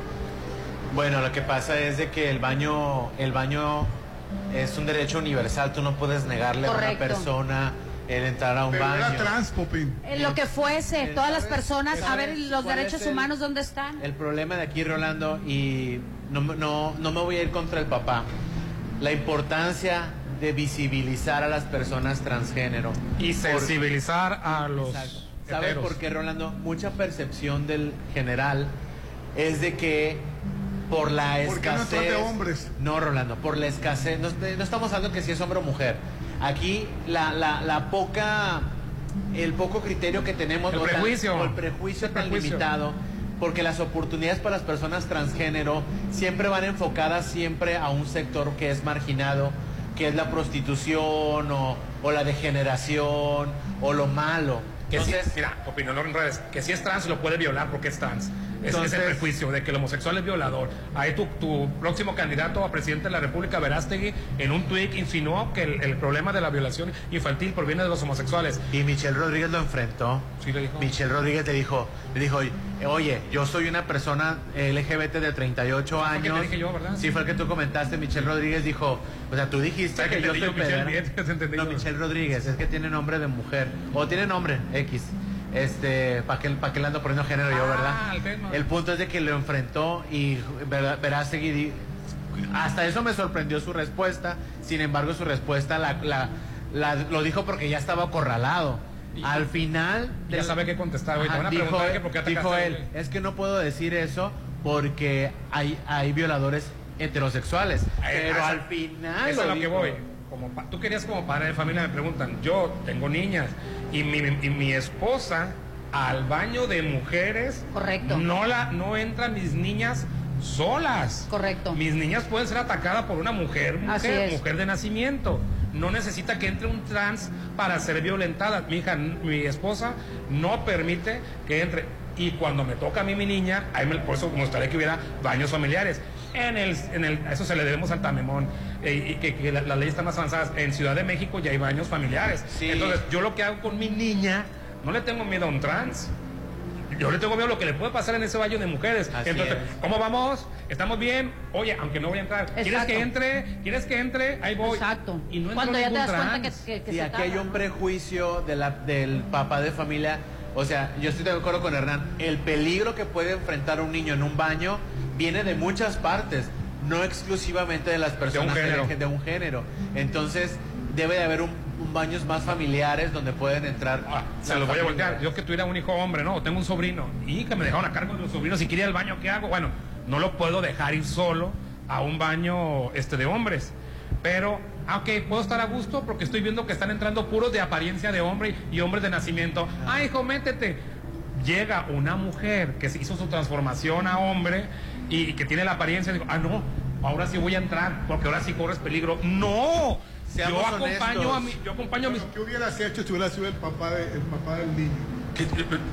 Bueno, lo que pasa es de que el baño, el baño es un derecho universal. Tú no puedes negarle a una Correcto. persona el entrar a un Pero era baño. trans, Popín. En lo que fuese, todas las personas, a ver los derechos el- humanos, ¿dónde están? El problema de aquí, Rolando, y no, no, no me voy a ir contra el papá, la importancia de visibilizar a las personas transgénero. Y Por- sensibilizar a los. ¿Sabes por qué, Rolando? Mucha percepción del general es de que por la ¿Por qué no escasez... trata de hombres? No, Rolando, por la escasez. No, no estamos hablando que si es hombre o mujer. Aquí la, la, la poca... El poco criterio que tenemos... El o tan- prejuicio. o el prejuicio El tan prejuicio. limitado porque las oportunidades para las personas transgénero siempre van enfocadas siempre a un sector que es marginado, que es la prostitución o, o la degeneración o lo malo. Que Entonces, mira, opinión en redes, que si es trans lo puede violar porque es trans. Es, Entonces- es el prejuicio de que el homosexual es violador. Ahí tu, tu próximo candidato a presidente de la República, Verástegui, en un tuit insinuó que el, el problema de la violación infantil proviene de los homosexuales. Y Michelle Rodríguez lo enfrentó. Sí, le dijo. Michelle Rodríguez le dijo, le dijo, oye, yo soy una persona LGBT de 38 fue que te años. dije yo, ¿verdad? Sí, fue el que tú comentaste. Michelle Rodríguez dijo, o sea, tú dijiste ¿Sabes que que yo soy Michelle? No. Michelle Rodríguez, es que tiene nombre de mujer. O tiene nombre, X. Este, ¿para qué, pa' qué le ando poniendo género yo, Ah, verdad? el punto es de que lo enfrentó y Ver- Verástegui di- hasta eso me sorprendió su respuesta. Sin embargo, su respuesta la, la- la- lo dijo porque ya estaba acorralado. Al final... Ya del- sabe qué contestar, güey. Ajá, dijo, que por qué dijo él, es que no puedo decir eso porque hay, hay violadores heterosexuales. Ay, Pero esa- al final... Eso es lo lo que dijo. voy. Como pa- tú querías como padre de familia, me preguntan, yo tengo niñas y mi, y mi esposa al baño de mujeres. Correcto. No, la, no entran mis niñas solas. Correcto. Mis niñas pueden ser atacadas por una mujer, mujer, mujer de nacimiento. No necesita que entre un trans para ser violentada. Mi hija, mi esposa, no permite que entre. Y cuando me toca a mí mi niña, ahí me, por eso me gustaría que hubiera baños familiares. En el, en el, a eso se le debemos al Tamemón. eh, y que, que la- las leyes están más avanzadas. En Ciudad de México ya hay baños familiares. Sí. Entonces, yo lo que hago con mi niña, no le tengo miedo a un trans. Yo le tengo miedo a lo que le puede pasar en ese baño de mujeres. Así Entonces, es. ¿cómo vamos? ¿Estamos bien? Oye, aunque no voy a entrar. ¿Quieres Exacto. que entre? ¿Quieres que entre? Ahí voy. Exacto. Y no Cuando ya te das cuenta que, que, que Sí, se aquí hay un ¿no? prejuicio de la- del papá de familia. O sea, yo estoy de acuerdo con Hernán. El peligro que puede enfrentar un niño en un baño viene de muchas partes, no exclusivamente de las personas género. de un género. Entonces, debe de haber un, un baños más familiares donde pueden entrar. Ah, se los voy a voltear. Yo que tuviera un hijo hombre, ¿no? Tengo un sobrino. Y que me dejaron a cargo de un sobrino. Si quiere ir al baño, ¿qué hago? Bueno, no lo puedo dejar ir solo a un baño este, de hombres. Pero, ah, ok, puedo estar a gusto porque estoy viendo que están entrando puros de apariencia de hombre y hombres de nacimiento. Ay, hijo, métete. Llega una mujer que se hizo su transformación a hombre y, que tiene la apariencia. Digo, ah, no, ahora sí voy a entrar porque ahora sí corres peligro. ¡No! Seamos yo acompaño honestos. a mi, yo acompaño a mis ¿Qué hubieras hecho si hubieras sido el papá, de- el papá del niño? que-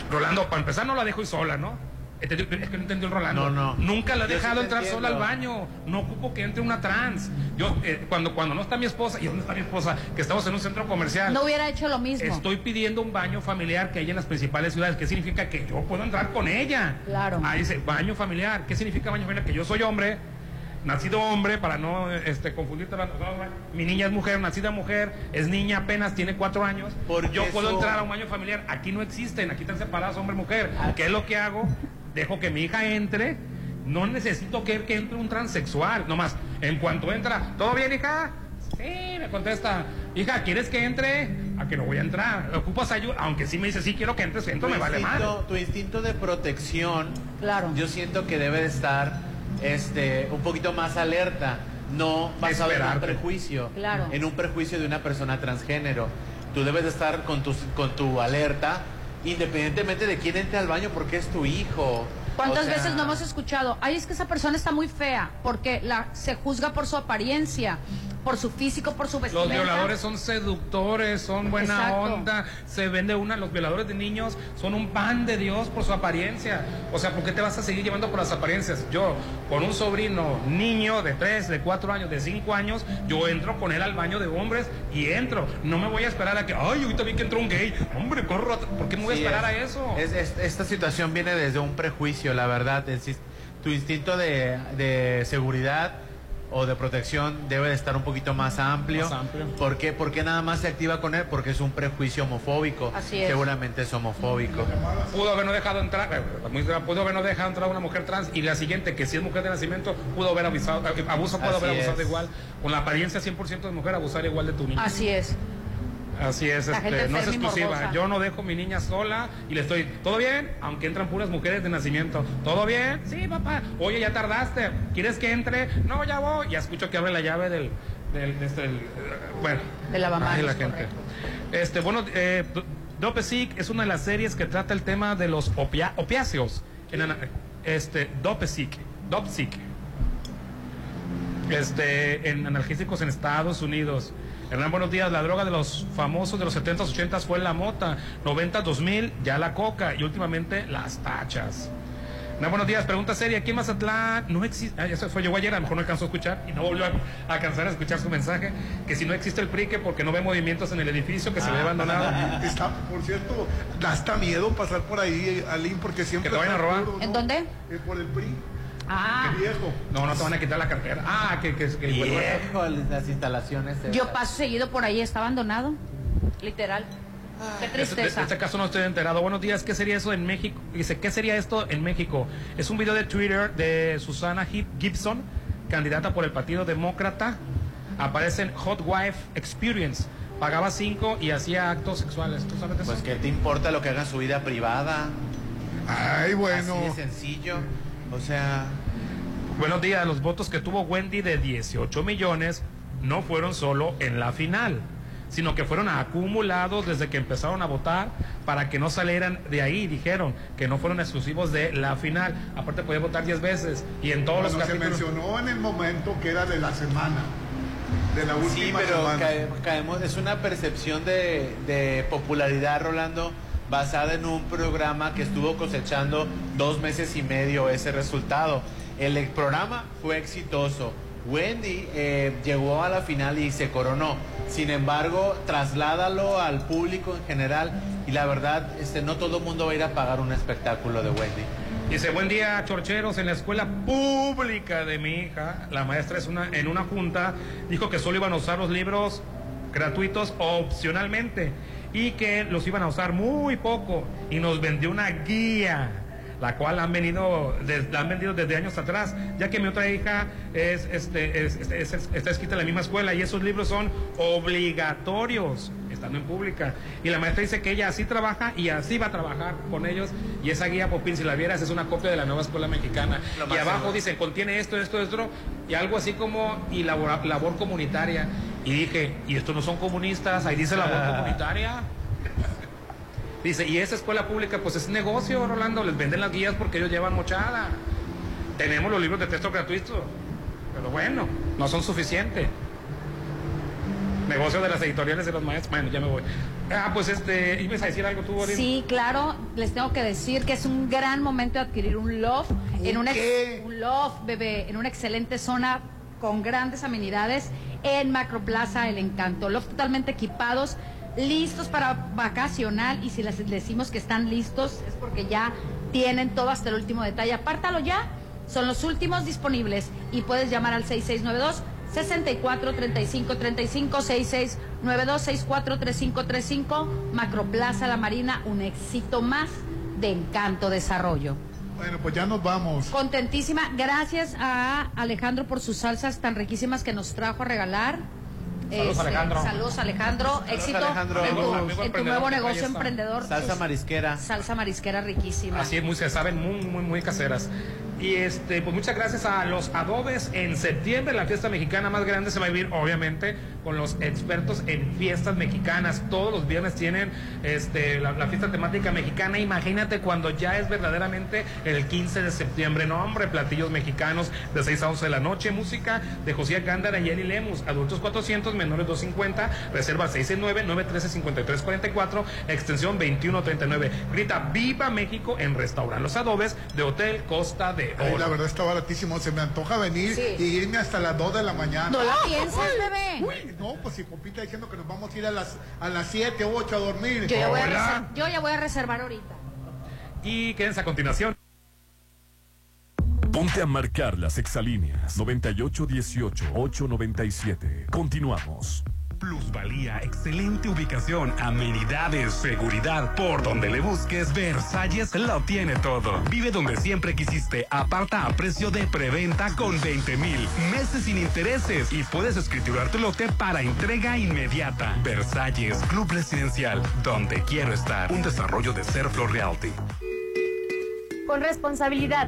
Rolando, para empezar no la dejo ir sola, ¿no? Es que no entendió el Rolando. No, no. Nunca la he sí dejado entrar sola al baño. No ocupo que entre una trans. Yo, eh, cuando, cuando no está mi esposa, ¿y dónde está mi esposa? Que estamos en un centro comercial. No hubiera hecho lo mismo. Estoy pidiendo un baño familiar que hay en las principales ciudades. ¿Qué significa? Que yo puedo entrar con ella. Claro. Ahí dice, baño familiar. ¿Qué significa baño familiar? Que yo soy hombre, nacido hombre, para no este, confundirte. la- Mi niña es mujer, nacida mujer, es niña apenas, tiene cuatro años. Porque yo puedo eso- entrar a un baño familiar. Aquí no existen, aquí están separados hombre y mujer. ¿Qué es lo que hago? Dejo que mi hija entre. No necesito que, que entre un transexual. Nomás, en cuanto entra, ¿todo bien, hija? Sí, me contesta. Hija, ¿quieres que entre? a que no voy a entrar. Ocupas ayuda, aunque sí me dice, sí quiero que entres, entro, me vale mal. tu instinto de protección, claro. yo siento que debe de estar este, un poquito más alerta, no basado en un prejuicio, Claro. en un prejuicio de una persona transgénero. Tú debes de estar con tu, con tu alerta, independientemente de quién entre al baño, porque es tu hijo. ¿Cuántas O sea, veces no hemos escuchado? Ay, es que esa persona está muy fea, porque la, se juzga por su apariencia, por su físico, por su Los vestimenta. violadores son seductores, son buena Exacto. onda, se vende una, los violadores de niños son un pan de Dios por su apariencia. O sea, ¿por qué te vas a seguir llevando por las apariencias? Yo, con un sobrino niño de 3, de 4 años, de 5 años, yo entro con él al baño de hombres y entro. No me voy a esperar a que, ay, ahorita vi que entró un gay. Hombre, corro, ¿por qué me voy a esperar es- a eso? es- es- esta situación viene desde un prejuicio, la verdad. Tu instinto de, de seguridad o de protección debe de estar un poquito más amplio. Más amplio. ¿Por qué? ¿Por qué nada más se activa con él? Porque es un prejuicio homofóbico. Así es. Seguramente es homofóbico. Pudo habernos dejado entrar, eh, pudo habernos dejado entrar una mujer trans y la siguiente, que si es mujer de nacimiento, pudo haber avisado, eh, abuso pudo Así haber abusado es. igual. Con la apariencia 100% de mujer, abusar igual de tu niño. Así es. Así es, La este, no es exclusiva. morbosa. Yo no dejo mi niña sola y le estoy, ¿todo bien? Aunque entran puras mujeres de nacimiento. ¿Todo bien? Sí, papá. Oye, ya tardaste. ¿Quieres que entre? No, ya voy. Ya escucho que abre la llave del, del, de este, del, eh, bueno. De lavamanos, ay, la gente. Este, bueno, eh, es una de las series que trata el tema de los opia- opiáceos. En este, Dope Sick. Dope Sick. Este, en analgésicos en Estados Unidos. Hernán, buenos días. La droga de los famosos de los 70s, 80s fue la mota. 90, 2000, ya la coca. Y últimamente las tachas. Hernán, buenos días. Pregunta seria. Aquí en Mazatlán no existe. Ah, eso fue. Llegó ayer, a lo mejor no alcanzó a escuchar. Y no volvió a alcanzar a escuchar su mensaje. Que si no existe el PRIQUE porque no ve movimientos en el edificio, que se ve abandonado. Está, por cierto, da hasta miedo pasar por ahí, Alín, porque siempre. Que te vayan a robar. ¿En dónde? Eh, por el PRI. Ah, Qué viejo. No, no te van a quitar la cartera. Ah, que, que, que Viejo, las instalaciones. de- yo paso seguido por ahí, está abandonado. Literal. Qué Este, de tristeza. este caso no estoy enterado. Buenos días, ¿qué sería eso en México? Dice, ¿qué sería esto en México? Es un video de Twitter de Susana Gib- Gibson, candidata por el Partido Demócrata. Aparece en Hot Wife Experience. Pagaba cinco y hacía actos sexuales. ¿Tú sabes eso? Pues, ¿qué te importa lo que haga en su vida privada? Ay, bueno. Así de sencillo. O sea, Buenos días, los votos que tuvo Wendy de 18 millones no fueron solo en la final, sino que fueron acumulados desde que empezaron a votar para que no salieran de ahí, dijeron que no fueron exclusivos de la final. Aparte podía votar 10 veces y en todos Bueno, los se capítulos... mencionó en el momento que era de la semana. De la última Sí, pero semana. cae- caemos, es una percepción de, de popularidad, Rolando, basada en un programa que estuvo cosechando dos meses y medio ese resultado. El programa fue exitoso. Wendy eh, llegó a la final y se coronó. Sin embargo, trasládalo al público en general y la verdad, este, no todo el mundo va a ir a pagar un espectáculo de Wendy. Dice, buen día, chorcheros. En la escuela pública de mi hija, la maestra es una, en una junta dijo que solo iban a usar los libros gratuitos opcionalmente y que los iban a usar muy poco. Y nos vendió una guía la cual han venido des- la han vendido desde años atrás ya que mi otra hija es, este, es- es- es- está escrita en la misma escuela y esos libros son obligatorios estando en pública y la maestra dice que ella así trabaja y así va a trabajar con ellos y esa guía Popín si la vieras es una copia de la nueva escuela mexicana Lo y abajo seguro. dice contiene esto esto esto y algo así como y labor, labor comunitaria y dije y estos no son comunistas ahí dice labor Ah. comunitaria Dice, y esa escuela pública, pues es negocio, Rolando, les venden las guías porque ellos llevan mochada. Tenemos los libros de texto gratuitos, pero bueno, no son suficientes. Negocio de las editoriales de los maestros. Bueno, ya me voy. Ah, pues este, ¿ibas a decir algo tú, Borín? Sí, claro, les tengo que decir que es un gran momento de adquirir un loft en una ex- un loft, bebé, en una excelente zona con grandes amenidades en Macroplaza El Encanto. Loft totalmente equipados, listos para vacacionar y si les decimos que están listos es porque ya tienen todo hasta el último detalle. Apártalo ya, son los últimos disponibles y puedes llamar al 6692 64 35 35 6692 64 35 35 Macroplaza La Marina, un éxito más de Encanto Desarrollo. Bueno, pues ya nos vamos. Contentísima, gracias a Alejandro por sus salsas tan riquísimas que nos trajo a regalar. Saludos, Este, Alejandro. Saludos Alejandro. Éxito Alejandro. en tu, en tu nuevo negocio emprendedor. Salsa marisquera. Salsa marisquera riquísima. Así es, muy se saben, muy, muy, muy caseras. Y este, pues muchas gracias a los adobes. En septiembre la fiesta mexicana más grande se va a vivir, obviamente, con los expertos en fiestas mexicanas. Todos los viernes tienen este, la, fiesta temática mexicana. Imagínate cuando ya es verdaderamente el 15 de septiembre. No, hombre, platillos mexicanos de 6 a 11 de la noche. Música de José Gándara y Eli Lemus. Adultos 400, menores 250. Reserva 669-913-5444. Extensión 2139. Grita Viva México en Restaurant Los Adobes de Hotel Costa de Ay, la verdad está baratísimo. Se me antoja venir y irme hasta las 2 de la mañana. No la piensas, bebé. Uy, no, pues si Popita diciendo que nos vamos a ir a las, a las 7 o 8 a dormir. Yo ya, voy a yo ya voy a reservar ahorita. Y quédense a continuación. Ponte a marcar las exalíneas 9818-897. Continuamos. Plusvalía, excelente ubicación, amenidades, seguridad. Por donde le busques, Versalles lo tiene todo. Vive donde siempre quisiste. Aparta a precio de preventa con 20 mil meses sin intereses y puedes escriturar tu lote para entrega inmediata. Versalles, Club Residencial, donde quiero estar. Un desarrollo de Serflo Realty. Con responsabilidad,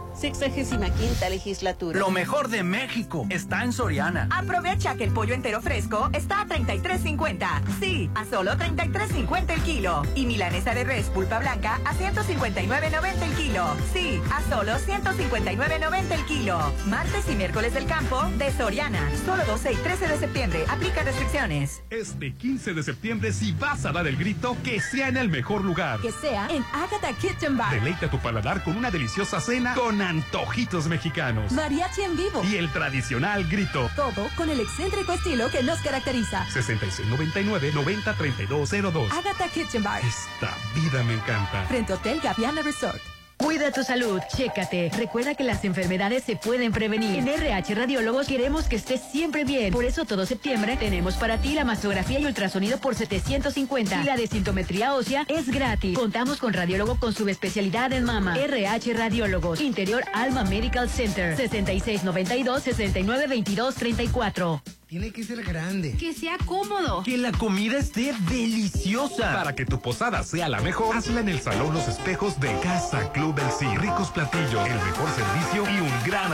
65 legislatura. Lo mejor de México está en Soriana. Aprovecha que el pollo entero fresco está a 33.50. Sí, a solo 33.50 el kilo. Y milanesa de res pulpa blanca a 159.90 el kilo. Sí, a solo 159.90 el kilo. Martes y miércoles del campo de Soriana. Solo 12 y 13 de septiembre. Aplica restricciones. Este 15 de septiembre, si vas a dar el grito, que sea en el mejor lugar. Que sea en Agatha Kitchen Bar. Deleita tu paladar con una deliciosa cena con antojitos mexicanos. Mariachi en vivo. Y el tradicional grito. Todo con el excéntrico estilo que nos caracteriza. 6699-903202. Agatha Kitchen Bar. Esta vida me encanta. Frente Hotel Gaviana Resort. Cuida tu salud, chécate. Recuerda que las enfermedades se pueden prevenir. En RH Radiólogos queremos que estés siempre bien. Por eso todo septiembre tenemos para ti la mastografía y ultrasonido por 750. Y la desintometría ósea es gratis. Contamos con radiólogo con subespecialidad en mama. RH Radiólogos. Interior Alma Medical Center. 6692-6922-34. Tiene que ser grande. Que sea cómodo. Que la comida esté deliciosa. Para que tu posada sea la mejor, hazla en el Salón Los Espejos de Casa Club El Sí. Ricos platillos, el mejor servicio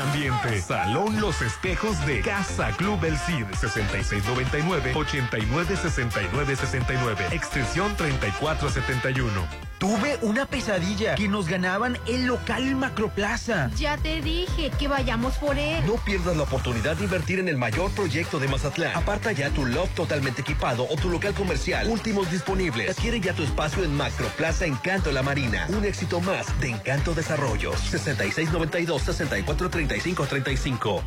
ambiente. Salón Los Espejos de Casa Club El Cid. 6699-896969. Extensión 3471. Tuve una pesadilla que nos ganaban el local Macroplaza. Ya te dije que vayamos por él. No pierdas la oportunidad de invertir en el mayor proyecto de Mazatlán. Aparta ya tu loft totalmente equipado o tu local comercial. Últimos disponibles. Adquiere ya tu espacio en Macroplaza Encanto La Marina. Un éxito más de Encanto Desarrollos. 6692-643535.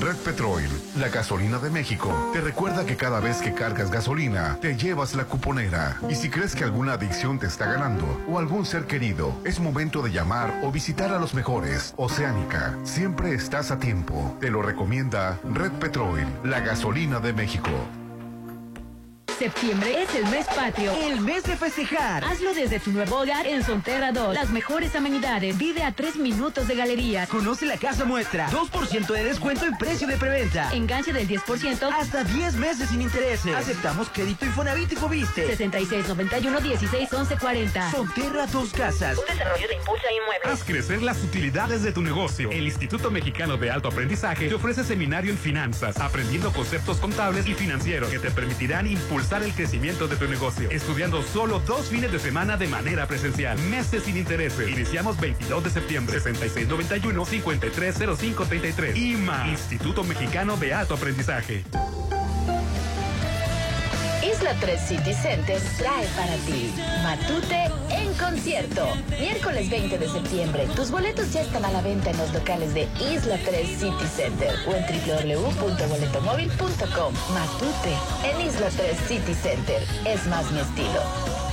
Red Petrol, la gasolina de México, te recuerda que cada vez que cargas gasolina, te llevas la cuponera. Y si crees que alguna adicción te está ganando o algún ser querido, es momento de llamar o visitar a los mejores. Oceánica, siempre estás a tiempo. Te lo recomienda Red Petrol, la gasolina de México. Septiembre es el mes patrio. El mes de festejar. Hazlo desde tu nuevo hogar en Sonterra 2. Las mejores amenidades. Vive a tres minutos de galerías. Conoce la casa muestra. 2% de descuento en precio de preventa. Enganche del 10%. Hasta 10 meses sin intereses. Aceptamos crédito Infonavit y Fobiste. 6691-161140. Sonterra Dos Casas. Un desarrollo de Impulsa Inmuebles. Haz crecer las utilidades de tu negocio. El Instituto Mexicano de Alto Aprendizaje te ofrece seminario en finanzas, aprendiendo conceptos contables y financieros que te permitirán impulsar el crecimiento de tu negocio. Estudiando solo dos fines de semana de manera presencial. Meses sin intereses. Iniciamos 22 de septiembre. 6691-530533. IMA. Instituto Mexicano de Alto Aprendizaje. Isla 3 City Center trae para ti Matute en concierto. Miércoles 20 de septiembre. Tus boletos ya están a la venta en los locales de Isla 3 City Center o en www.boletomóvil.com. Matute en Isla 3 City Center. Es más mi estilo.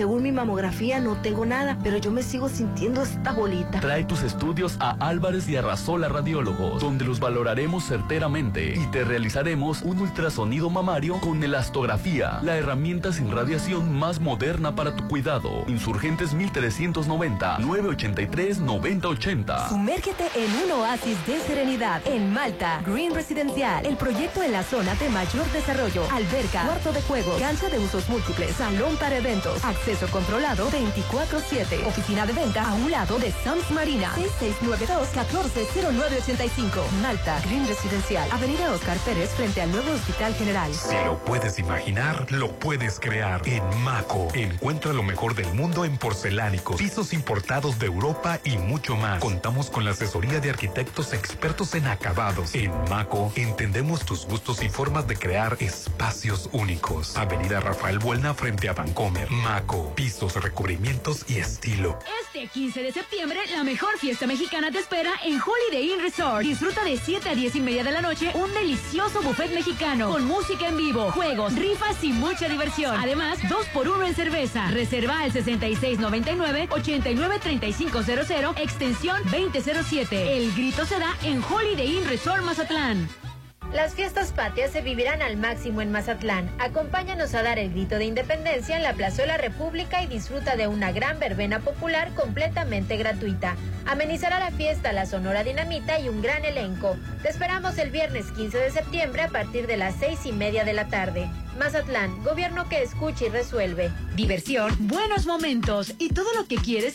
Según mi mamografía no tengo nada, pero yo me sigo sintiendo esta bolita. Trae tus estudios a Álvarez y Arrasola Radiólogos, donde los valoraremos certeramente y te realizaremos un ultrasonido mamario con elastografía, la herramienta sin radiación más moderna para tu cuidado. Insurgentes 1390 983 9080. Sumérgete en un oasis de serenidad en Malta, Green Residencial, el proyecto en la zona de mayor desarrollo, alberca, cuarto de juegos, cancha de usos múltiples, salón para eventos, acceso controlado 24-7, oficina de venta a un lado de Sams Marina, 6692-140985, Malta, Green Residencial, Avenida Oscar Pérez frente al nuevo Hospital General. Si lo puedes imaginar, lo puedes crear. En Maco, encuentra lo mejor del mundo en porcelánicos, pisos importados de Europa y mucho más. Contamos con la asesoría de arquitectos expertos en acabados. En Maco, entendemos tus gustos y formas de crear espacios únicos. Avenida Rafael Buelna frente a Vancomer. Maco, pisos, recubrimientos y estilo. Este 15 de septiembre, la mejor fiesta mexicana te espera en Holiday Inn Resort. Disfruta de 7 a 10 y media de la noche un delicioso buffet mexicano con música en vivo, juegos, rifas y mucha diversión. Además, 2 por 1 en cerveza. Reserva al 6699-893500, extensión 2007. El grito se da en Holiday Inn Resort Mazatlán. Las fiestas patrias se vivirán al máximo en Mazatlán. Acompáñanos a dar el grito de independencia en la Plazuela República y disfruta de una gran verbena popular completamente gratuita. Amenizará la fiesta la Sonora Dinamita y un gran elenco. Te esperamos el viernes 15 de septiembre a partir de las seis y media de la tarde. Mazatlán, gobierno que escucha y resuelve. Diversión, buenos momentos y todo lo que quieres